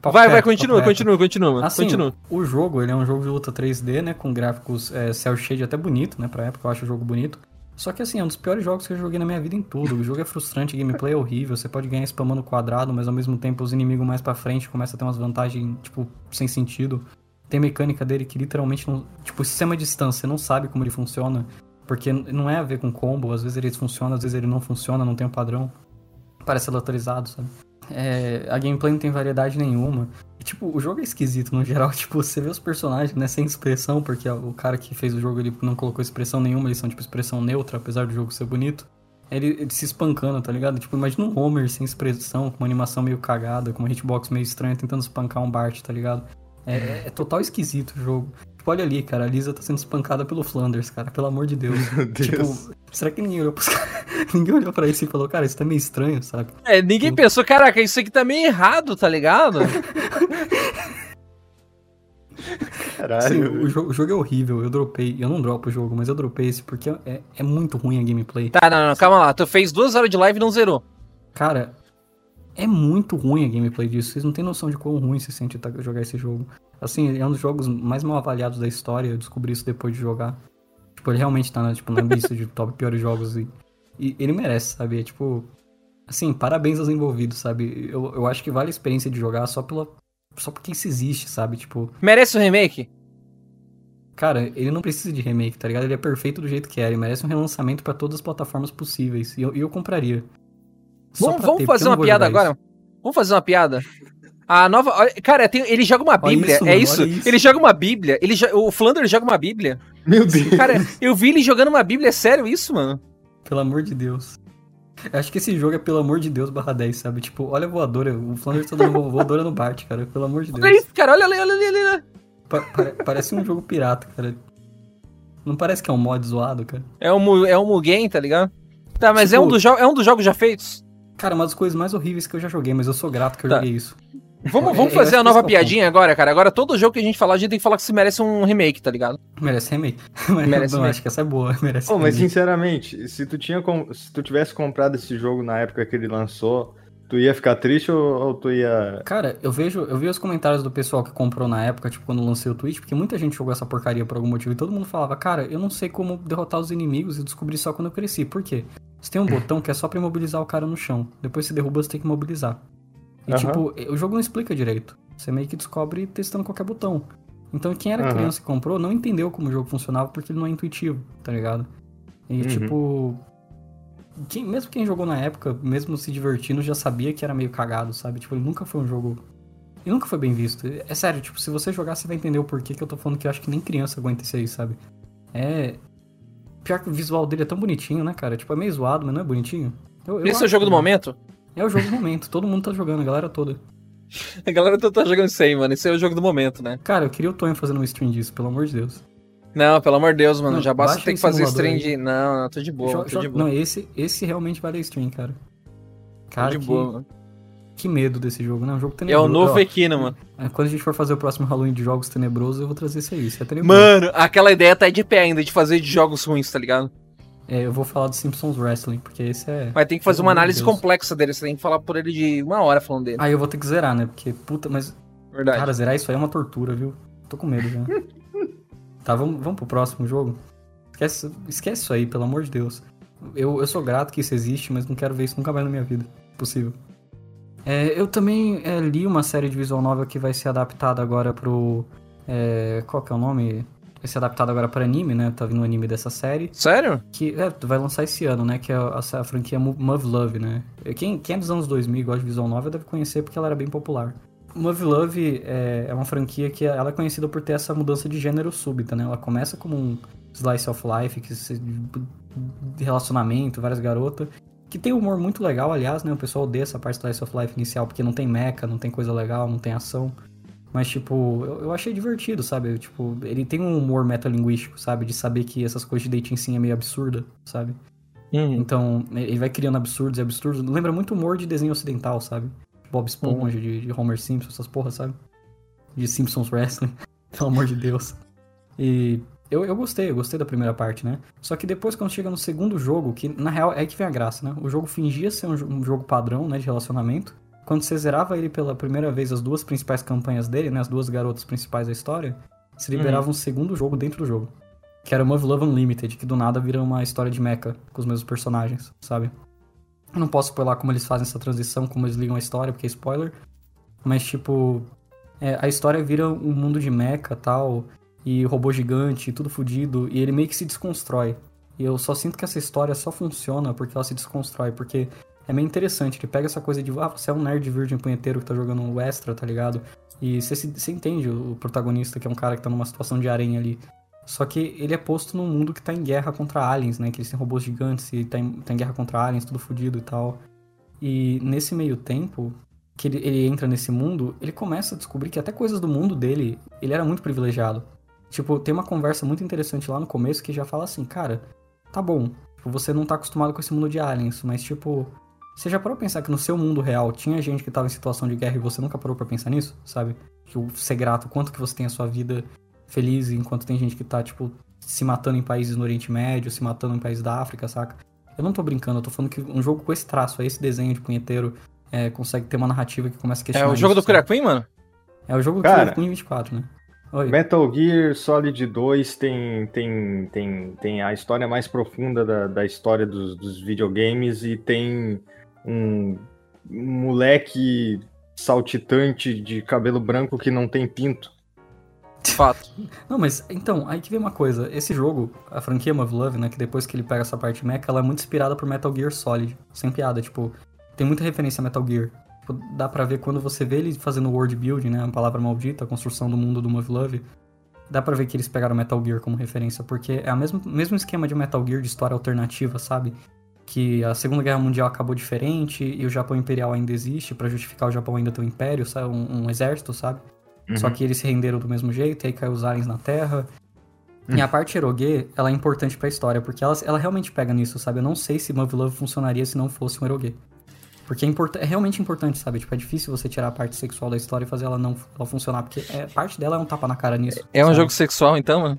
papo Vai, vai, continua, continua, continua, mano. Assim, Continua. o jogo, ele é um jogo de luta 3D, né? Com gráficos é, cel shade até bonito, né? Pra época eu acho o jogo bonito. Só que assim, é um dos piores jogos que eu joguei na minha vida em tudo. O jogo é frustrante, a gameplay é horrível, você pode ganhar spamando quadrado, mas ao mesmo tempo os inimigos mais pra frente começam a ter umas vantagens, tipo, sem sentido. Tem mecânica dele que literalmente não. Tipo, o sistema de distância, você não sabe como ele funciona. Porque não é a ver com combo, às vezes ele funciona, às vezes ele não funciona, não tem um padrão. Parece aleatorizado, sabe? É, a gameplay não tem variedade nenhuma. E, tipo, o jogo é esquisito no geral. Tipo, você vê os personagens, né, sem expressão, porque o cara que fez o jogo ele não colocou expressão nenhuma, eles são, tipo, expressão neutra, apesar do jogo ser bonito. Ele, ele se espancando, tá ligado? Tipo, imagina um Homer sem expressão, com uma animação meio cagada, com uma hitbox meio estranha, tentando espancar um Bart, tá ligado? É, é total esquisito o jogo. Tipo, olha ali, cara, a Lisa tá sendo espancada pelo Flanders, cara, pelo amor de Deus. Meu Deus. Tipo, será que ninguém olhou pros caras? ninguém olhou pra isso e falou, cara, isso tá meio estranho, sabe? É, ninguém pensou, caraca, isso aqui tá meio errado, tá ligado? Caralho. Sim, o, jogo, o jogo é horrível, eu dropei. Eu não dropo o jogo, mas eu dropei esse porque é, é muito ruim a gameplay. tá, não, não, calma lá. Tu fez duas horas de live e não zerou. Cara, é muito ruim a gameplay disso. Vocês não têm noção de quão ruim se sente tá- jogar esse jogo. Assim, é um dos jogos mais mal avaliados da história. Eu descobri isso depois de jogar. Tipo, ele realmente tá na, tipo, na lista de top piores jogos. E, e ele merece, sabe? É tipo. Assim, parabéns aos envolvidos, sabe? Eu, eu acho que vale a experiência de jogar só pela. Só porque isso existe, sabe? Tipo, Merece o remake? cara, ele não precisa de remake, tá ligado? Ele é perfeito do jeito que é. Ele merece um relançamento pra todas as plataformas possíveis. E eu, e eu compraria. Vamos, vamos ter, fazer uma piada agora? Vamos fazer uma piada? A nova. olha, Cara, tem- ele joga uma Olha Bíblia, isso, é mano, isso? olha isso. Ele joga uma Bíblia. Ele O Flanders joga uma Bíblia. Meu Deus. Cara, eu vi ele jogando uma Bíblia, é sério isso, mano? Pelo amor de Deus. Eu acho que esse jogo é pelo amor de Deus barra 10, sabe? Tipo, olha a voadora. O Flanders tá dando vo- voadora no Bart, cara. Pelo amor de Olha Deus. isso, cara, olha ali, olha ali, olha ali. Pa- pare- parece um jogo pirata, cara. Não parece que é um mod zoado, cara. É um, é um Mugen, tá ligado? Tá, mas é, Tipo- um dos jo- é um dos jogos já feitos? Cara, uma das coisas mais horríveis que eu já joguei, mas eu sou grato que eu Tá. joguei isso. Vamos, É, vamos eu fazer acho a nova é piadinha agora, cara. Agora todo jogo que a gente falar, a gente tem que falar que se merece um remake, tá ligado? Merece remake. Mas Merece não, remake. acho que essa é boa. Merece Pô, mas sinceramente, se tu, tinha com- se tu tivesse comprado esse jogo na época que ele lançou, tu ia ficar triste ou, ou tu ia. Cara, eu vejo, eu vi os comentários do pessoal que comprou na época, tipo, quando eu lancei o Twitch, porque muita gente jogou essa porcaria por algum motivo e todo mundo falava, cara, eu não sei como derrotar os inimigos e descobri só quando eu cresci. Por quê? Você tem um botão que é só pra imobilizar o cara no chão. Depois você derruba, você tem que imobilizar. E Aham. tipo, o jogo não explica direito. Você meio que descobre testando qualquer botão. Então quem era Aham. criança e comprou não entendeu como o jogo funcionava porque ele não é intuitivo, tá ligado? E Uhum. tipo. Quem, mesmo quem jogou na época, mesmo se divertindo, já sabia que era meio cagado, sabe? Tipo, ele nunca foi um jogo. E nunca foi bem visto. É sério, tipo, se você jogar, você vai entender o porquê que eu tô falando que eu acho que nem criança aguenta isso aí, sabe? É. Pior que o visual dele é tão bonitinho, né, cara? Tipo, é meio zoado, mas não é bonitinho. Eu, eu Esse é o jogo do que- momento? É o jogo do momento. Todo mundo tá jogando, a galera toda. A galera tá, tá jogando isso aí, mano. Esse é o jogo do momento, né? Cara, eu queria o Tonho fazendo um stream disso, pelo amor de Deus. Não, pelo amor de Deus, mano. Não, já basta ter que fazer stream aí. de. Não, não, tô de boa, Jo- tô de boa. Não, esse, esse realmente vale stream, cara. Tô Cara, de que, boa, mano. Que medo desse jogo, né? Um jogo É tenebroso. o novo Equina, mano. é, Quando a gente for fazer o próximo Halloween de jogos tenebrosos, eu vou trazer isso aí. Isso é tenebroso. Mano, aquela ideia tá de pé ainda de fazer de jogos ruins, tá ligado? É, eu vou falar do Simpsons Wrestling, porque esse é. Mas tem que fazer Pelo uma análise Deus. complexa dele. Você tem que falar por ele de uma hora falando dele. Aí eu vou ter que zerar, né? Porque, puta, mas. Verdade. Cara, zerar isso aí é uma tortura, viu? Tô com medo já. tá, vamos, vamos pro próximo jogo? Esquece, esquece isso aí, pelo amor de Deus. Eu, eu sou grato que isso existe, mas não quero ver isso nunca mais na minha vida. Possível. É, eu também é, li uma série de visual novel que vai ser adaptada agora pro. é, qual que é o nome? Vai ser adaptada agora para anime, né? Tá vindo um anime dessa série. Sério? Que é, vai lançar esse ano, né? Que é a, a franquia Mo- Move Love, né? Quem, quem é dos anos 2000 e gosta de visual novel deve conhecer porque ela era bem popular. Move Love é, é uma franquia que ela é conhecida por ter essa mudança de gênero súbita, né? Ela começa como um slice of life, que se, relacionamento, várias garotas, que tem um humor muito legal, aliás, né? O pessoal odeia essa parte slice of life inicial porque não tem mecha, não tem coisa legal, não tem ação. Mas, tipo, eu, eu achei divertido, sabe? Eu, tipo, ele tem um humor metalinguístico, sabe? De saber que essas coisas de dating sim é meio absurda, sabe? Uhum. Então, ele vai criando absurdos e absurdos. Lembra muito humor de desenho ocidental, sabe? Bob Esponja, de, de Homer Simpson, essas porras, sabe? De Simpsons Wrestling, pelo amor de Deus. E eu, eu gostei, eu gostei da primeira parte, né? Só que depois, quando chega no segundo jogo, que na real é que vem a graça, né? O jogo fingia ser um, um jogo padrão, né? De relacionamento. Quando você zerava ele pela primeira vez, as duas principais campanhas dele, né? As duas garotas principais da história, se liberava um segundo jogo dentro do jogo. Que era Move Love Unlimited, que do nada vira uma história de mecha com os mesmos personagens, sabe? Eu não posso spoiler como eles fazem essa transição, como eles ligam a história, porque é spoiler. Mas, tipo, é, a história vira um mundo de mecha tal, e robô gigante, tudo fudido, e ele meio que se desconstrói. E eu só sinto que essa história só funciona porque ela se desconstrói, porque é meio interessante. Ele pega essa coisa de, ah, você é um nerd virgem punheteiro que tá jogando um extra, tá ligado? E você, se- você entende o protagonista, que é um cara que tá numa situação de harém ali. Só que ele é posto num mundo que tá em guerra contra aliens, né? Que eles têm robôs gigantes e tá em, tá em guerra contra aliens, tudo fudido e tal. E nesse meio tempo, que ele, ele entra nesse mundo, ele começa a descobrir que até coisas do mundo dele, ele era muito privilegiado. Tipo, tem uma conversa muito interessante lá no começo que já fala assim, cara, tá bom, tipo, você não tá acostumado com esse mundo de aliens, mas tipo, você já parou pra pensar que no seu mundo real tinha gente que tava em situação de guerra e você nunca parou pra pensar nisso, sabe? Que o ser grato, quanto que você tem a sua vida feliz, enquanto tem gente que tá, tipo, se matando em países no Oriente Médio, se matando em países da África, saca? Eu não tô brincando, eu tô falando que um jogo com esse traço, esse desenho de punheteiro, é, consegue ter uma narrativa que começa a questionar É o jogo isso, do Cura Queen, mano? É o jogo do Cara, Queen 24, né? Oi. Metal Gear Solid 2 tem, tem, tem, tem a história mais profunda da, da história dos, dos videogames e tem um, um moleque saltitante de cabelo branco que não tem pinto. Fato. Não, mas então, aí que vem uma coisa. Esse jogo, a franquia Love Love, né, que depois que ele pega essa parte mecha, ela é muito inspirada por Metal Gear Solid. Sem piada, tipo, tem muita referência a Metal Gear. Dá pra ver quando você vê ele fazendo world building, né, a palavra maldita, a construção do mundo do Love Love. Dá pra ver que eles pegaram Metal Gear como referência, porque é o mesmo, mesmo esquema de Metal Gear de história alternativa, sabe? Que a Segunda Guerra Mundial acabou diferente e o Japão Imperial ainda existe pra justificar o Japão ainda ter um império, sabe? Um, um exército, sabe? Só que eles se renderam do mesmo jeito, aí caiu os aliens na Terra. E a parte erogue, ela é importante pra história, porque ela, ela realmente pega nisso, sabe? Eu não sei se Love Love funcionaria se não fosse um erogue. Porque é, import é realmente importante, sabe? Tipo, é difícil você tirar a parte sexual da história e fazer ela não ela funcionar, porque é, parte dela é um tapa na cara nisso. É um sabe? jogo sexual, então, mano?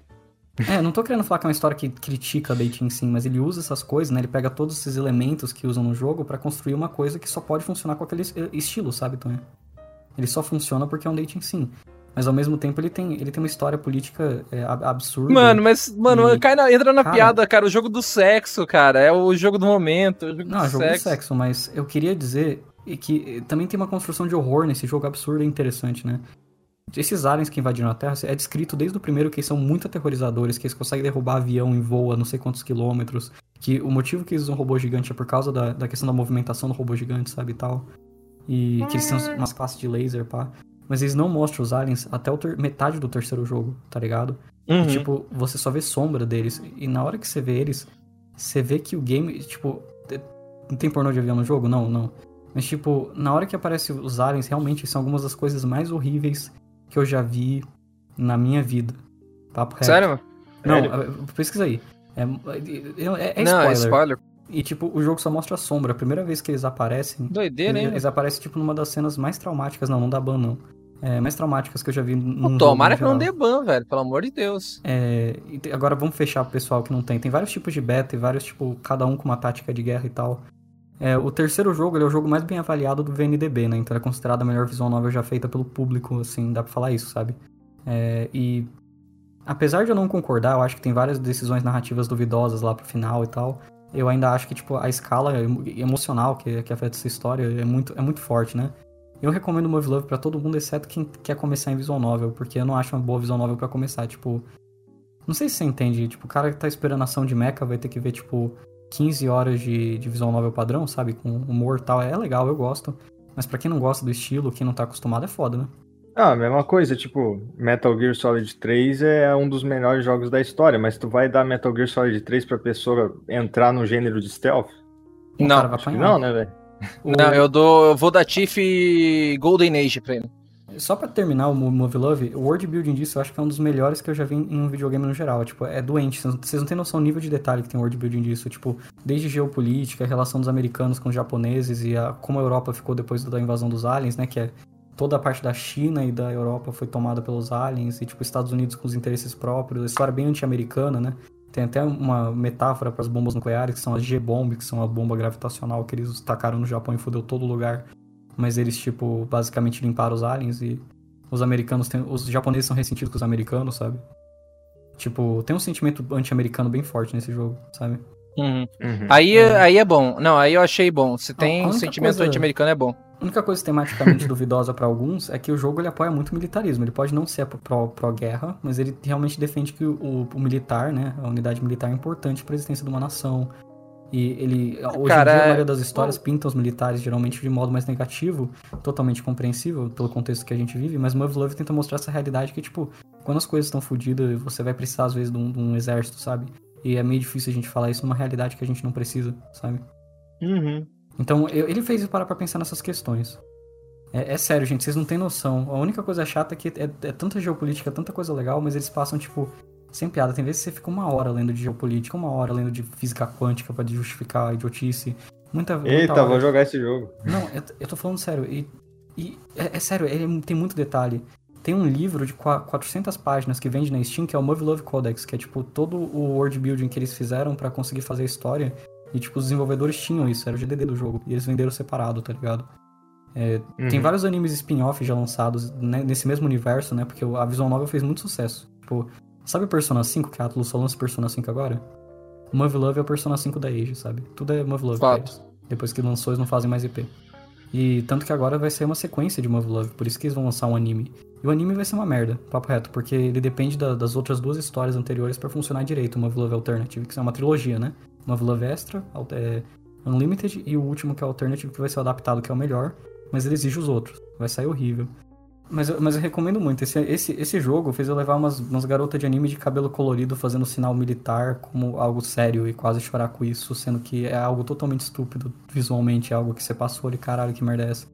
É, não tô querendo falar que é uma história que critica dating sim, mas ele usa essas coisas, né? Ele pega todos esses elementos que usam no jogo pra construir uma coisa que só pode funcionar com aquele es- estilo, sabe, Tonho? Ele só funciona porque é um dating sim. Mas ao mesmo tempo ele tem, ele tem uma história política é, ab- absurda. Mano, mas, mano, E- cai na- entra na Cara- piada, cara. O jogo do sexo, cara. É o jogo do momento. O jogo Não, do é jogo sexo. de sexo, mas eu queria dizer que eh, também tem uma construção de horror nesse jogo absurdo e interessante, né? Esses aliens que invadiram a Terra, é descrito desde o primeiro que eles são muito aterrorizadores, que eles conseguem derrubar avião em voo a não sei quantos quilômetros, que o motivo que eles usam robô gigante é por causa da, da questão da movimentação do robô gigante, sabe, e tal. E que eles têm umas classes de laser, pá. Mas eles não mostram os aliens até metade do terceiro jogo, tá ligado? Uhum. E, tipo, você só vê sombra deles. E na hora que você vê eles, você vê que o game, tipo. Não tem pornô de avião no jogo? Não, não. Mas, tipo, na hora que aparecem os aliens, realmente são algumas das coisas mais horríveis que eu já vi na minha vida. Papo reto. Sério? Não, eh, pesquisa aí. É, é, é Não, é spoiler. spoiler. E, tipo, o jogo só mostra a sombra. A primeira vez que eles aparecem, Doideira, eles, hein? eles aparecem, tipo, numa das cenas mais traumáticas. Não, não da ban, não. É, mais traumáticas que eu já vi num Tomara que não dê ban, velho. Pelo amor de Deus. É, agora vamos fechar pro pessoal que não tem. Tem vários tipos de beta e vários, tipo, cada um com uma tática de guerra e tal. É, o terceiro jogo é o jogo mais bem avaliado do VNDB, né? Então é considerado a melhor visual novel já feita pelo público, assim, dá pra falar isso, sabe? É, e apesar de eu não concordar, eu acho que tem várias decisões narrativas duvidosas lá pro final e tal. Eu ainda acho que, tipo, a escala emo- emocional que, que afeta essa história é muito, é muito forte, né? Eu recomendo Movie Love pra todo mundo, exceto quem quer começar em visual novel, porque eu não acho uma boa visual novel pra começar, tipo... Não sei se você entende, tipo, o cara que tá esperando ação de mecha vai ter que ver, tipo, 15 horas de, de visual novel padrão, sabe? Com humor e tal, é legal, eu gosto. Mas pra quem não gosta do estilo, quem não tá acostumado, é foda, né? Ah, mesma coisa, tipo, Metal Gear Solid 3 é um dos melhores jogos da história, mas tu vai dar Metal Gear Solid 3 pra pessoa entrar no gênero de stealth? Não, cara vai Acho que apanhar. não, né, velho? Não, eu dou. Eu vou dar Tiff Golden Age pra ele. Só pra terminar o Mo- Movie Love, o world building disso eu acho que é um dos melhores que eu já vi em um videogame no geral. Tipo, é doente. Vocês não- Vocês não têm noção do nível de detalhe que tem o world building disso. Tipo, desde geopolítica, a relação dos americanos com os japoneses e a, como a Europa ficou depois da invasão dos aliens, né? Que é toda a parte da China e da Europa foi tomada pelos aliens. E, tipo, Estados Unidos com os interesses próprios. A história bem anti-americana, né? Tem até uma metáfora para as bombas nucleares, que são as G-bomb, que são a bomba gravitacional que eles tacaram no Japão e fudeu todo lugar. Mas eles, tipo, basicamente limparam os aliens e os americanos têm, os japoneses são ressentidos com os americanos, sabe? Tipo, tem um sentimento anti-americano bem forte nesse jogo, sabe? Uhum. Uhum. Aí, É. aí é bom. Não, aí eu achei bom. Se tem única sentimento coisa- anti-americano, é bom. A única coisa tematicamente duvidosa pra alguns é que o jogo ele apoia muito o militarismo. Ele pode não ser pró- pró-guerra, mas ele realmente defende que o, o militar, né, a unidade militar é importante pra existência de uma nação. E ele, hoje Cara, em dia, a é- maioria das histórias pinta os militares geralmente de modo mais negativo, totalmente compreensível pelo contexto que a gente vive, mas Love Love tenta mostrar essa realidade que, tipo, quando as coisas estão fodidas, você vai precisar, às vezes, de um, de um exército, sabe? E é meio difícil a gente falar isso numa realidade que a gente não precisa, sabe? Uhum. Então, eu- ele fez eu parar pra pensar nessas questões. É, é, sério, gente, vocês não têm noção. A única coisa chata é que é, é tanta geopolítica, tanta coisa legal, mas eles passam, tipo, sem piada. Tem vezes que você fica uma hora lendo de geopolítica, uma hora lendo de física quântica para justificar a idiotice. Muita, muita Eita, hora. vou jogar esse jogo. Não, eu, eu tô falando sério. E, e é, é, sério, ele tem muito detalhe. Tem um livro de 400 páginas que vende na Steam, que é o Movie Love Codex, que é tipo todo o world building que eles fizeram para conseguir fazer a história. E tipo, os desenvolvedores tinham isso, era o GDD do jogo. E eles venderam separado, tá ligado? É, uhum. Tem vários animes spin-off já lançados né, nesse mesmo universo, né? Porque a Visual Novel fez muito sucesso. Tipo, sabe o Persona 5, que a Atlus só lança Persona 5 agora? O Movie Love é o Persona 5 da Age, sabe? Tudo é Movie Love. Fato. Depois que lançou, eles não fazem mais IP. E tanto que agora vai ser uma sequência de Movie Love, por isso que eles vão lançar um anime. E o anime vai ser uma merda, papo reto, porque ele depende da, das outras duas histórias anteriores para funcionar direito, o Movie Love Alternative, que é uma trilogia, né? Movie Love Extra, é, Unlimited e o último que é o Alternative, que vai ser o adaptado, que é o melhor, mas ele exige os outros. Vai sair horrível. Mas, mas eu recomendo muito. Esse, esse, esse jogo fez eu levar umas, umas garotas de anime de cabelo colorido fazendo sinal militar como algo sério e quase chorar com isso, sendo que é algo totalmente estúpido visualmente, é algo que você passou de caralho, que merda é essa.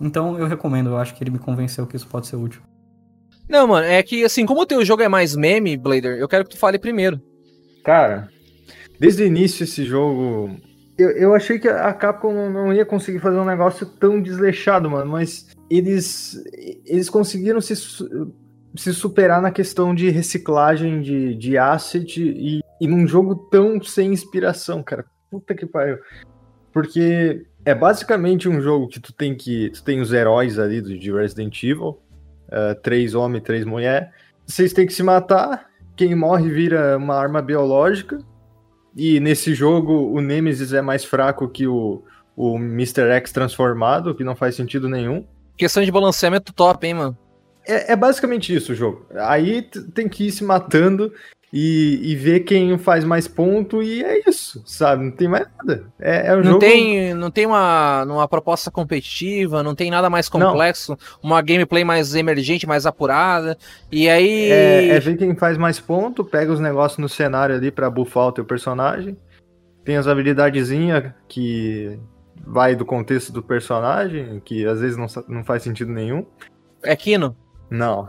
Então eu recomendo, eu acho que ele me convenceu que isso pode ser útil. Não, mano, é que assim, como o teu jogo é mais meme, Blader, eu quero que tu fale primeiro. Cara, desde o início esse jogo. Eu, eu achei que a Capcom não ia conseguir fazer um negócio tão desleixado, mano, mas eles, eles conseguiram se, se superar na questão de reciclagem de, de asset e, e num jogo tão sem inspiração, cara. Puta que pariu. Porque é basicamente um jogo que tu tem que. Tu tem os heróis ali de Resident Evil. Uh, três homens, três mulheres. Vocês têm que se matar. Quem morre vira uma arma biológica. E nesse jogo o Nemesis é mais fraco que o, o Mr. X transformado, que não faz sentido nenhum. Questão de balanceamento top, hein, mano? É, é basicamente isso o jogo. Aí tem que ir se matando e, e, ver quem faz mais ponto e é isso, sabe? Não tem mais nada. É, é um não jogo... tem, não tem uma, uma proposta competitiva, não tem nada mais complexo, não. uma gameplay mais emergente, mais apurada. E aí. É, é, ver quem faz mais ponto, pega os negócios no cenário ali pra buffar o teu personagem. Tem as habilidadezinhas que vai do contexto do personagem, que às vezes não, não faz sentido nenhum. É Kino? Não.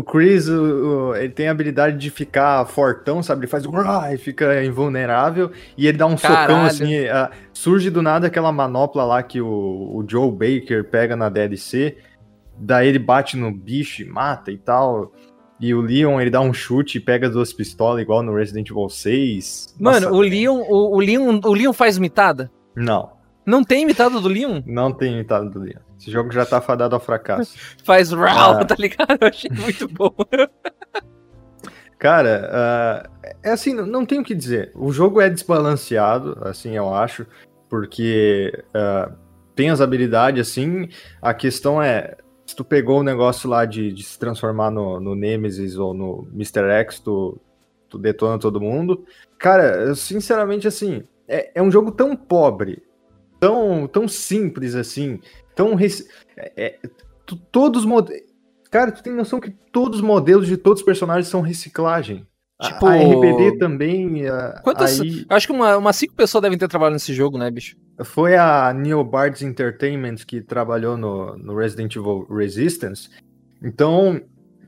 O Chris, o, o, ele tem a habilidade de ficar fortão, sabe? Ele faz e fica invulnerável. E ele dá um Caralho. socão assim. Uh, surge do nada aquela manopla lá que o, o Joe Baker pega na DLC. Daí ele bate no bicho e mata e tal. E o Leon, ele dá um chute e pega duas pistolas, igual no Resident Evil 6. Mano, Nossa, o Leon, o, o, Leon, o Leon faz mitada? Não. Não tem imitado do Leon? Não tem imitado do Leon. Esse jogo já tá fadado ao fracasso. Faz RAW, ah. tá ligado? Eu achei muito bom. Cara, uh, é assim, não tem o que dizer. O jogo é desbalanceado, assim, eu acho, porque uh, tem as habilidades, assim. A questão é, se tu pegou o negócio lá de, de se transformar no, no Nemesis ou no Mr. X, tu, tu detona todo mundo. Cara, sinceramente, assim, é, é um jogo tão pobre tão, tão simples assim, tão. É, é, todos os Cara, tu tem noção que todos os modelos de todos os personagens são reciclagem. Tipo, a, a RBD também. A, Quantas, aí... Acho que umas uma cinco pessoas devem ter trabalhado nesse jogo, né, bicho? Foi a Neobards Entertainment que trabalhou no, no Resident Evil Resistance. Então,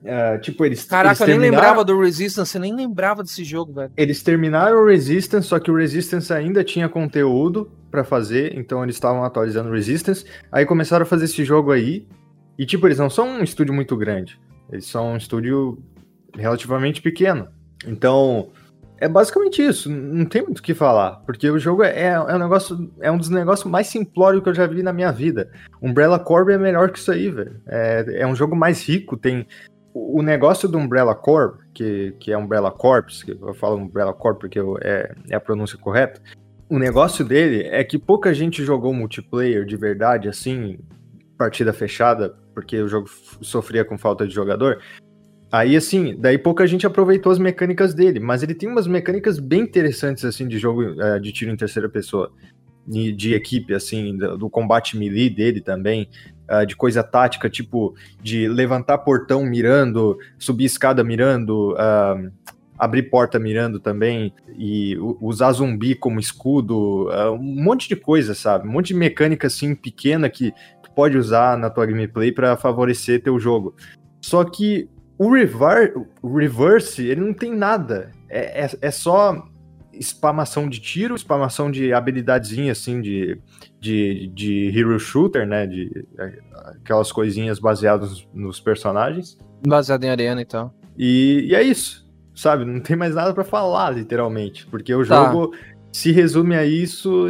Uh, tipo, eles. Caraca, eles eu nem lembrava do Resistance, eu nem lembrava desse jogo, velho. Eles terminaram o Resistance, só que o Resistance ainda tinha conteúdo para fazer, então eles estavam atualizando o Resistance. Aí começaram a fazer esse jogo aí. E, tipo, eles não são um estúdio muito grande. Eles são um estúdio relativamente pequeno. Então, é basicamente isso. Não tem muito o que falar. Porque o jogo é, é, um negócio. É um dos negócios mais simplórios que eu já vi na minha vida. Umbrella Corp é melhor que isso aí, velho. É, é um jogo mais rico, tem o negócio do Umbrella Corp, que, que é Umbrella Corps, que eu falo Umbrella Corp porque eu, é, é a pronúncia correta, o negócio dele é que pouca gente jogou multiplayer de verdade, assim, partida fechada, porque o jogo sofria com falta de jogador. Aí, assim, daí pouca gente aproveitou as mecânicas dele, mas ele tem umas mecânicas bem interessantes, assim, de jogo é, de tiro em terceira pessoa, de, de equipe, assim, do, do combate melee dele também uh, de coisa tática, tipo de levantar portão mirando, subir escada mirando, uh, abrir porta mirando também, e usar zumbi como escudo, uh, um monte de coisa, sabe? Um monte de mecânica assim pequena que pode usar na tua gameplay para favorecer teu jogo. Só que o, revar, o reverse, ele não tem nada. É, é, é só spamação de tiro, spamação de habilidadezinha, assim, de, de, de hero shooter, né? De aquelas coisinhas baseadas nos personagens. Baseado em arena e tal. E, e é isso, sabe? Não tem mais nada para falar, literalmente. Porque o tá. jogo se resume a isso.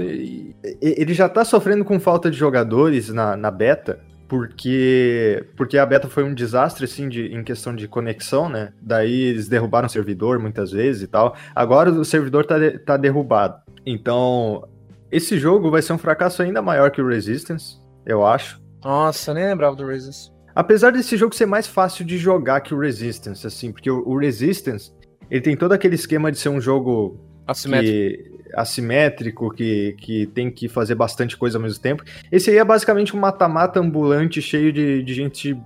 Ele já tá sofrendo com falta de jogadores na, na beta porque porque a beta foi um desastre assim de, em questão de conexão, né? Daí eles derrubaram o servidor muitas vezes e tal. Agora o servidor tá, de, tá derrubado. Então, esse jogo vai ser um fracasso ainda maior que o Resistance, eu acho. Nossa, nem lembrava do Resistance. Apesar desse jogo ser mais fácil de jogar que o Resistance, assim, porque o, o Resistance, ele tem todo aquele esquema de ser um jogo assimétrico. Assimétrico, que, que tem que fazer bastante coisa ao mesmo tempo. Esse aí é basicamente um mata-mata ambulante cheio de, de gente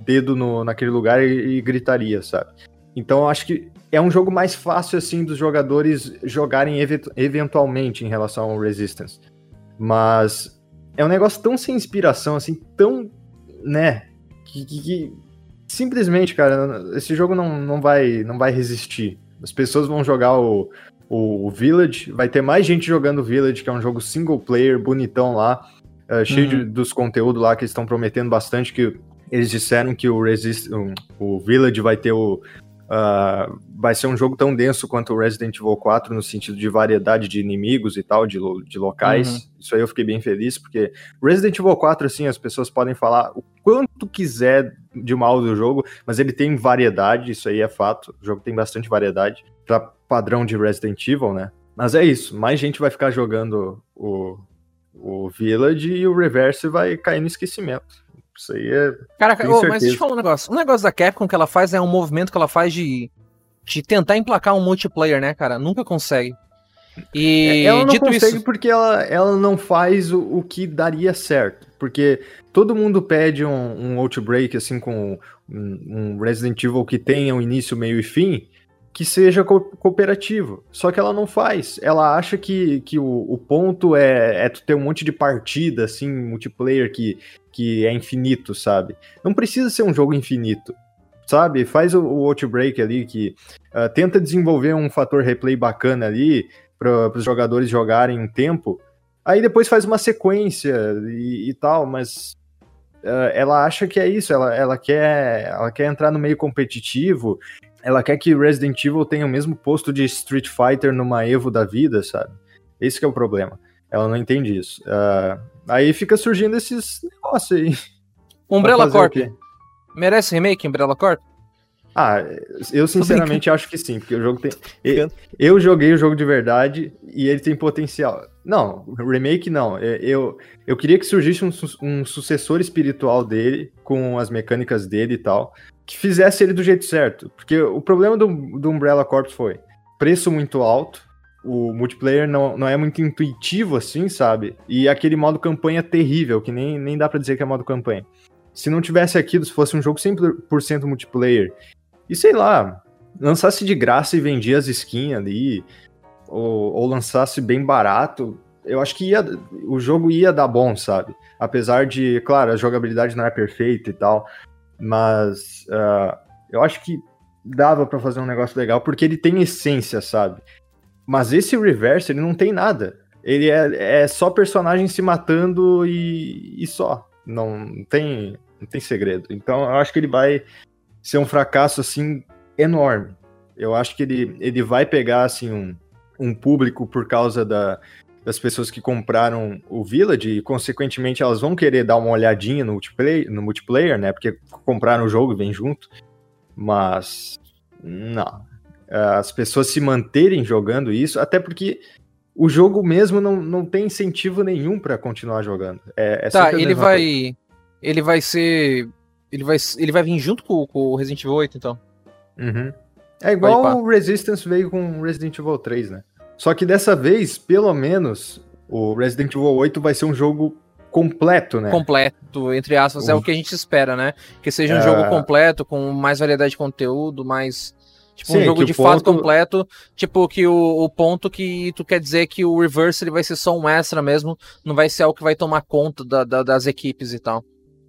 dedo no, naquele lugar e, e gritaria, sabe? Então eu acho que é um jogo mais fácil, assim, dos jogadores jogarem eventualmente em relação ao Resistance. Mas é um negócio tão sem inspiração, assim, tão, né, que, que, que simplesmente, cara, esse jogo não, não, vai, não vai resistir. As pessoas vão jogar o, o Village. Vai ter mais gente jogando Village, que é um jogo single player, bonitão lá, uh, cheio uhum. de, dos conteúdos lá que eles estão prometendo bastante, que eles disseram que o, Resist, um, o Village vai ter o. Uh, vai ser um jogo tão denso quanto o Resident Evil 4 no sentido de variedade de inimigos e tal, de, de locais. Uhum. Isso aí eu fiquei bem feliz, porque Resident Evil 4, assim, as pessoas podem falar o quanto quiser de mal do jogo, mas ele tem variedade, isso aí é fato. O jogo tem bastante variedade. Pra padrão de Resident Evil, né? Mas é isso, mais gente vai ficar jogando o, o Village e o Reverse vai cair no esquecimento. Isso aí é. Caraca, oh, mas deixa eu falar um negócio. Um negócio da Capcom que ela faz é um movimento que ela faz de, de tentar emplacar um multiplayer, né, cara? Nunca consegue. E é, ela não consegue isso... porque ela, ela não faz o, o que daria certo. Porque todo mundo pede um, um Outbreak, assim, com um, um Resident Evil que tenha um início, meio e fim que seja co cooperativo. Só que ela não faz. Ela acha que, que o, o ponto é, é tu ter um monte de partida, assim, multiplayer que, que é infinito, sabe? Não precisa ser um jogo infinito, sabe? Faz o, o Outbreak ali, que uh, tenta desenvolver um fator replay bacana ali para os jogadores jogarem um tempo. Aí depois faz uma sequência e, e tal, mas Uh, ela acha que é isso, ela, ela, quer, ela quer entrar no meio competitivo ela quer que Resident Evil tenha o mesmo posto de Street Fighter numa Evo da vida, sabe? Esse é o problema. Ela não entende isso. Uh, aí fica surgindo esses negócios aí. Umbrella Corp. Merece remake, Umbrella Corp? Ah, eu sinceramente acho que sim, porque o jogo tem. Eu, joguei o jogo de verdade e ele tem potencial. Não, remake não. Eu, eu queria que surgisse um, um sucessor espiritual dele, com as mecânicas dele e tal que fizesse ele do jeito certo. Porque o problema do, do Umbrella Corps foi preço muito alto, o multiplayer não, não é muito intuitivo assim, sabe? E aquele modo campanha terrível, que nem, nem dá para dizer que é modo campanha. Se não tivesse aquilo, se fosse um jogo 100% multiplayer, e sei lá, lançasse de graça e vendia as skins ali, ou, ou lançasse bem barato, eu acho que ia, o jogo ia dar bom, sabe? Apesar de, claro, a jogabilidade não é perfeita e tal, mas uh, eu acho que dava para fazer um negócio legal, porque ele tem essência, sabe? Mas esse reverse, ele não tem nada. Ele é, é só personagem se matando e, e só. Não tem, não tem segredo. Então eu acho que ele vai ser um fracasso, assim, enorme. Eu acho que ele, ele vai pegar, assim, um, um público por causa da, das pessoas que compraram o Village e, consequentemente, elas vão querer dar uma olhadinha no multiplayer, no multiplayer né? Porque compraram o jogo e vem junto. Mas, não. As pessoas se manterem jogando isso, até porque o jogo mesmo não, não tem incentivo nenhum para continuar jogando. É, é tá, ele vai. Coisa. Ele vai ser. Ele vai, ele vai vir junto com, com o Resident Evil 8, então. Uhum. É igual o Resistance veio com Resident Evil 3, né? Só que dessa vez, pelo menos, o Resident Evil 8 vai ser um jogo completo, né? Completo, entre aspas, o... é o que a gente espera, né? Que seja um é... jogo completo, com mais variedade de conteúdo, mais Tipo, Sim, um jogo de ponto... fato completo. Tipo, que o, o ponto que tu quer dizer que o Reverse ele vai ser só um extra mesmo, não vai ser algo que vai tomar conta da, da, das equipes e tal.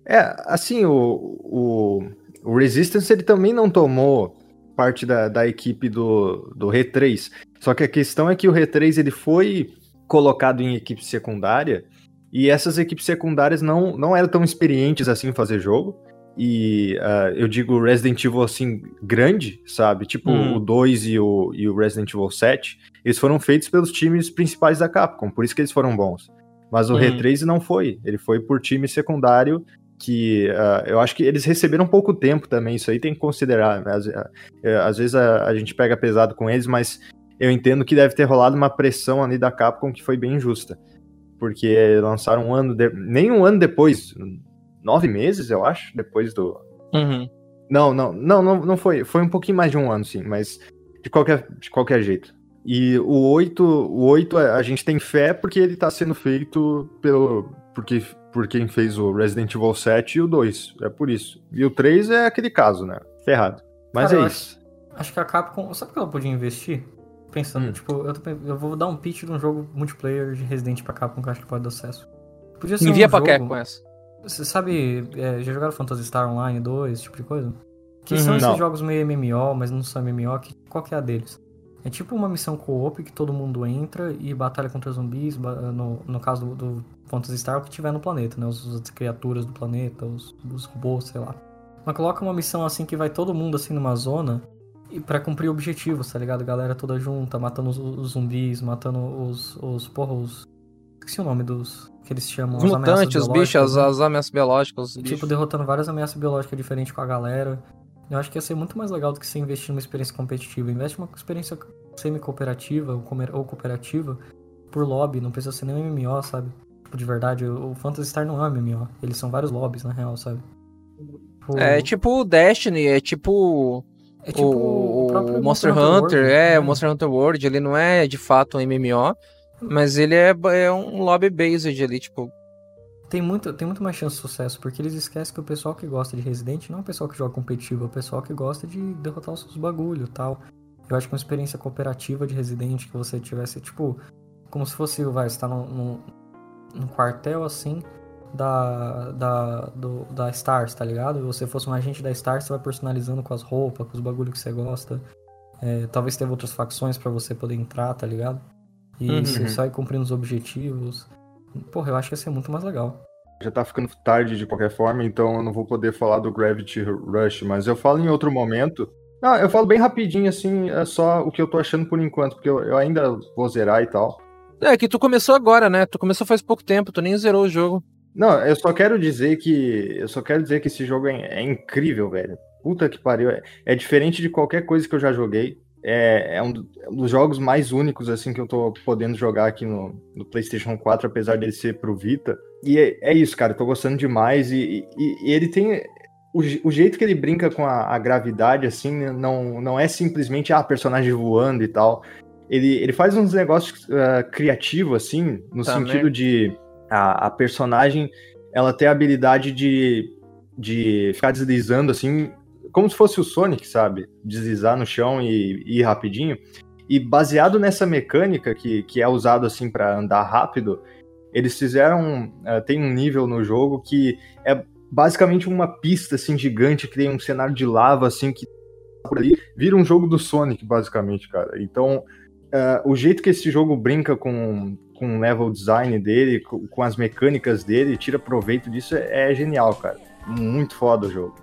É, assim, o, o, o Resistance ele também não tomou parte da, da equipe do, do R3. Só que a questão é que o R3 ele foi colocado em equipe secundária e essas equipes secundárias não, não eram tão experientes assim em fazer jogo. E uh, eu digo Resident Evil assim, grande, sabe? Tipo hum. o 2 e o, e o Resident Evil 7. Eles foram feitos pelos times principais da Capcom, por isso que eles foram bons. Mas o hum. R3 não foi. Ele foi por time secundário que uh, eu acho que eles receberam pouco tempo também, isso aí tem que considerar. Né? Às, uh, às vezes a, a, gente pega pesado com eles, mas eu entendo que deve ter rolado uma pressão ali da Capcom que foi bem injusta. Porque lançaram um ano, de... nem um ano depois, nove meses, eu acho, depois do. Uhum. Não, não, não, não, não foi. Foi um pouquinho mais de um ano, sim, mas de qualquer, de qualquer jeito. E o 8, o 8 a gente tem fé porque ele tá sendo feito pelo. Porque, por quem fez o Resident Evil 7 e o 2. É por isso. E o 3 é aquele caso, né? Ferrado. Mas Cara, é isso. Acho, acho, que a Capcom. Sabe que ela podia investir? Pensando, hum. tipo, eu, tô, eu, vou dar um pitch de um jogo multiplayer de Resident pra Capcom que eu acho que pode dar sucesso. Podia ser Envia um pra jogo... com essa. Você sabe, é, já jogaram Phantasy Star Online 2, esse tipo de coisa? Que uhum, são esses não. jogos meio MMO, mas não são MMO, que, qual que é a deles? É tipo uma missão co-op que todo mundo entra e batalha contra zumbis, no, no caso do, do Phantasy Star, o que tiver no planeta, né? Os, as criaturas do planeta, os, os robôs, sei lá. Mas coloca uma missão assim que vai todo mundo assim numa zona e para cumprir objetivos, tá ligado? Galera toda junta, matando os, os zumbis, matando os, os porra, os... Esqueci o nome dos que eles chamam os mutantes, os bichos, né? as ameaças biológicas. tipo, bichos. derrotando várias ameaças biológicas diferentes com a galera. Eu acho que ia ser muito mais legal do que você investir numa experiência competitiva. Investe numa experiência semi-cooperativa ou cooperativa por lobby, não precisa ser nem um MMO, sabe? Tipo, de verdade, o Phantasy Star não é um MMO. Eles são vários lobbies, na real, sabe? Tipo... É tipo o Destiny, é tipo. É tipo o, o Monster, Monster Hunter, Hunter World, é, né? o Monster Hunter World, ele não é de fato um MMO, mas ele é, é um lobby based ali, tipo. Tem muito, tem muito mais chance de sucesso, porque eles esquecem que o pessoal que gosta de Resident não é o pessoal que joga competitivo, é o pessoal que gosta de derrotar os seus bagulho tal. Eu acho que uma experiência cooperativa de Resident que você tivesse, tipo, como se fosse, vai, estar tá num, num, quartel assim da, da, do, da Stars, tá ligado? Você fosse um agente da Stars, você vai personalizando com as roupas, com os bagulhos que você gosta. É, talvez tenha outras facções para você poder entrar, tá ligado? E uhum. você só ir cumprindo os objetivos. Porra, eu acho que ia ser muito mais legal. Já tá ficando tarde de qualquer forma, então eu não vou poder falar do Gravity Rush, mas eu falo em outro momento. Não, eu falo bem rapidinho, assim, é só o que eu tô achando por enquanto, porque eu, eu ainda vou zerar e tal. É, que tu começou agora, né? Tu começou faz pouco tempo, tu nem zerou o jogo. Não, eu só quero dizer que. Eu só quero dizer que esse jogo é, é incrível, velho. Puta que pariu. É, é diferente de qualquer coisa que eu já joguei é, é um, dos jogos mais únicos assim que eu tô podendo jogar aqui no, no PlayStation 4, apesar dele ser pro Vita. E é, é isso, cara, eu tô gostando demais. E, e, e ele tem. O, o, jeito que ele brinca com a, a, gravidade, assim, não, não é simplesmente ah, personagem voando e tal. Ele, ele faz uns negócios uh, criativos, assim, no tá sentido de a, a personagem ela ter a habilidade de, de ficar deslizando, assim, como se fosse o Sonic, sabe? Deslizar no chão e, e ir rapidinho. E baseado nessa mecânica que, que é usado assim para andar rápido, eles fizeram. Uh, tem um nível no jogo que é basicamente uma pista assim gigante, que tem um cenário de lava assim que por ali vira um jogo do Sonic, basicamente, cara. Então, uh, o jeito que esse jogo brinca com, com o level design dele, com, com as mecânicas dele, tira proveito disso, é, é genial, cara. Muito foda o jogo.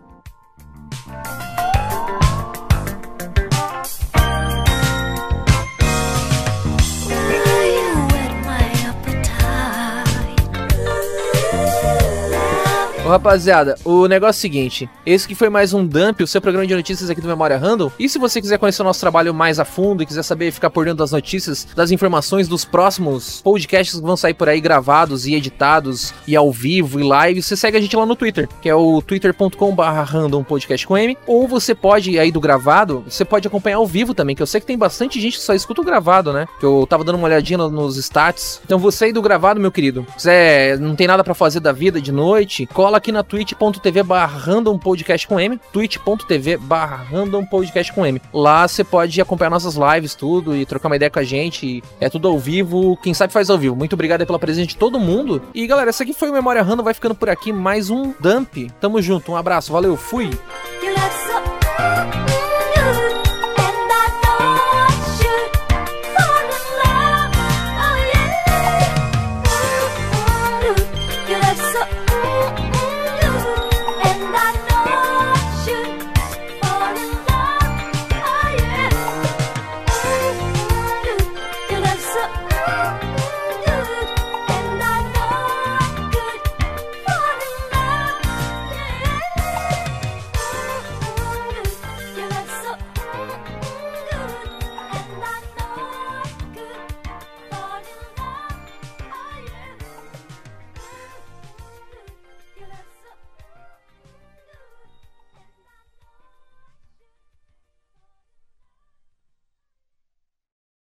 Ô, rapaziada, o negócio é o seguinte: esse que foi mais um dump, o seu programa de notícias aqui do Memória Random. E se você quiser conhecer o nosso trabalho mais a fundo e quiser saber ficar por dentro das notícias, das informações dos próximos podcasts que vão sair por aí gravados e editados e ao vivo e live, você segue a gente lá no Twitter, que é o twitter.com/random podcast com M. Ou você pode aí do gravado, você pode acompanhar ao vivo também, que eu sei que tem bastante gente que só escuta o gravado, né? Que eu tava dando uma olhadinha nos stats. Então você aí do gravado, meu querido, quiser, não tem nada para fazer da vida de noite, cola aqui na twitch.tv random podcast com M, twitch.tv random podcast com M. Lá você pode acompanhar nossas lives, tudo, e trocar uma ideia com a gente. É tudo ao vivo, quem sabe faz ao vivo. Muito obrigado pela presença de todo mundo. E galera, esse aqui foi o Memória Random, vai ficando por aqui mais um dump. Tamo junto, um abraço, valeu, fui!